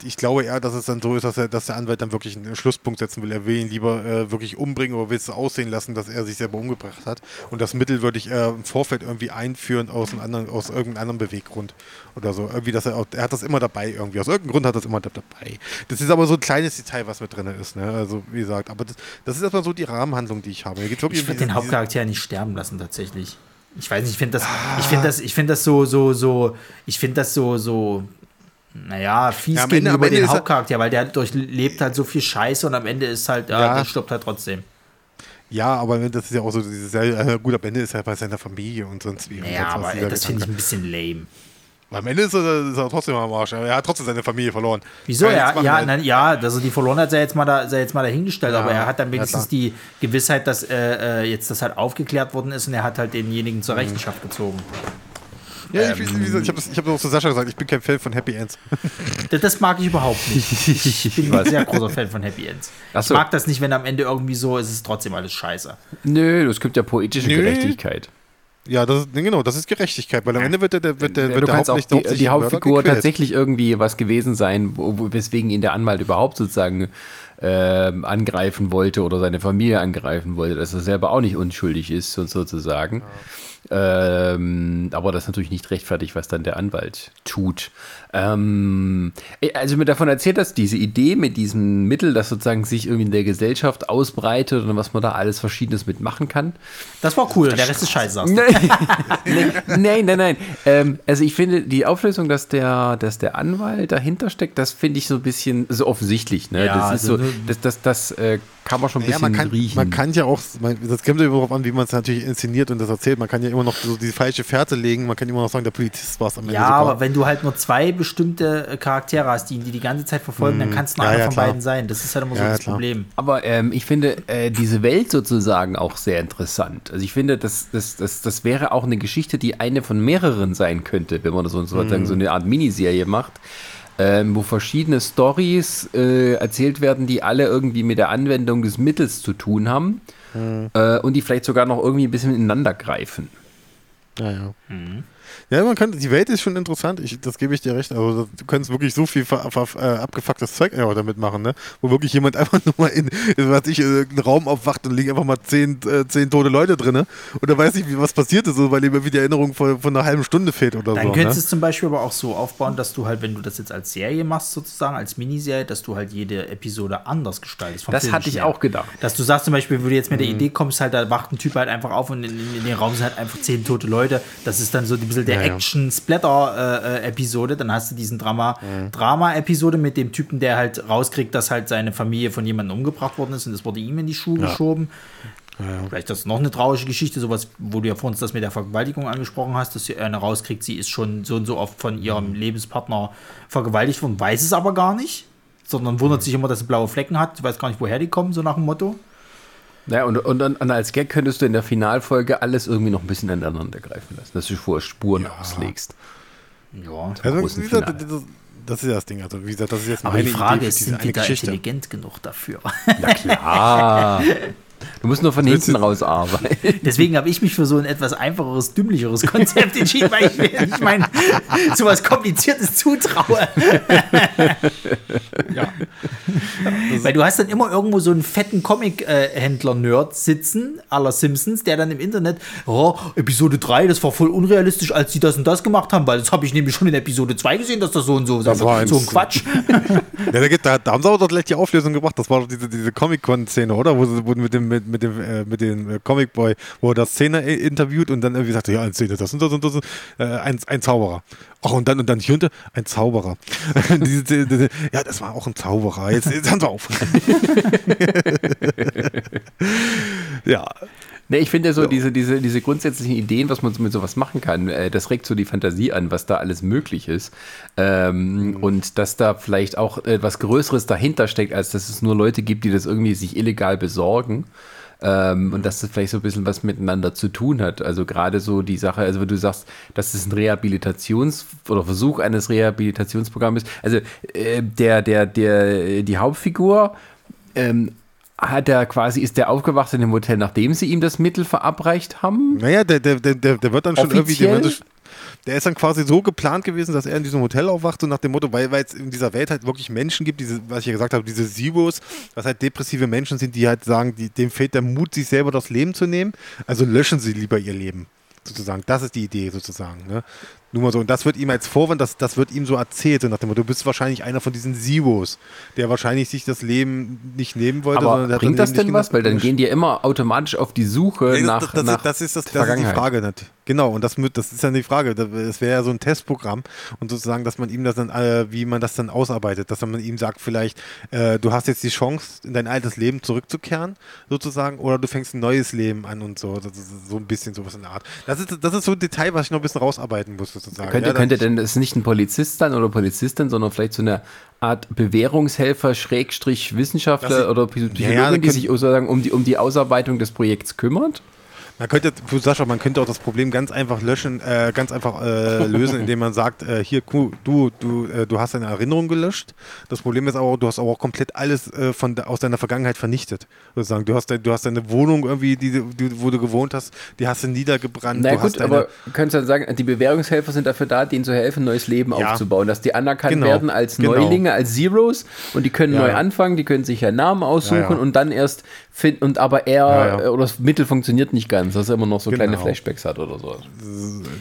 Ich, ich glaube eher, dass es dann so ist, dass, er, dass der Anwalt dann wirklich einen Schlusspunkt setzen will. Er will ihn lieber äh, wirklich umbringen oder will es so aussehen lassen, dass er sich selber umgebracht hat. Und das Mittel würde ich äh, im Vorfeld irgendwie einführen aus, einem anderen, aus irgendeinem anderen Beweggrund oder so. Irgendwie, dass er, auch, er hat das immer dabei irgendwie. Aus irgendeinem Grund hat er das immer da- dabei. Das ist aber so ein kleines Detail, was mit drin ist. Ne? Also wie gesagt, aber das, das ist erstmal so die Rahmenhandlung, die ich habe. Ich würde den diese- Hauptcharakter nicht sterben lassen, tatsächlich. Ich weiß nicht, ich finde das, ich finde das, ich finde das so, so, so, ich finde das so, so, naja, fies Ja, Ende- gegenüber den ist er- Hauptcharakter, weil der durchlebt halt so viel Scheiße und am Ende ist halt, ja, Ja. der stirbt halt trotzdem. Ja, aber das ist ja auch so dieses, äh, gut, am Ende ist er bei seiner Familie und sonst wie. Ja, was aber das finde ich ein bisschen lame. Am Ende ist er, ist er trotzdem am Arsch. Er hat trotzdem seine Familie verloren. Wieso? Er Ja, machen, ja, weil- nein, ja, er die verloren hat, sei jetzt mal, da, sei jetzt mal dahingestellt, Ja, aber er hat dann ja, wenigstens klar. die Gewissheit, dass äh, äh, jetzt das halt aufgeklärt worden ist und er hat halt denjenigen Mhm. zur Rechenschaft gezogen. Ja, ich, wie gesagt, ich habe ich hab auch zu Sascha gesagt, ich bin kein Fan von Happy Ends. Das, das mag ich überhaupt nicht. Ich bin ein sehr großer Fan von Happy Ends. Ach Ich so. mag das nicht, wenn am Ende irgendwie so ist, es ist trotzdem alles scheiße. Nö, es gibt ja poetische Nö. Gerechtigkeit. Ja, das ist, genau, das ist Gerechtigkeit, weil am Ende wird der, der, wird der, Ja, wird der Hauptlicht- die, die Hauptfigur gequält. tatsächlich irgendwie was gewesen sein, wo, weswegen ihn der Anwalt überhaupt sozusagen ähm, angreifen wollte oder seine Familie angreifen wollte, dass er selber auch nicht unschuldig ist, so- sozusagen. Ähm, aber das ist natürlich nicht rechtfertigt, was dann der Anwalt tut. Ähm, also mir davon erzählt, dass diese Idee mit diesem Mittel, das sozusagen sich irgendwie in der Gesellschaft ausbreitet und was man da alles Verschiedenes mitmachen kann, Das war cool, der Rest ist scheiße. Nein, nein, nein, nein. nein. Ähm, also ich finde die Auflösung, dass der, dass der Anwalt dahinter steckt, das finde ich so ein bisschen so offensichtlich. Ne? Ja, das ist also so, nur- das, das, das äh, kann man schon ein Ja, bisschen man kann, riechen. man kann ja auch, man, das kommt ja immer darauf an, wie man es natürlich inszeniert und das erzählt. Man kann ja immer noch so die falsche Fährte legen, man kann immer noch sagen, der Polizist war es am Ende Ja, sogar. aber wenn du halt nur zwei bestimmte äh, Charaktere hast, die ihn die, die ganze Zeit verfolgen, dann kann es nur Mhm. Ja, einer ja, von klar. beiden sein. Das ist halt immer so Ja, ja, das klar. Problem. Aber ähm, ich finde äh, diese Welt sozusagen auch sehr interessant. Also ich finde, das, das, das, das wäre auch eine Geschichte, die eine von mehreren sein könnte, wenn man das so, sozusagen so eine Art Miniserie macht, ähm, wo verschiedene Stories äh, erzählt werden, die alle irgendwie mit der Anwendung des Mittels zu tun haben äh, und die vielleicht sogar noch irgendwie ein bisschen ineinander greifen. Ja, ja. Ja, man kann, die Welt ist schon interessant, ich, das gebe ich dir recht. Also, du kannst wirklich so viel ver, ver, äh, abgefucktes Zeug einfach damit machen, ne? Wo wirklich jemand einfach nur mal in, was ich, einen Raum aufwacht und liegen einfach mal zehn, äh, zehn tote Leute drin, ne? Und er weiß nicht, wie, was passiert ist, so, weil ihm irgendwie die Erinnerung von, von einer halben Stunde fehlt oder Dann so. könntest du Ne? es zum Beispiel aber auch so aufbauen, dass du halt, wenn du das jetzt als Serie machst, sozusagen, als Miniserie, dass du halt jede Episode anders gestaltest. vom Das Film hatte ich her. auch gedacht. Dass du sagst zum Beispiel, wenn du jetzt mit Mhm. der Idee kommst, halt, da wacht ein Typ halt einfach auf und in, in, in den Raum sind halt einfach zehn tote Leute. Das ist dann so ein bisschen der Ja. Action-Splatter-Episode. Dann hast du diesen Drama- Mhm. Drama-Episode mit dem Typen, der halt rauskriegt, dass halt seine Familie von jemandem umgebracht worden ist und das wurde ihm in die Schuhe geschoben. Vielleicht das ist noch eine traurige Geschichte, sowas, wo du ja vorhin das mit der Vergewaltigung angesprochen hast, dass sie eine rauskriegt, sie ist schon so und so oft von ihrem Lebenspartner vergewaltigt worden, weiß es aber gar nicht, sondern wundert sich immer, dass sie blaue Flecken hat, weiß gar nicht, woher die kommen, so nach dem Motto. Ja, und, und, dann- und als Gag könntest du in der Finalfolge alles irgendwie noch ein bisschen ineinander greifen lassen, dass du vorher Spuren auslegst. Ja. Also, wie gesagt, das, das ist ja das Ding. Also, wie gesagt, das ist jetzt Aber die meine Frage Idee ist, sind die da Geschichte. intelligent genug dafür? Na klar. Du musst nur von hinten raus arbeiten. Deswegen habe ich mich für so ein etwas einfacheres, dümmlicheres Konzept entschieden, weil ich mir nicht mein sowas Kompliziertes zutraue. Ja. Weil du hast dann immer irgendwo so einen fetten Comic-Händler-Nerd sitzen, aller Simpsons, der dann im Internet, oh, Episode 3, das war voll unrealistisch, als die das und das gemacht haben, weil das habe ich nämlich schon in Episode 2 gesehen, dass das so und so Das war so ein Quatsch. Ja, da, da, haben sie auch doch gleich die Auflösung gebracht. Das war doch diese, diese Comic-Con-Szene, oder? Wo sie wo mit dem, mit, mit dem, äh, mit dem äh, Comic Boy, wo er das Szene äh, interviewt und dann irgendwie sagt, ja, eine Szene, das und das und das, äh, ein, ein Zauberer. Ach, und dann, und dann hier unter, ein Zauberer. ja, das war auch ein Zauberer. Jetzt, jetzt hören Sie auf. ja. Nee, ich finde so diese, diese, diese grundsätzlichen Ideen, was man so mit sowas machen kann, äh, das regt so die Fantasie an, was da alles möglich ist. Ähm, Und dass da vielleicht auch etwas Größeres dahinter steckt, als dass es nur Leute gibt, die das irgendwie sich illegal besorgen. Ähm, und dass das vielleicht so ein bisschen was miteinander zu tun hat. Also gerade so die Sache, also wenn du sagst, dass es ein Rehabilitations- oder Versuch eines Rehabilitationsprogramms ist. Also äh, der, der, der, die Hauptfigur ähm, hat er quasi, ist der aufgewacht in dem Hotel, nachdem sie ihm das Mittel verabreicht haben? Naja, der, der, der, der wird dann schon irgendwie. Der, Offiziell? der ist dann quasi so geplant gewesen, dass er in diesem Hotel aufwacht, so nach dem Motto, weil weil es in dieser Welt halt wirklich Menschen gibt, diese, was ich ja gesagt habe, diese Zeros, was halt depressive Menschen sind, die halt sagen, die, dem fehlt der Mut, sich selber das Leben zu nehmen. Also löschen sie lieber ihr Leben. Sozusagen. Das ist die Idee sozusagen. Ne? Nur mal so. Und das wird ihm als Vorwand, das, das wird ihm so erzählt. So nach dem Motto, du bist wahrscheinlich einer von diesen Zeros, der wahrscheinlich sich das Leben nicht nehmen wollte. sondern Aber bringt das denn was? Weil dann gehen die ja immer automatisch auf die Suche Nee, nach, das, das, nach das, ist das, das ist die. Frage nicht. Genau, und das, das ist ja die Frage. Das wäre ja so ein Testprogramm und sozusagen, dass man ihm das dann, äh, wie man das dann ausarbeitet, dass man ihm sagt, vielleicht, äh, du hast jetzt die Chance, in dein altes Leben zurückzukehren, sozusagen, oder du fängst ein neues Leben an und so. Das ist so ein bisschen sowas in der Art. Das ist, das ist so ein Detail, was ich noch ein bisschen rausarbeiten muss, sozusagen. Könnte, ja, könnte denn das nicht ein Polizist sein oder Polizistin, sondern vielleicht so eine Art Bewährungshelfer, Schrägstrich Wissenschaftler Das- oder Psychologin, Ja, ja, die sich sozusagen um die, um die Ausarbeitung des Projekts kümmert? Man könnte, Sascha, man könnte auch das Problem ganz einfach löschen, äh, ganz einfach äh, lösen, indem man sagt, äh, hier, du, du, äh, du hast deine Erinnerung gelöscht. Das Problem ist aber, du hast aber auch komplett alles äh, von, de- aus deiner Vergangenheit vernichtet. Sozusagen, du hast, dein, du hast deine Wohnung irgendwie, die, du- die, wo du gewohnt hast, die hast du niedergebrannt. Na du gut, aber könntest du dann sagen, die Bewährungshelfer sind dafür da, denen zu helfen, ein neues Leben Ja. aufzubauen, dass die anerkannt Genau. werden als Genau. Neulinge, als Zeros und die können Ja, neu anfangen, die können sich ja Namen aussuchen Ja, und dann erst finden und aber er ja. äh, oder das Mittel funktioniert nicht ganz, dass er immer noch so kleine Genau. Flashbacks hat oder so.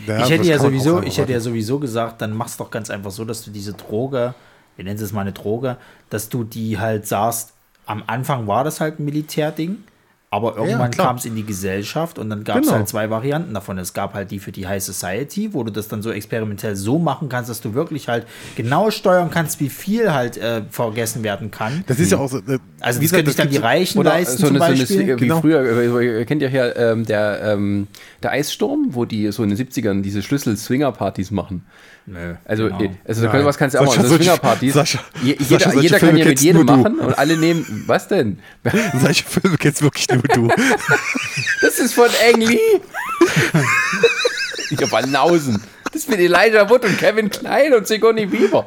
Ja, ich hätte ja sowieso, ich hätte ja sowieso gesagt, dann mach's doch ganz einfach so, dass du diese Droge, wir nennen es mal eine Droge, dass du die halt sagst, am Anfang war das halt ein Militärding, aber irgendwann klar. kam es in die Gesellschaft und dann gab es Genau. halt zwei Varianten davon. Es gab halt die für die High Society, wo du das dann so experimentell so machen kannst, dass du wirklich halt genau steuern kannst, wie viel halt äh, vergessen werden kann. Das ist ja auch so. äh, Also wie das können sich dann die Reichen Oder leisten so zum eine, so eine Beispiel. Wie Genau. früher, äh, ihr kennt ja hier ähm, der, ähm, der Eissturm, wo die so in den 70ern diese Schlüssel-Swinger-Partys machen. Nö, Also, genau. äh, also Nein. was kannst du auch Sascha, machen, so Swingerpartys. Sascha, Je, Sascha, jeder, jeder kann ja mit jedem machen und alle nehmen, was denn? Solche Filme kennst wirklich nur du. Das ist von Ang Lee. Ich hab Banausen. Das ist mit Elijah Wood und Kevin Klein und Sigourney Weaver.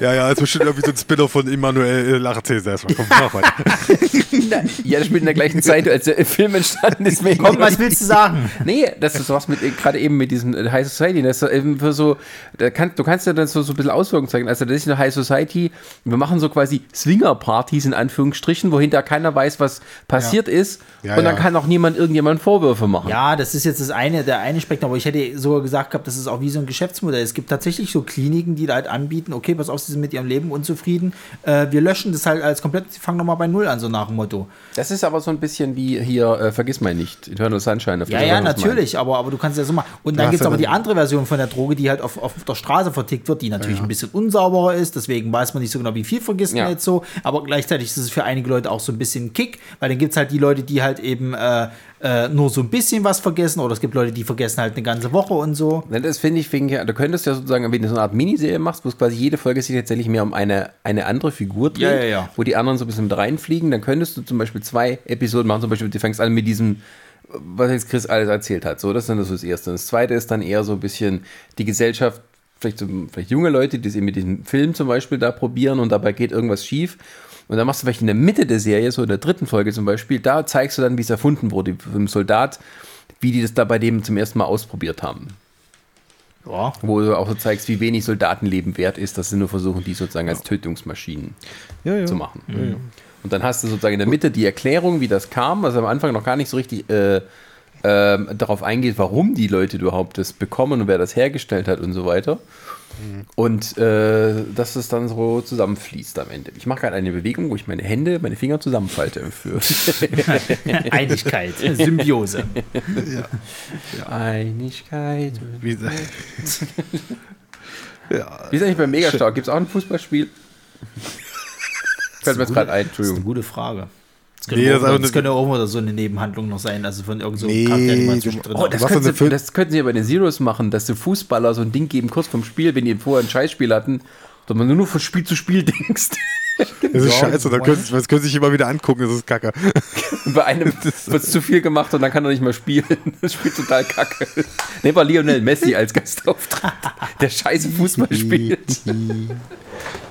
ja, ja, das ist bestimmt irgendwie so ein Spin-off von Emanuel äh, Lachazes erstmal. Komm, mach weiter. Ja, das spielt in der gleichen Zeit, als der Film entstanden ist. Komm, was willst du sagen? Nee, das ist was mit, äh, gerade eben mit diesem äh, High Society, das ist eben für so, da kann, du kannst ja dann so, so ein bisschen Auswirkungen zeigen. Also, das ist eine High Society, wir machen so quasi Swinger-Partys in Anführungsstrichen, wo hinter keiner weiß, was passiert ist. Ja, und dann ja. kann auch niemand irgendjemand Vorwürfe machen. Ja, das ist jetzt das eine, der eine Spektrum, aber ich hätte sogar gesagt gehabt, das ist auch wie so ein Geschäftsmodell. Es gibt tatsächlich so Kliniken, die da halt anbieten, okay, pass auf, sie sind mit ihrem Leben unzufrieden, äh, wir löschen das halt als komplett, sie fangen nochmal bei Null an, so nach dem Motto. Das ist aber so ein bisschen wie hier, äh, vergiss mal nicht, Eternal Sunshine. Ja, ja, natürlich, aber, aber du kannst ja so machen. Und dann Ja, gibt es aber ja die andere Version von der Droge, die halt auf, auf der Straße vertickt wird, die natürlich ein bisschen unsauberer ist, deswegen weiß man nicht so genau, wie viel vergisst man Ja. jetzt so, aber gleichzeitig ist es für einige Leute auch so ein bisschen Kick, weil dann gibt es halt die Leute, die halt eben äh, äh, nur so ein bisschen was vergessen oder es gibt Leute, die vergessen halt eine ganze Woche und so. Das finde ich, wegen, du könntest ja sozusagen, wenn du so eine Art Miniserie machst, wo es quasi jede Folge sich tatsächlich mehr um eine, eine andere Figur dreht, Ja, ja, ja. wo die anderen so ein bisschen mit reinfliegen, dann könntest du zum Beispiel zwei Episoden machen, zum Beispiel, du fängst an mit diesem, was jetzt Chris alles erzählt hat, so, das ist dann so das Erste. Und das Zweite ist dann eher so ein bisschen die Gesellschaft, vielleicht, so, vielleicht junge Leute, die es eben mit diesem Film zum Beispiel da probieren und dabei geht irgendwas schief. Und dann machst du vielleicht in der Mitte der Serie, so in der dritten Folge zum Beispiel, da zeigst du dann, wie es erfunden wurde, vom Soldat, wie die das da bei dem zum ersten Mal ausprobiert haben Ja. wo du auch so zeigst, wie wenig Soldatenleben wert ist, dass sie nur versuchen, die sozusagen als Tötungsmaschinen Ja, ja. zu machen. Und dann hast du sozusagen in der Mitte die Erklärung, wie das kam, was am Anfang noch gar nicht so richtig äh, ähm, darauf eingeht, warum die Leute überhaupt das bekommen und wer das hergestellt hat und so weiter. Und äh, dass es dann so zusammenfließt am Ende. Ich mache gerade eine Bewegung, wo ich meine Hände, meine Finger zusammenfalte. Für Einigkeit, Symbiose. Einigkeit. Wie, ja. Wie ist eigentlich beim Megastar? Gibt es auch ein Fußballspiel? Fällt mir jetzt gerade ein, Das ist eine Entschuldigung. gute Frage. Das Nee, könnte, das das könnte auch mal so eine Nebenhandlung noch sein, also von irgendeinem Nee, Charakter, den man zwischendrin Oh, das, könnten sie, das könnten sie ja bei den Zeros machen, dass die Fußballer so ein Ding geben, kurz vorm Spiel, wenn die vorher ein Scheißspiel hatten, dass man nur von Spiel zu Spiel denkst. Das ist scheiße, dann können, das können Sie sich immer wieder angucken, das ist kacke. Bei einem wird zu viel gemacht und dann kann er nicht mehr spielen. Das spielt total kacke. Ne, war Lionel Messi als Gastauftritt, der scheiße Fußball spielt.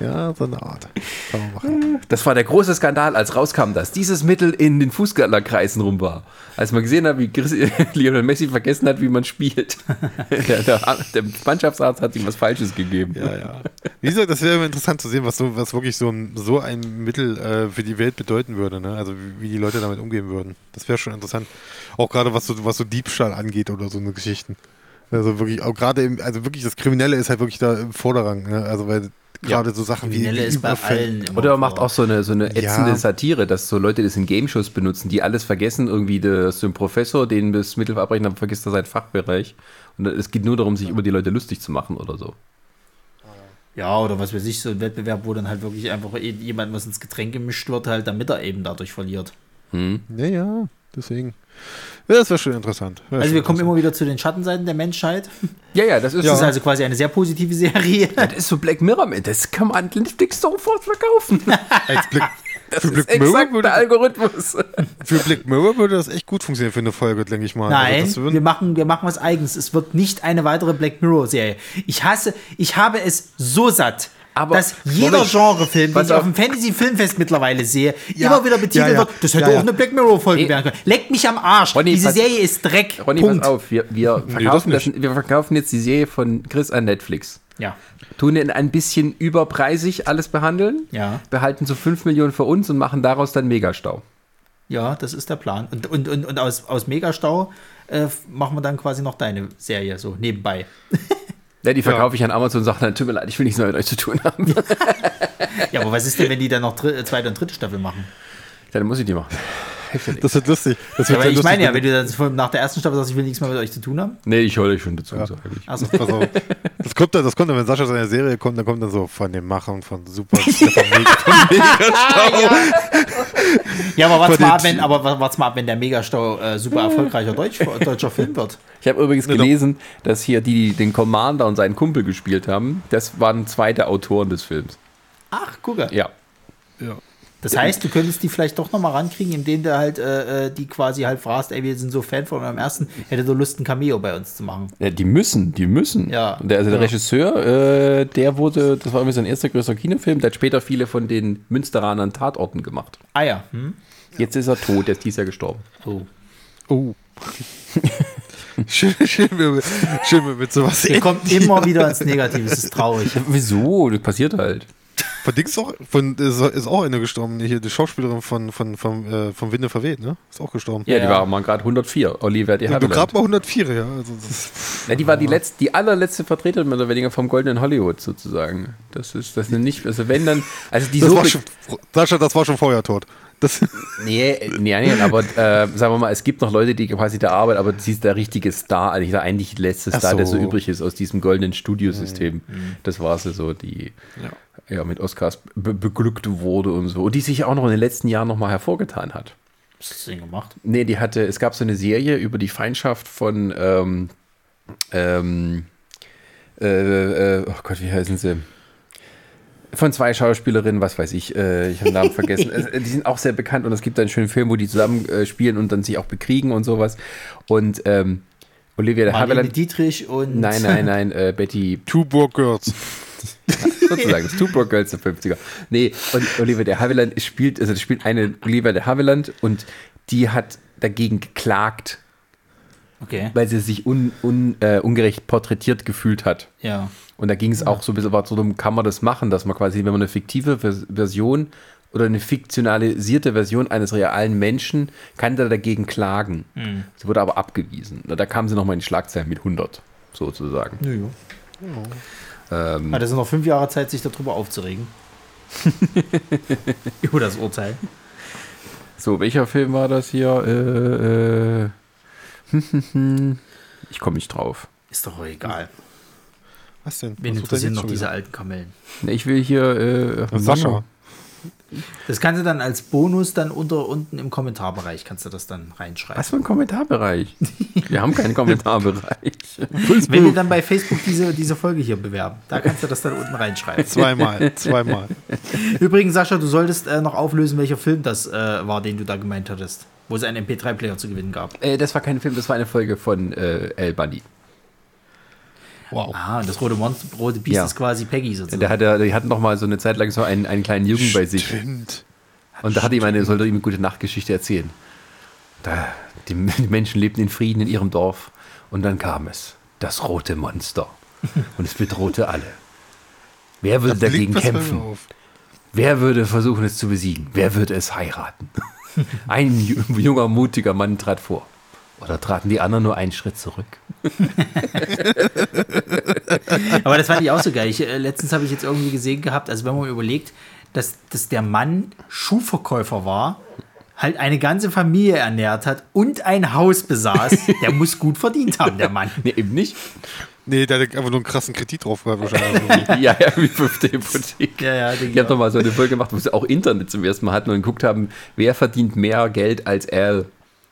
Ja, so eine Art. Kann man machen. Das war der große Skandal, als rauskam, dass dieses Mittel in den Fußballerkreisen rum war. Als man gesehen hat, wie Lionel Messi vergessen hat, wie man spielt. Der, der, der Mannschaftsarzt hat ihm was Falsches gegeben. Ja, ja. Wie gesagt, das wäre interessant zu sehen, was, so, was wirklich so ein, so ein Mittel äh, für die Welt bedeuten würde. Ne? Also wie, wie die Leute damit umgehen würden. Das wäre schon interessant. Auch gerade was so, was so Diebstahl angeht oder so eine Geschichten. Also wirklich, auch gerade also wirklich das Kriminelle ist halt wirklich da im Vorderrang. Ne? Also weil gerade so Sachen wie Kriminelle ist bei allen immer Oder er macht vor. auch so eine, so eine ätzende Ja. Satire, dass so Leute das in Game-Shows benutzen, die alles vergessen. Irgendwie du ein Professor, den das Mittel verabreichen, dann vergisst er seinen Fachbereich. Und es geht nur darum, sich über die Leute lustig zu machen oder so. Ja, oder was weiß ich, so ein Wettbewerb, wo dann halt wirklich einfach jemand, was ins Getränk gemischt wird, halt, damit er eben dadurch verliert. Ja, ja, deswegen. Ja, das wäre schon interessant. Wär Also schon wir kommen interessant. immer wieder zu den Schattenseiten der Menschheit. Ja, ja, das ist, Das ist also quasi eine sehr positive Serie. das ist so Black Mirror. Das kann man Netflix sofort verkaufen. Als Blick, Das für, ist Black Mirror würde, der Algorithmus. für Black Mirror würde das echt gut funktionieren für eine Folge, denke ich mal. Nein, Also das würden- wir machen, wir machen was Eigens. Es wird nicht eine weitere Black Mirror Serie. Ich hasse, ich habe es so satt. Aber- dass jeder. Genrefilm, den ich auf. dem Fantasy Filmfest mittlerweile sehe, Ja, immer wieder betitelt ja, ja. wird, das hätte Ja, ja. auch eine Black Mirror Folge Nee. werden können. Leckt mich am Arsch. Ronny, Diese pass- Serie ist Dreck. Ronny, Punkt. pass auf. Wir, wir, verkaufen das das, wir verkaufen jetzt die Serie von Chris an Netflix. Ja. Tun ihn ein bisschen überpreisig alles behandeln. Ja. Behalten so 5 Millionen für uns und machen daraus dann Megastau. Ja, das ist der Plan. Und, und, und, und aus, aus Megastau äh, machen wir dann quasi noch deine Serie so nebenbei. Ja, die verkaufe ich an Amazon und sage dann, tut mir leid, ich will nichts mehr mit euch zu tun haben. Ja, aber was ist denn, wenn die dann noch dr zweite und dritte Staffel machen? Dann muss ich die machen. Ja. Das wird lustig. Das Ja, wird aber sehr ich meine ja, wenn- du dann von- nach der ersten Staffel sagst, ich will nichts mehr mit euch zu tun haben. Nee, ich höre euch schon dazu, sag ich. Also. Das kommt dann, das kommt dann, wenn Sascha seine Serie kommt, dann kommt dann so von den Machern von Super Stefan Megastau. ja, aber warte mal, ab, wenn, aber wa- warte mal ab, wenn der Megastau äh, super erfolgreicher Deutsch, deutscher Film wird. Ich habe übrigens gelesen, dass hier die, die den Commander und seinen Kumpel gespielt haben, das waren zwei der Autoren des Films. Ach, guck mal. Ja. Ja. Das heißt, du könntest die vielleicht doch nochmal rankriegen, indem du halt äh, äh, die quasi halt fragst, ey, wir sind so Fan von eurem ersten, hättet ihr Lust, ein Cameo bei uns zu machen? ja. Die müssen, die müssen. Ja. Der, also der Regisseur, äh, der wurde, das war irgendwie sein erster größer Kinofilm, der hat später viele von den Münsteranern Tatorten gemacht. Ah ja. Hm? Jetzt ist er tot, der ist dieses Jahr gestorben. Oh. Oh. schön, schön, mit, schön mit, mit sowas. Ihr kommt immer wieder ins Negative, es ist traurig. Wieso? Das passiert halt. Von Dings auch, von, ist, auch eine gestorben. Hier, die Schauspielerin von, von, von, äh, vom Winde verweht, ne? Ist auch gestorben. Ja, die Ja. war mal gerade 104. Olivia du Havilland. gerade mal 104, ja. Also das, Ja, die war die letzte, die allerletzte Vertreterin mehr oder weniger vom Goldenen Hollywood sozusagen. Das ist, das sind nicht, also wenn dann, also die das so war schon, Sascha, das war schon vorher tot. Das, nee, nee, nee, aber äh, sagen wir mal, es gibt noch Leute, die quasi da arbeiten, aber sie ist der richtige Star, eigentlich der eigentlich letzte Star, der so so. übrig ist aus diesem goldenen Studiosystem. Das war sie so, die ja. mit Oscars be beglückt wurde und so. Und die sich auch noch in den letzten Jahren nochmal hervorgetan hat. Was hast du denn gemacht? Nee, die hatte, es gab so eine Serie über die Feindschaft von, ähm, ähm, äh, äh, oh Gott, wie heißen sie? Von zwei Schauspielerinnen, was weiß ich, äh, ich habe den Namen vergessen. Die sind auch sehr bekannt und es gibt einen schönen Film, wo die zusammen äh, spielen und dann sich auch bekriegen und sowas. Und ähm, Olivia de Havilland. Dietrich und. Nein, nein, nein, äh, Betty Two Broke Girls. sozusagen, das Two Broke Girls der 50er. Nee, und Olivia de Havilland spielt, also das spielt eine Olivia de Havilland und die hat dagegen geklagt, Okay. weil sie sich un, un, äh, ungerecht porträtiert gefühlt hat. Ja. Und da ging es auch so ein bisschen darum, kann man das machen, dass man quasi, wenn man eine fiktive Vers Version oder eine fiktionalisierte Version eines realen Menschen, kann der dagegen klagen. Sie wurde aber abgewiesen. Da kam sie nochmal in die Schlagzeilen mit 100, sozusagen. Nö. Ähm, Ah, das sind noch fünf Jahre Zeit, sich darüber aufzuregen. Über das Urteil. so, welcher Film war das hier? Äh, äh, ich komme nicht drauf. Ist doch egal. Was denn? Wen Was interessieren noch diese wieder? alten Kamellen? Ne, Ich will hier. Äh, Sascha. Das kannst du dann als Bonus dann unter unten im Kommentarbereich kannst du das dann reinschreiben. Was für ein Kommentarbereich? Wir haben keinen Kommentarbereich. Wenn wir dann bei Facebook diese, diese Folge hier bewerben, da kannst du das dann unten reinschreiben. Zweimal, zweimal. Übrigens, Sascha, du solltest äh, noch auflösen, welcher Film das äh, war, den du da gemeint hattest. Wo es einen MP3-Player zu gewinnen gab. Äh, das war kein Film, das war eine Folge von äh, El Bundy. Wow. Ah, und das rote, Monster, rote Biest Ja. ist quasi Peggy sozusagen. Der hatte, die hatten noch mal so eine Zeit lang so einen, einen kleinen Jungen bei sich. Stimmt. Und da hat ihm eine, sollte ihm eine gute Nachtgeschichte erzählen. Da, die, die Menschen lebten in Frieden in ihrem Dorf. Und dann kam es. Das rote Monster. Und es bedrohte alle. Wer würde Da dagegen kämpfen? Wer würde versuchen, es zu besiegen? Wer würde es heiraten? Ein ju- junger, mutiger Mann trat vor. Oder traten die anderen nur einen Schritt zurück? Aber das fand ich auch so geil. Ich, äh, letztens habe ich jetzt irgendwie gesehen gehabt, also wenn man überlegt, dass, dass der Mann Schuhverkäufer war, halt eine ganze Familie ernährt hat und ein Haus besaß, der muss gut verdient haben, der Mann. Nee, eben nicht. Nee, der hat einfach nur einen krassen Kredit drauf wahrscheinlich. Ja, ja, wie fünfte Hypothek. Ja, ja, Ich habe auch. doch mal so eine Folge gemacht, wo sie auch Internet zum ersten Mal hatten und geguckt haben, wer verdient mehr Geld als Al.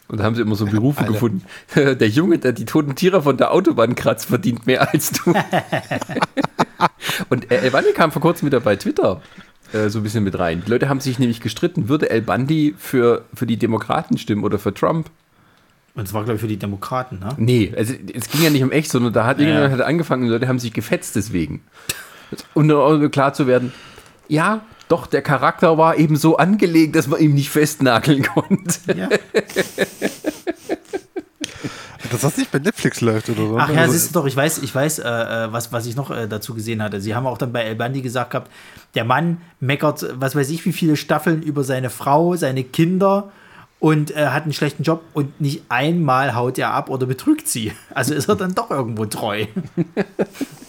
Und da haben sie immer so Berufe Alle. gefunden. Der Junge, der die toten Tiere von der Autobahn kratzt, verdient mehr als du. und El Bundy kam vor kurzem wieder bei Twitter äh, so ein bisschen mit rein. Die Leute haben sich nämlich gestritten, würde El Bundy für, für die Demokraten stimmen oder für Trump? Und es war, glaube ich, für die Demokraten, ne? Nee, also es ging ja nicht um echt, sondern da hat irgendjemand hat angefangen und die Leute haben sich gefetzt deswegen. Und um klar zu werden, ja, doch, der Charakter war eben so angelegt, dass man ihm nicht festnageln konnte. Ja. Dass das nicht bei Netflix läuft oder so. Ach ja, Also, siehst du doch, ich weiß, ich weiß, äh, äh, was, was ich noch äh, dazu gesehen hatte. Sie haben auch dann bei El Bandi gesagt gehabt, der Mann meckert, was weiß ich, wie viele Staffeln über seine Frau, seine Kinder und äh, hat einen schlechten Job und nicht einmal haut er ab oder betrügt sie. Also ist er dann doch irgendwo treu.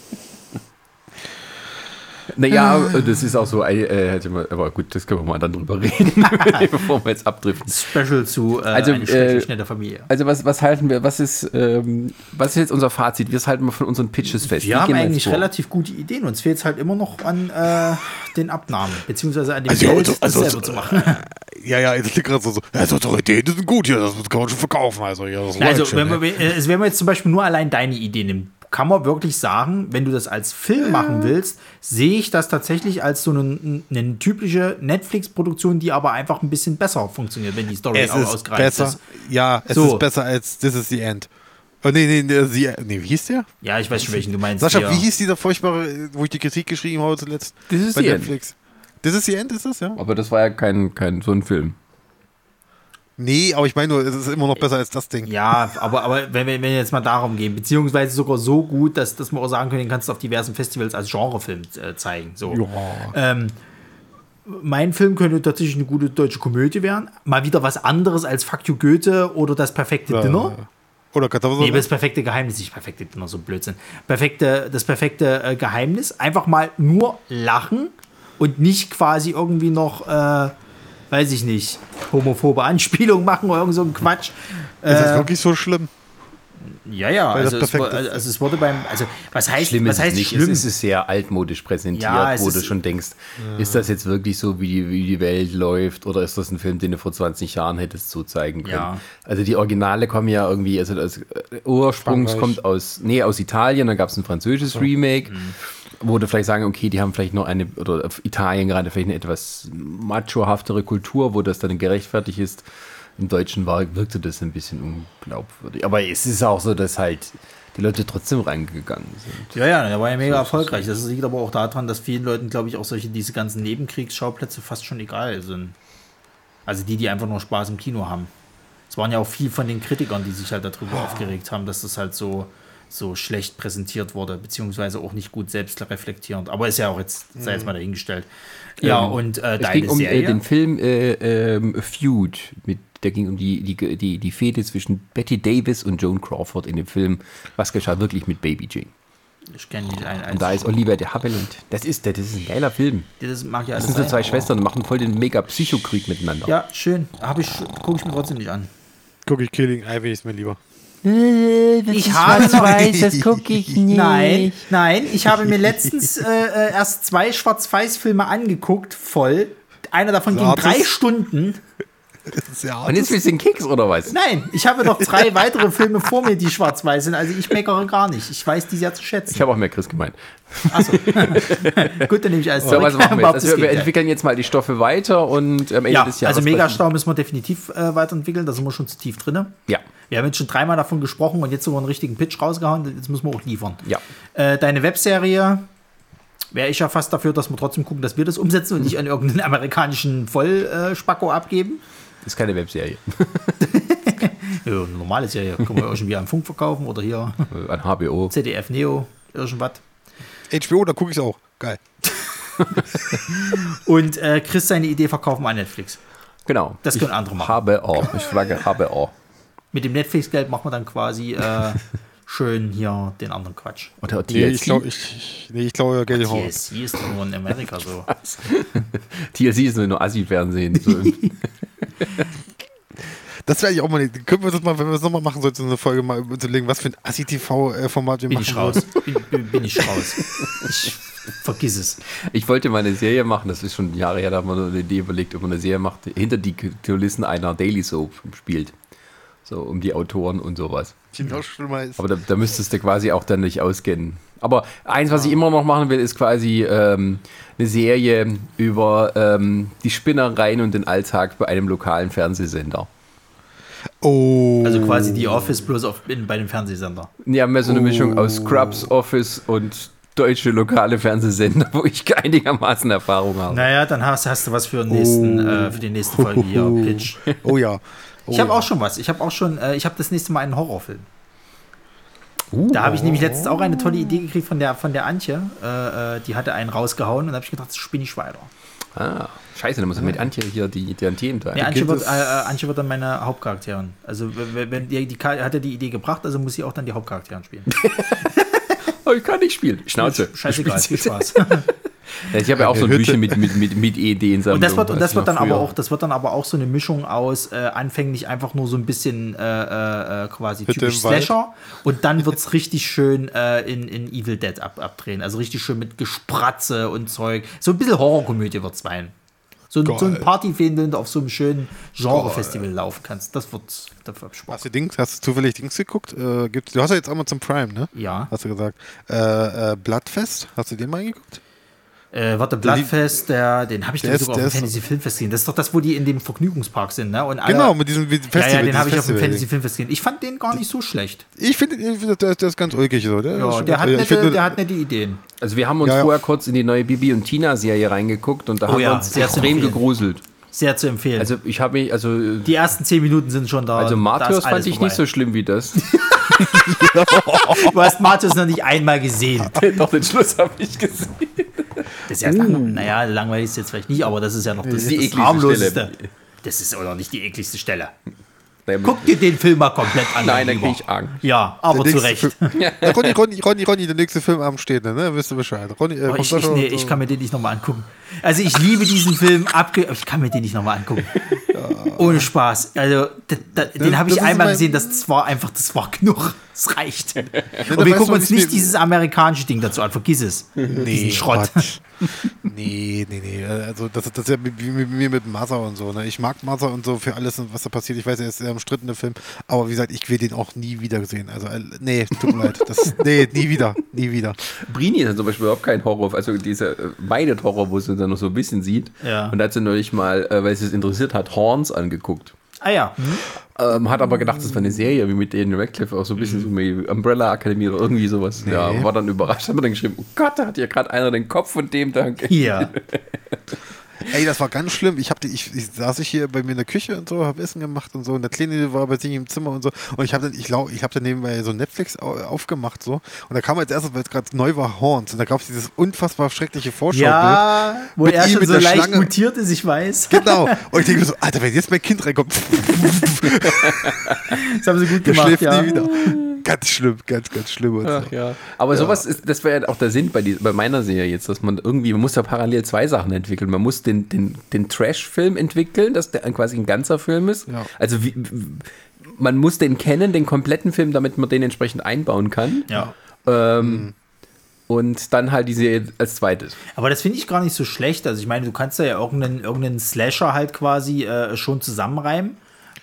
Naja, das ist auch so, äh, hätte man- aber gut, das können wir mal dann drüber reden, bevor wir jetzt abdriften. Special zu äh, Also, eine äh, nette Familie. Also was, was halten wir, was ist, ähm, was ist jetzt unser Fazit? Wir halten mal von unseren Pitches fest. Wie Wir haben eigentlich vor? relativ gute Ideen. Uns fehlt es halt immer noch an äh, den Abnahmen, beziehungsweise an dem Also, Geld, also- das also- selber zu machen. ja, ja, jetzt liegt gerade so, so, ja, so doch Ideen, die sind gut hier, das kann man schon verkaufen. Also, ja, das Also, wenn wir, äh, wenn wir jetzt zum Beispiel nur allein deine Idee nehmen, kann man wirklich sagen, wenn du das als Film machen willst, sehe ich das tatsächlich als so eine, eine typische Netflix-Produktion, die aber einfach ein bisschen besser funktioniert, wenn die Story es auch ist ausgereift besser. ist. Ja, es So. ist besser als This is the End. Oh, nee, nee, nee, nee, wie hieß der? Ja, ich weiß schon, welchen du meinst. Sascha, hier. wie hieß dieser furchtbare, wo ich die Kritik geschrieben habe zuletzt? This is bei the End. Netflix. This is the End ist das, ja? Aber das war ja kein, kein so ein Film. Nee, aber ich meine nur, es ist immer noch besser als das Ding. Ja, aber, aber wenn, wir- wenn wir jetzt mal darum gehen, beziehungsweise sogar so gut, dass, dass wir auch sagen können, den kannst du auf diversen Festivals als Genrefilm äh, zeigen. So. Ja. Ähm, mein Film könnte tatsächlich eine gute deutsche Komödie werden. Mal wieder was anderes als Fuck You Goethe oder das perfekte Dinner. Oder Kartoffeln. Nee, das perfekte Geheimnis, nicht perfekte Dinner, so Blödsinn. Perfekte, das perfekte äh, Geheimnis. Einfach mal nur lachen und nicht quasi irgendwie noch, äh, weiß ich nicht, homophobe Anspielung machen oder irgend so ein Quatsch. ist das Äh, wirklich so schlimm? ja, ja, das also es, also es wurde beim, also was heißt, Schlimm was ist es heißt nicht. schlimm? Es ist sehr altmodisch präsentiert, Ja, wo du schon denkst, ist das jetzt wirklich so, wie die, wie die Welt läuft oder ist das ein Film, den du vor 20 Jahren hättest so zeigen können? Ja. Also die Originale kommen ja irgendwie, also das äh, Ursprungs Frankreich. kommt aus, nee, aus Italien, dann gab es ein französisches Remake, Mhm. Wo du vielleicht sagen, okay, die haben vielleicht noch eine, oder auf Italien gerade vielleicht eine etwas machohaftere Kultur, wo das dann gerechtfertigt ist. Im Deutschen war, wirkte das ein bisschen unglaubwürdig. Aber es ist auch so, dass halt die Leute trotzdem reingegangen sind. Ja, ja, der war ja mega erfolgreich. Das liegt aber auch daran, dass vielen Leuten, glaube ich, auch solche, diese ganzen Nebenkriegsschauplätze fast schon egal sind. Also die, die einfach nur Spaß im Kino haben. Es waren ja auch viel von den Kritikern, die sich halt darüber aufgeregt haben, dass das halt so, so schlecht präsentiert wurde, beziehungsweise auch nicht gut selbst reflektierend. Aber ist ja auch jetzt, sei jetzt mal dahingestellt. Ja, Ähm, und äh, Es deine ging um Serie. äh, den Film äh, ähm, Feud. Mit, der ging um die, die, die, die Fehde zwischen Betty Davis und Joan Crawford in dem Film Was geschah wirklich mit Baby Jane. ich kenne die ein, Und da ist Oliver de Havilland. Das ist der, das ist ein geiler Film. das mag ja Das sind so zwei Schwestern und machen voll den mega Psychokrieg miteinander. Ja, schön. Habe ich, gucke ich mir trotzdem nicht an. Guck ich Killing Ivy ist mir lieber. Ich habe das gucke ich nicht. Nein, nein, ich habe mir letztens äh, äh, erst zwei Schwarz-Weiß-Filme angeguckt, voll. Einer davon ging Gratis. drei Stunden. Das ist ja Und jetzt willst du den Keks oder was? Nein, ich habe noch drei weitere Filme vor mir, die schwarz-weiß sind. Also ich meckere gar nicht. Ich weiß die sehr zu Ich schätzen. habe auch mehr Chris gemeint. Gut, dann nehme ich alles So, zurück. was machen wir jetzt? Also, wir entwickeln jetzt mal die Stoffe weiter und am Ende ja, des Jahres. also Megastar müssen wir definitiv äh, weiterentwickeln. Da sind wir schon zu tief drin. Ja. Wir haben jetzt schon dreimal davon gesprochen und jetzt sogar einen richtigen Pitch rausgehauen. Jetzt müssen wir auch liefern. Ja. Äh, deine Webserie wäre ich ja fast dafür, dass wir trotzdem gucken, dass wir das umsetzen und nicht an irgendeinen amerikanischen Vollspacko abgeben. Ist keine Webserie. Ja, eine normale Serie. Können wir irgendwie am Funk verkaufen oder hier Äh, An HBO. ZDF Neo, irgendwas. HBO, da gucke ich auch. Geil. Und äh, Chris seine Idee verkaufen an Netflix. Genau. Das können andere machen. Habe auch. Ich flagge habe auch. Mit dem Netflix-Geld machen wir dann quasi äh, schön hier den anderen Quatsch. Oder TLC. Nee, ich glaube, ich, ich, nee, ich glaube, Geld in Horror. TSC ist nur in Amerika so. TLC ist nur Assi-Fernsehen. So. Das wäre eigentlich auch mal, eine- können wir das mal, wenn wir das nochmal machen sollten, so eine Folge mal überlegen, was für ein Assi-TV-Format wir Bin machen. ich raus. Bin, bin, bin ich raus. Ich vergiss es. Ich wollte mal eine Serie machen, das ist schon Jahre her, da haben wir eine Idee überlegt, ob man eine Serie macht, die hinter die Kulissen einer Daily Soap spielt. So um die Autoren und sowas. Die noch schlimmer ist. Aber da, da müsstest du quasi auch dann nicht auskennen. Aber eins, was ich immer noch machen will, ist quasi ähm, eine Serie über ähm, die Spinnereien und den Alltag bei einem lokalen Fernsehsender. Oh. Also quasi die Office bloß auf, in, bei dem Fernsehsender. Ja, mehr so eine Mischung aus Scrubs, Office und deutsche lokale Fernsehsender, wo ich einigermaßen Erfahrung habe. Naja, dann hast, hast du was für, den nächsten, äh, für die nächste Folge hier, Pitch. Oh ja. Oh Ich habe ja. auch schon was. Ich habe auch schon, äh, ich habe das nächste Mal einen Horrorfilm. Uh, Da habe ich nämlich letztens auch eine tolle Idee gekriegt von der, von der Antje. Äh, äh, die hatte einen rausgehauen und da habe ich gedacht, das spinne ich weiter. ah, scheiße, dann muss ich mit Antje hier die, die Themen teilen. Nee, Antje, wird, äh, äh, Antje wird dann meine Hauptcharakterin. Also wenn, wenn die, die hat ja die Idee gebracht, also muss sie auch dann die Hauptcharakterin spielen. Oh, ich kann nicht spielen. Schnauze. Scheißegal, viel Spaß. Ja, ich habe ja auch so ein Hütte. Büchchen mit, mit, mit, mit Ideen. Und das wird, und das wird dann aber auch, das wird dann aber auch so eine Mischung aus äh, anfänglich einfach nur so ein bisschen äh, äh, äh, quasi Hütte typisch. Slasher und dann wird es richtig schön äh, in, in Evil Dead ab, abdrehen. Also richtig schön mit Gespratze und Zeug. So ein bisschen Horrorkomödie wird es sein. So, ein- so ein. Partyfilm, den du auf so einem schönen Genre-Festival laufen kannst. Das wird, wird Spaß. Hast du Dings, hast du zufällig Dings geguckt? Äh, gibt's, du hast ja jetzt Amazon Prime, ne? Ja. Hast du gesagt. Äh, äh, Bloodfest, hast du den mal geguckt? Äh, warte, Bloodfest, der, den habe ich Der ist- sogar auf dem Fantasy Filmfest gesehen. Das ist doch das, wo die in dem Vergnügungspark sind, ne? Und alle, Genau, mit diesem dem Ja, Festival. ja, den habe ich auf dem. Fantasy Filmfest gesehen. Ich fand den gar nicht so schlecht. Ich finde, find, der, der ist ganz ulkig so. Der, Ja, der hat, nette, der hat nette Ideen. Also wir haben uns Ja, ja. vorher kurz in die neue Bibi und Tina Serie reingeguckt und da Oh haben ja, wir uns extrem gegruselt. Sehr zu empfehlen. Also ich habe mich, also die ersten zehn Minuten sind schon da. also alles fand ich vorbei. nicht so schlimm wie das. Du hast Martyrs noch nicht einmal gesehen. Doch den Schluss habe ich gesehen. Das ist ja lang, naja, langweilig ist jetzt vielleicht nicht, aber das ist ja noch das, Uh. das ekligste harmloseste. Stelle. Das ist auch noch nicht die ekligste Stelle. Naja, Guck dir den Film mal komplett an. Nein, dann krieg ich Angst. Ja, aber zu Recht. Ja, Ronny, Ronny, Ronny, Ronny, der nächste Filmabend steht, ne? Wisst ihr Bescheid. Ronny, äh, Oh, kommt ich, da ich, schon nee, ich kann mir den nicht nochmal angucken. Also ich liebe diesen Film, abge aber ich kann mir den nicht nochmal angucken. Ohne Spaß. Also d- d- den habe ich einmal gesehen, das, das war einfach, das war genug. Das reicht. Und wir gucken uns nicht dieses amerikanische Ding dazu an, vergiss es. Nee, diesen Schrott. Quatsch. nee, nee, nee. Also das, das ist ja wie mit mir mit Mother und so. Ne? Ich mag Mother und so für alles, was da passiert. Ich weiß, er ist sehr umstrittene Film, aber wie gesagt, ich will den auch nie wieder sehen. Also äh, nee, tut mir leid. Das, nee, nie wieder, nie wieder. Brini ist zum Beispiel überhaupt kein Horror, also dieser äh, meidet Horror, wo sie dann noch so ein bisschen sieht. Ja. Und da hat sie neulich mal, äh, weil sie es interessiert hat, Horns angeguckt. Ah ja. Hm? Ähm, hat aber gedacht, das war eine Serie, wie mit Daniel Radcliffe, auch so ein bisschen so wie Umbrella Academy oder irgendwie sowas. Ja, war dann überrascht, hat mir dann geschrieben, oh Gott, da hat ja gerade einer den Kopf von dem da. Hier. Ey, das war ganz schlimm. Ich, hab die, ich, ich saß ich hier bei mir in der Küche und so, habe Essen gemacht und so. Und der Kleine war bei sich im Zimmer und so. Und ich habe dann, ich glaube, ich habe dann nebenbei so Netflix au- aufgemacht so. Und da kam als erstes, weil es gerade neu war, Horns. Und da gab es dieses unfassbar schreckliche Vorschaubild. Ja, wo Mit er ihm, schon so leicht Schlange. mutiert ist, ich weiß. Genau. Und ich denke mir so, Alter, wenn jetzt mein Kind reinkommt, Das haben sie gut gemacht, ja. nie wieder. Ganz schlimm, ganz, ganz schlimm. Und so. Ach, ja. Aber sowas ist, das wäre ja auch der Sinn bei, die, bei meiner Serie jetzt, dass man irgendwie, man muss ja parallel zwei Sachen entwickeln. Man muss den, den, den Trash-Film entwickeln, dass der quasi ein ganzer Film ist. Ja. Also wie, man muss den kennen, den kompletten Film, damit man den entsprechend einbauen kann. Ja. Ähm, und dann halt die Serie als zweites. Aber das finde ich gar nicht so schlecht. Also ich meine, du kannst da ja irgendeinen, irgendeinen Slasher halt quasi äh, schon zusammenreimen.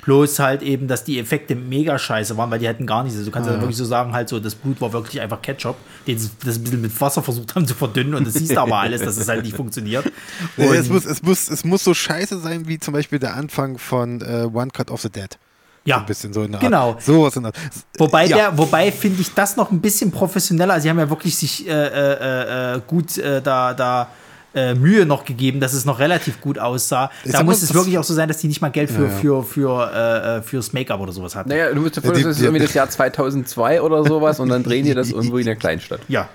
Bloß halt eben, dass die Effekte mega scheiße waren, weil die hatten gar nichts. Also du kannst ja. wirklich so sagen, halt so, das Blut war wirklich einfach Ketchup, den sie das ein bisschen mit Wasser versucht haben zu verdünnen und das siehst du aber alles, dass es halt nicht funktioniert. Ja, es, muss, es, muss, es muss so scheiße sein, wie zum Beispiel der Anfang von äh, One Cut of the Dead. Ja, so ein bisschen so in der genau. Art. Sowas in der Wobei, ja. der, wobei finde ich das noch ein bisschen professioneller. Also, sie haben ja wirklich sich äh, äh, äh, gut äh, da, da äh, Mühe noch gegeben, dass es noch relativ gut aussah. Ich da muss es wirklich auch so sein, dass die nicht mal Geld für, Ja, ja. für, für, äh, äh, fürs Make-up oder sowas hatten. Naja, du musst dir vorstellen, das ist irgendwie das Jahr 2002 oder sowas und dann drehen die das irgendwo in der Kleinstadt. Ja.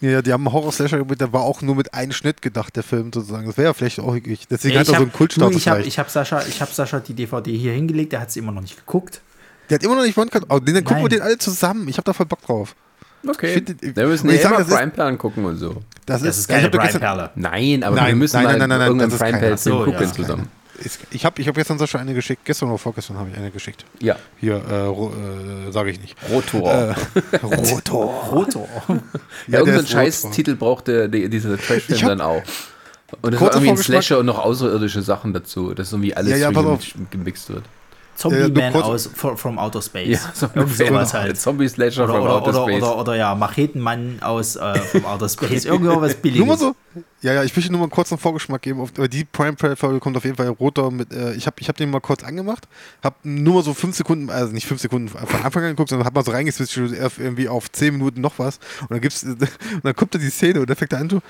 Ja, die haben einen Horror-Slasher gemacht, der war auch nur mit einem Schnitt gedacht, der Film sozusagen. Das wäre ja vielleicht auch wirklich. Deswegen hat er so einen Kultstatus du, ich habe ich hab Sascha, ich hab Sascha die DVD hier hingelegt, der hat sie immer noch nicht geguckt. Der hat immer noch nicht One Cut. Oh, den, dann gucken wir den alle zusammen. Ich habe da voll Bock drauf. Okay. Ich find- Wir müssen ja ich sag, immer das ist- Prime Plan gucken und so. Das, Das ist keine gestern- Prime-Perle. Nein, aber Nein, wir müssen nein, mal nein, nein, nein, irgendeinen das Prime Ach so, gucken ja. zusammen. Ist- Ich habe ich hab gestern Sascha eine geschickt. Gestern oder vorgestern habe ich eine geschickt. Ja. Hier, äh, äh, sage ich nicht. Rotor. Rotor. Rotor. ja, Ja, der irgendein ist Scheiß-Titel braucht der, der, dieser Trash-Film dann auch. Und es war irgendwie ein Slasher und noch außerirdische Sachen dazu, dass irgendwie alles Ja, ja, gemixt wird. Zombie Ja, nur Man kurz- aus fro- From Outer Space. Ja, so ungefähr. sowas halt. Zombie-Slasher Oder, from oder, Outer oder, Space. oder, oder ja, Machetenmann aus äh, From Outer Space. Irgendwo was Billiges. Nur mal so. Ja, ja, ich möchte nur mal kurz einen Vorgeschmack geben. Auf, äh, die Prime Prime Folge kommt auf jeden Fall Rotor mit. Äh, ich habe ich hab den mal kurz angemacht, habe nur mal so fünf Sekunden, also nicht fünf Sekunden von Anfang an geguckt, sondern habe mal so reingeswitcht, erst irgendwie auf zehn Minuten noch was. Und dann gibt's, und dann kommt da die Szene und dann fängt er an, so,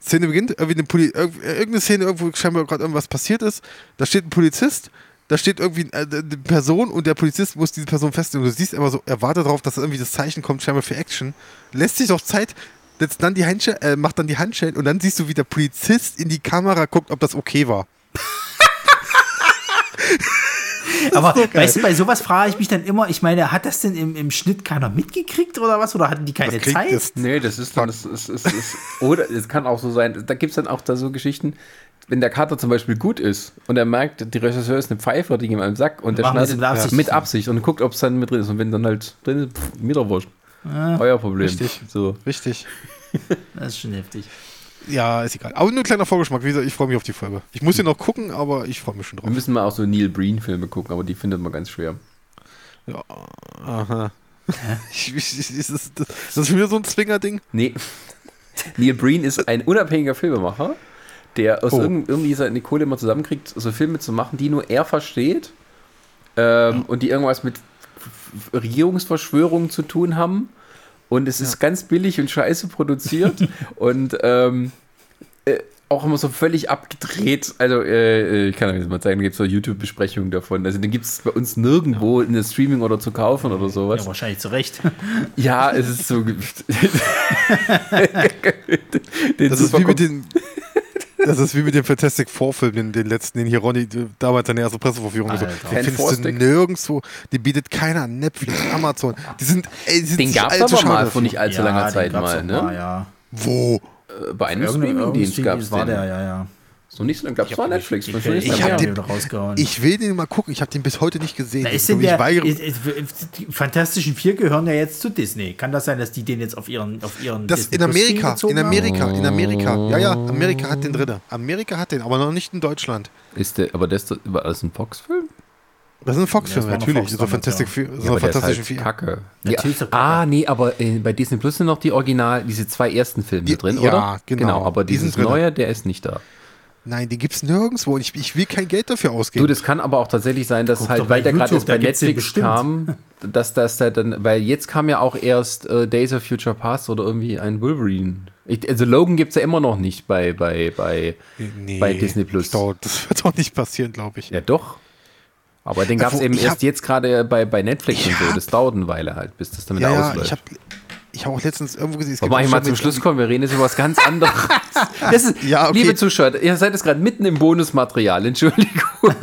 Szene beginnt, irgendwie eine Poli irg- irgendeine Szene, irgendwo scheinbar gerade irgendwas passiert ist. Da steht ein Polizist, da steht irgendwie äh, eine Person und der Polizist muss diese Person festnehmen. Du siehst immer so, er wartet darauf, dass irgendwie das Zeichen kommt, scheinbar für Action. Lässt sich doch Zeit, setzt dann die Handschellen, äh, macht dann die Handschellen und dann siehst du, wie der Polizist in die Kamera guckt, ob das okay war. Aber so weißt du, bei sowas frage ich mich dann immer, ich meine, hat das denn im, im Schnitt keiner mitgekriegt oder was? Oder hatten die keine Zeit? das- Nee, das ist dann, das ist, ist, ist, oder es kann auch so sein, da gibt es dann auch da so Geschichten, wenn der Kater zum Beispiel gut ist und er merkt, die Regisseur ist eine Pfeife, die ihm im Sack und der das schneidet mit Absicht. mit Absicht und guckt, ob es dann mit drin ist und wenn dann halt drin ist, pff, mir doch wurscht. Euer Problem. Richtig. So. Richtig. Das ist schon heftig. Ja, ist egal. Aber nur ein kleiner Vorgeschmack. Wie gesagt, ich freue mich auf die Folge. Ich muss sie noch gucken, aber ich freue mich schon Wir drauf. müssen mal auch so Neil Breen-Filme gucken, aber die findet man ganz schwer. Ja, aha. Ich, ist das, das, das ist schon wieder so ein Zwinger-Ding. Nee. Neil Breen ist ein unabhängiger Filmemacher, der aus Oh. irgend, irgendwie seine Kohle immer zusammenkriegt, so Filme zu machen, die nur er versteht ähm, und die irgendwas mit Regierungsverschwörungen zu tun haben. Und es ist ganz billig und scheiße produziert und ähm, äh, auch immer so völlich abgedreht. Also, äh, ich kann euch das mal zeigen, da gibt es so YouTube-Besprechungen davon. Also, den gibt es bei uns nirgendwo in der Streaming oder zu kaufen oder sowas. Ja, wahrscheinlich zu Recht. Ja, es ist so. Das ist wie mit den. Das ist wie mit dem Fantastic Four-Film, den, den letzten, den hier Ronny äh, damals seine erste Pressevorführung so. Alter. Den findest du Fantastic? nirgendwo. Die bietet keiner an. Netflix, Amazon. Die sind, ey, die sind Den gab es aber mal vor nicht allzu langer den Zeit mal, ne? ja. Wo? Äh, Bei einem Irgendein- Streaming-Dienst gab es war den. der, ja, ja. So nicht so lange gab es mal Netflix. Nicht Ich lange hab den-. Ich will den mal gucken. Ich habe den bis heute nicht gesehen. Na, ist Ich denn der, weigere- ist, ist, die Fantastischen Vier gehören ja jetzt zu Disney. Kann das sein, dass die den jetzt auf ihren, auf ihren Das Disney in Amerika, in haben? Amerika, in Amerika. Ja, ja, Amerika hat den drin. Amerika hat den, aber noch nicht in Deutschland. Ist der, aber das war alles ein Fox-Film? Das ist ein Fox-Film, Ja, das war natürlich. Fox so Fantastic ja. Vier, so Ja, ist Fantastischen halt Vier. Kacke. Ist Ja. kacke. Ah, nee, aber äh, bei Disney Plus sind noch die Original, diese zwei ersten Filme Die- drin, ja, oder? genau. aber Die dieses neue, der ist nicht da. Nein, den gibt's nirgendwo. Und ich, ich will kein Geld dafür ausgeben. Du, das kann aber auch tatsächlich sein, dass Guck halt, weil der gerade jetzt bei Netflix kam, dass das da dann, weil jetzt kam ja auch erst äh, Days of Future Past oder irgendwie ein Wolverine. Ich, also Logan gibt es ja immer noch nicht bei, bei, bei, Nee, bei Disney Plus. Das, wird doch nicht passieren, glaube ich. Ja, doch. Aber den gab es eben erst hab- jetzt gerade bei, bei Netflix und so. hab- Das dauert eine Weile halt, bis das damit Ja, ja, ausläuft. ich habe ich hab auch letztens irgendwo gesehen, eigentlich mal zum Schluss kommen? Wir reden jetzt über was ganz anderes. Das ist, Ja, okay. Liebe Zuschauer, ihr seid jetzt gerade mitten im Bonusmaterial. Entschuldigung.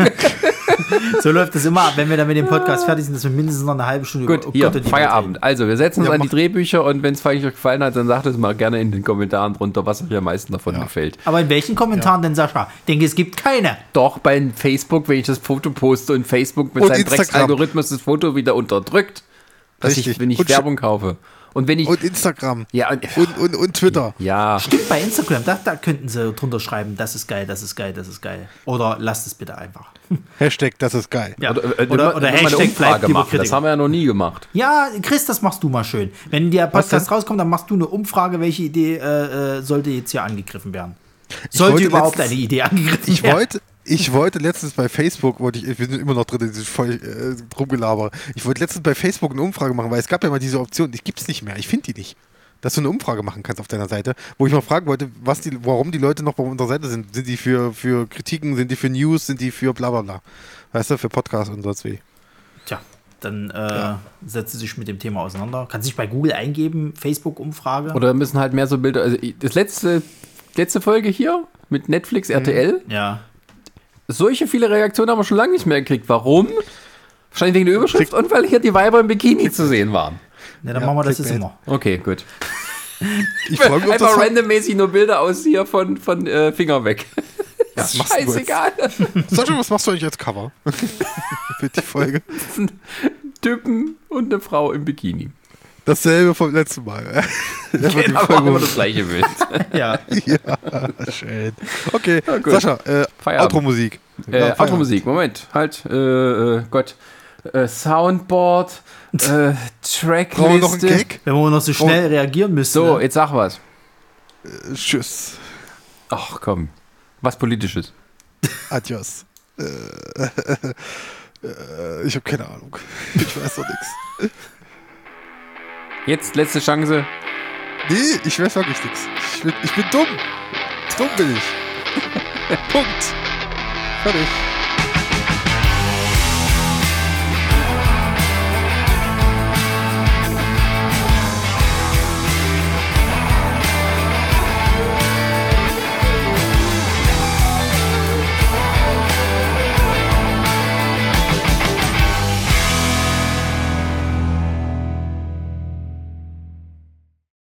So läuft das immer ab, wenn wir dann mit dem Podcast fertig sind, dass wir mindestens noch eine halbe Stunde Gut, über hier, Feierabend. Also, wir setzen uns Ja, an die Drehbücher und wenn es euch gefallen hat, dann sagt es mal gerne in den Kommentaren drunter, was euch am meisten davon gefällt. reden. Aber in welchen Kommentaren denn, Sascha? Ich denke, es gibt keine. Doch bei Facebook, wenn ich das Foto poste und Facebook mit Und seinem. Drecksalgorithmus das Foto wieder unterdrückt, dass ich, wenn ich Und Werbung kaufe. Und wenn ich. Und Instagram. ja, und, Und, und, und Twitter. ja. Stimmt, bei Instagram, da, da könnten sie drunter schreiben, das ist geil, das ist geil, das ist geil. Oder lasst es bitte einfach. Hashtag, das ist geil. Ja. Oder, äh, oder, mal- oder eine Hashtag Umfrage bleibt machen. Das haben wir ja noch nie gemacht. Ja, Chris, das machst du mal schön. Wenn der Podcast rauskommt, dann machst du eine Umfrage, welche Idee äh, äh, sollte jetzt hier angegriffen werden. Sollte wollte überhaupt letztens- eine Idee angegriffen Ich werden? wollte, ich wollte letztens bei Facebook, wollte ich, wir sind immer noch drin, voll äh, rumgelaber. Ich wollte letztens bei Facebook eine Umfrage machen, weil es gab ja mal diese Option, die gibt es nicht mehr. Ich finde die nicht. Dass du eine Umfrage machen kannst auf deiner Seite, wo ich mal fragen wollte, was die, warum die Leute noch bei unserer Seite sind. Sind die für, für Kritiken, sind die für News, sind die für bla bla bla. Weißt du, für Podcasts und sonst wie. Tja, dann äh, setzt sie sich mit dem Thema auseinander. Kann sich bei Google eingeben, Facebook-Umfrage. Oder müssen halt mehr so Bilder. Also das letzte, letzte Folge hier mit Netflix, RTL. Ja. Solche viele Reaktionen haben wir schon lange nicht mehr gekriegt. Warum? Wahrscheinlich wegen der Überschrift und weil hier die Weiber im Bikini zu sehen waren. Ne, dann Ja, machen wir das jetzt immer. Okay, gut. Ich freue mich Einfach randommäßig nur Bilder aus hier von, von äh, Finger weg. Jetzt? Scheißegal. Sascha, was machst du eigentlich als Cover? für die Folge. Typen und eine Frau im Bikini. Dasselbe vom letzten Mal. Genau, immer das gleiche Bild. Ja. ja, schön. Okay, gut. Sascha, äh. Outro-Musik. Äh, Ja. Automusik, Moment, halt, äh, äh, Gott. Äh, Soundboard, äh, Trackliste. Brauchen wir noch einen Gag? Wenn wir noch so schnell reagieren müssen. So, ne? jetzt sag was. Äh, Tschüss. Ach komm, was Politisches. Adios. Äh, äh, ich habe keine Ahnung. Ich weiß doch nichts. Jetzt letzte Chance. Nee, ich weiß wirklich nichts. Ich bin, ich bin dumm. Dumm bin ich. Punkt. Fertig.